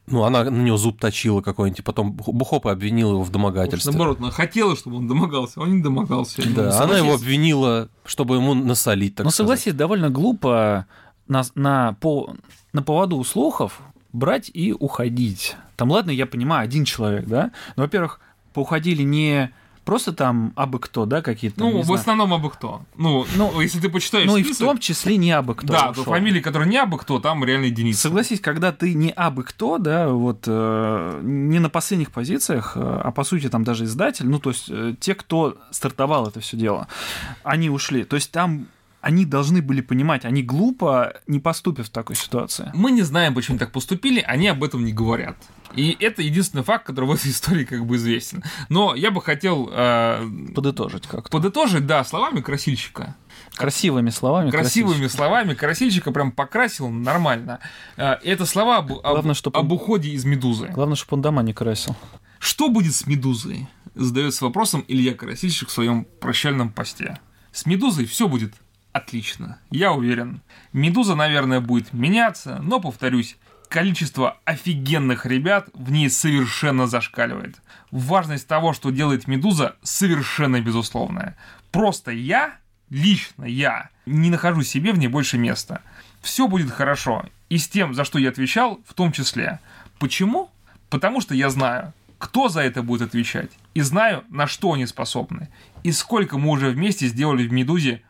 ну, она на него зуб точила какой-нибудь, потом Бухопа обвинила его в домогательстве. Наоборот, она хотела, чтобы он домогался, а он не домогался. Да, ну, она его обвинила, чтобы ему насолить, так Ну, согласись, довольно глупо на, на, по, на поводу у слухов брать и уходить. Там, ладно, я понимаю, один человек, да? Но, во-первых, поуходили не просто там абы кто, да, какие-то. Ну, в знаю. основном абы кто. Ну, ну, если ты почитаешь. Ну, список, и в том числе не абы кто. Да, то фамилии, которые не абы кто, там реально единицы. Согласись, когда ты не абы кто, да, вот э, не на последних позициях, э, а по сути там даже издатель, ну, то есть э, те, кто стартовал это все дело, они ушли. То есть там они должны были понимать, они глупо не поступят в такой ситуации. Мы не знаем, почему так поступили, они об этом не говорят. И это единственный факт, который в этой истории как бы известен. Но я бы хотел... Э, подытожить как-то. Подытожить, да, словами красильщика. Красивыми словами. Красивыми красильщика. словами. Красильщика прям покрасил нормально. Э, это слова об, Главное, об, об уходе из «Медузы». Главное, чтобы он дома не красил. Что будет с «Медузой»? Задается вопросом Илья Красильщик в своем прощальном посте. С «Медузой» все будет отлично, я уверен. «Медуза», наверное, будет меняться, но, повторюсь, количество офигенных ребят в ней совершенно зашкаливает. Важность того, что делает «Медуза», совершенно безусловная. Просто я, лично я, не нахожу себе в ней больше места. Все будет хорошо. И с тем, за что я отвечал, в том числе. Почему? Потому что я знаю, кто за это будет отвечать. И знаю, на что они способны. И сколько мы уже вместе сделали в «Медузе»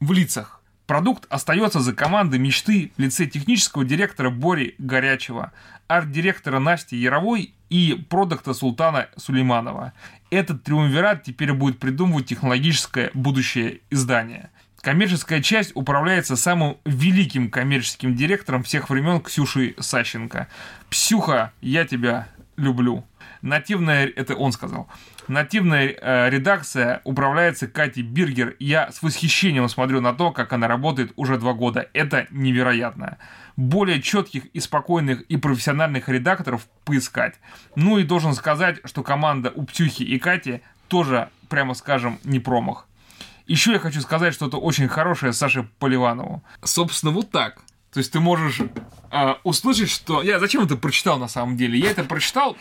в лицах. Продукт остается за командой мечты в лице технического директора Бори Горячего, арт-директора Насти Яровой и продукта Султана Сулейманова. Этот триумвират теперь будет придумывать технологическое будущее издания. Коммерческая часть управляется самым великим коммерческим директором всех времен Ксюшей Сащенко. Псюха, я тебя люблю. Нативная, это он сказал, нативная э, редакция управляется Катей Биргер. Я с восхищением смотрю на то, как она работает уже два года. Это невероятно. Более четких и спокойных и профессиональных редакторов поискать. Ну и должен сказать, что команда у Птюхи и Кати тоже, прямо скажем, не промах. Еще я хочу сказать что-то очень хорошее Саше Поливанову. Собственно, вот так. То есть ты можешь э, услышать, что... Я зачем это прочитал на самом деле? Я это прочитал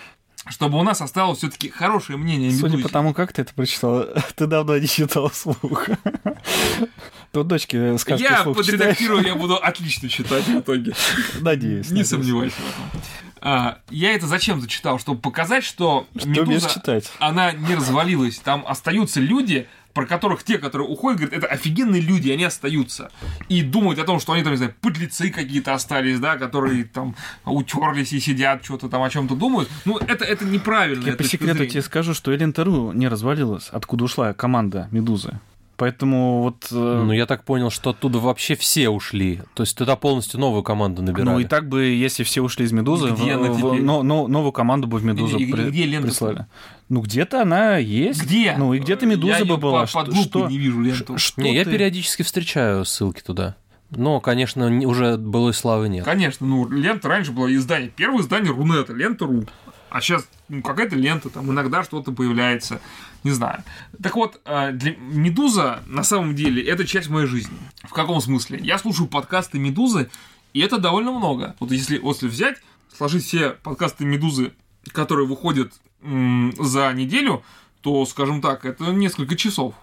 чтобы у нас осталось все-таки хорошее мнение о Медузе. Судя по тому, как ты это прочитал, ты давно не читал вслух. Тут дочки сказки Я подредактирую, я буду отлично читать в итоге. Надеюсь. Не сомневайся в этом. А, я это зачем зачитал? Чтобы показать, что, что Медуза, читать. она не развалилась. Там остаются люди, про которых те, которые уходят, говорят, это офигенные люди, они остаются. И думают о том, что они там, не знаю, подлецы какие-то остались, да, которые там утерлись и сидят, что-то там о чем-то думают. Ну, это, это неправильно. Я по секрету тебе скажу, что Элен Теру не развалилась, откуда ушла команда Медузы. Поэтому вот... Э, ну, я так понял, что оттуда вообще все ушли. То есть туда полностью новую команду набирали. Ну, и так бы, если все ушли из «Медузы», где в, в, но, но, новую команду бы в «Медузу» и, при, где лента прислали. Ну, где-то она есть. Где? Ну, и где-то «Медуза» я бы была. По, под что, не вижу ленту. Что не, ты... я периодически встречаю ссылки туда. Но, конечно, уже былой славы нет. Конечно, ну, лента раньше была издание. Первое издание Рунета, лента Ру. А сейчас ну, какая-то лента, там иногда что-то появляется. Не знаю. Так вот, э, для Медуза на самом деле это часть моей жизни. В каком смысле? Я слушаю подкасты Медузы, и это довольно много. Вот если, если взять, сложить все подкасты Медузы, которые выходят м- за неделю, то, скажем так, это несколько часов.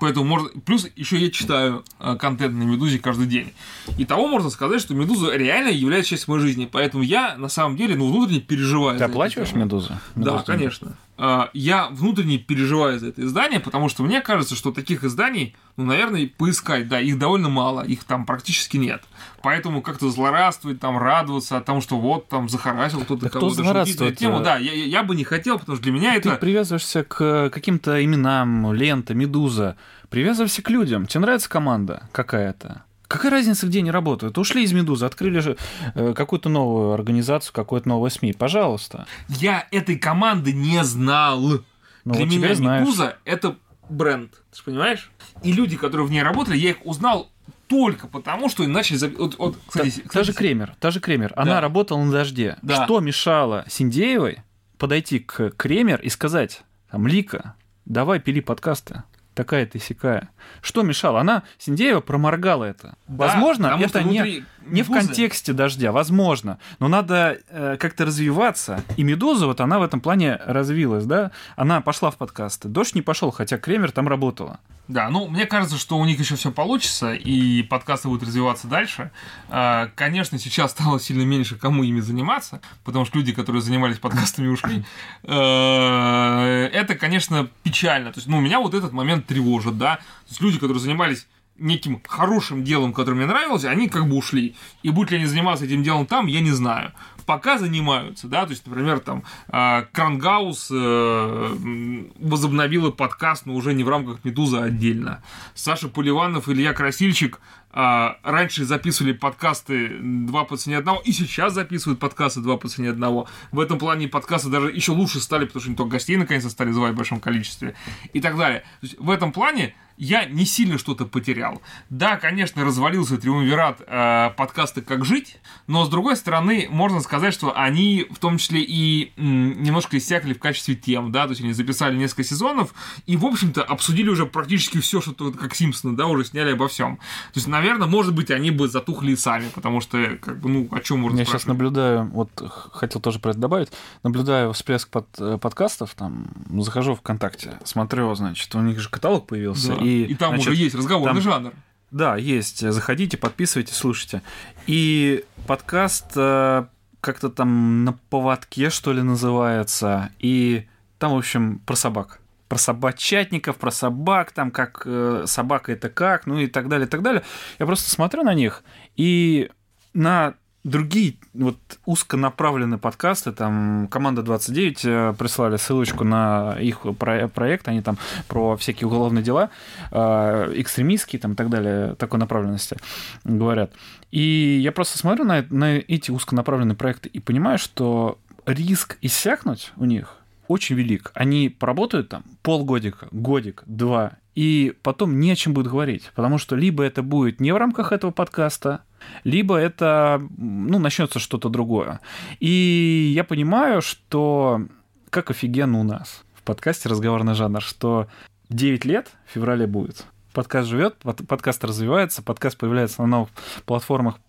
Поэтому можно... Плюс еще я читаю э, контент на Медузе каждый день. И того можно сказать, что Медуза реально является частью моей жизни. Поэтому я, на самом деле, ну, внутренне переживаю. Ты оплачиваешь Медузу? Да, конечно. А, я внутренне переживаю за это издание, потому что мне кажется, что таких изданий, ну, наверное, поискать, да, их довольно мало, их там практически нет. Поэтому как-то злорадствовать, там, радоваться от того, что вот там захарасил кто-то да кого-то злорадствует? тему, да, я, я бы не хотел, потому что для меня Ты это... Ты привязываешься к каким-то именам, лента, медуза, привязывайся к людям. Тебе нравится команда какая-то? Какая разница, где они работают? Ушли из «Медузы», открыли же э, какую-то новую организацию, какое-то новое СМИ. Пожалуйста. Я этой команды не знал. Ну, Для вот меня «Медуза» — это бренд. Ты же понимаешь? И люди, которые в ней работали, я их узнал только потому, что начали... Вот, вот, кстати, та, кстати, та же Кремер, та же Кремер, да. она работала на «Дожде». Да. Что мешало Синдеевой подойти к Кремер и сказать, там, Лика, давай пили подкасты такая ты сякая. Что мешало? Она, Синдеева, проморгала это. Да, возможно, это не, не в контексте дождя, возможно. Но надо э, как-то развиваться. И Медуза, вот она в этом плане развилась, да? Она пошла в подкасты. Дождь не пошел, хотя Кремер там работала. Да, ну, мне кажется, что у них еще все получится, и подкасты будут развиваться дальше. А, конечно, сейчас стало сильно меньше, кому ими заниматься, потому что люди, которые занимались подкастами, ушли. А, это, конечно, печально. То есть, ну, меня вот этот момент тревожит, да. То есть, люди, которые занимались неким хорошим делом, которое мне нравилось, они как бы ушли. И будут ли они заниматься этим делом там, я не знаю. Пока занимаются, да, то есть, например, там э, Крангаус э, возобновила подкаст, но уже не в рамках Медуза, а отдельно. Саша Поливанов, Илья Красильчик а, раньше записывали подкасты два по цене одного, и сейчас записывают подкасты два по цене одного. В этом плане подкасты даже еще лучше стали, потому что они только гостей наконец-то стали звать в большом количестве и так далее. То есть в этом плане я не сильно что-то потерял. Да, конечно, развалился триумвират э, подкаста «Как жить», но, с другой стороны, можно сказать, что они в том числе и м, немножко иссякли в качестве тем, да, то есть они записали несколько сезонов и, в общем-то, обсудили уже практически все, что как Симпсоны, да, уже сняли обо всем. То есть, наверное, может быть, они бы затухли и сами, потому что, как бы, ну, о чем можно Я сейчас наблюдаю, вот хотел тоже про это добавить, наблюдаю всплеск под, э, подкастов, там, захожу в ВКонтакте, смотрю, значит, у них же каталог появился, да. и, и там значит, уже есть разговорный там, жанр. Да, есть. Заходите, подписывайтесь, слушайте. И подкаст э, как-то там на поводке, что ли, называется. И там, в общем, про собак. Про собачатников, про собак, там как э, собака это как, ну и так далее, и так далее. Я просто смотрю на них, и на другие вот узконаправленные подкасты, там команда 29 э, прислали ссылочку на их про проект, они там про всякие уголовные дела, э, экстремистские там и так далее, такой направленности говорят. И я просто смотрю на, на эти узконаправленные проекты и понимаю, что риск иссякнуть у них очень велик. Они поработают там полгодика, годик, два, и потом не о чем будет говорить, потому что либо это будет не в рамках этого подкаста, либо это, ну, начнется что-то другое. И я понимаю, что как офигенно у нас в подкасте «Разговорный жанр», что 9 лет в феврале будет подкаст живет, подкаст развивается, подкаст появляется на новых платформах,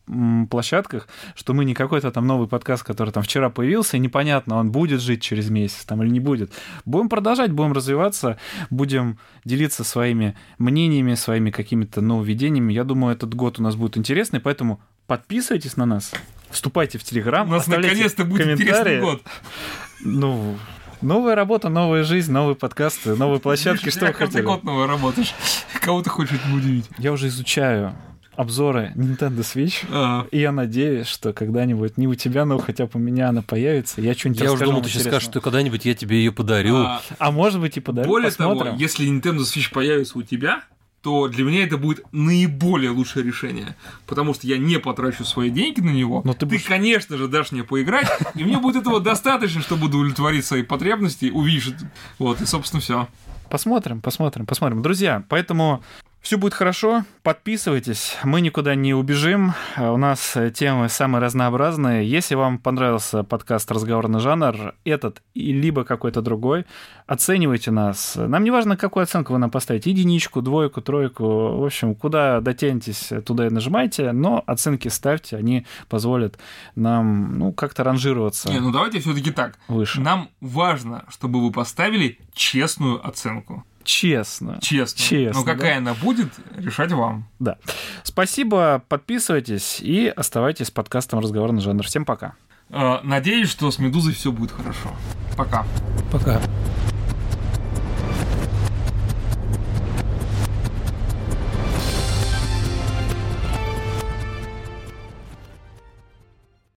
площадках, что мы не какой-то там новый подкаст, который там вчера появился, и непонятно, он будет жить через месяц там или не будет. Будем продолжать, будем развиваться, будем делиться своими мнениями, своими какими-то нововведениями. Я думаю, этот год у нас будет интересный, поэтому подписывайтесь на нас, вступайте в Телеграм. У нас наконец-то будет интересный год. Ну, Новая работа, новая жизнь, новые подкасты, новые площадки. Что вы хотели? год новый работаешь. Кого ты хочешь удивить? Я уже изучаю обзоры Nintendo Switch, а. и я надеюсь, что когда-нибудь не у тебя, но хотя бы у меня она появится, я что-нибудь Я уже думал, ты сейчас скажешь, что когда-нибудь я тебе ее подарю. А, а может быть и подарю, Более Посмотрим. того, если Nintendo Switch появится у тебя, то для меня это будет наиболее лучшее решение. Потому что я не потрачу свои деньги на него. Но ты, ты будешь... конечно же, дашь мне поиграть, и мне будет этого достаточно, чтобы удовлетворить свои потребности, увидеть. Вот, и, собственно, все. Посмотрим, посмотрим, посмотрим. Друзья, поэтому все будет хорошо, подписывайтесь, мы никуда не убежим, у нас темы самые разнообразные. Если вам понравился подкаст «Разговорный жанр», этот и либо какой-то другой, оценивайте нас. Нам не важно, какую оценку вы нам поставите, единичку, двойку, тройку, в общем, куда дотянетесь, туда и нажимайте, но оценки ставьте, они позволят нам, ну, как-то ранжироваться. Не, ну давайте все таки так. Выше. Нам важно, чтобы вы поставили честную оценку. Честно. Честно. Честно. Но какая да? она будет, решать вам. Да. Спасибо, подписывайтесь и оставайтесь с подкастом «Разговорный жанр». Всем пока. Э, надеюсь, что с «Медузой» все будет хорошо. Пока. Пока.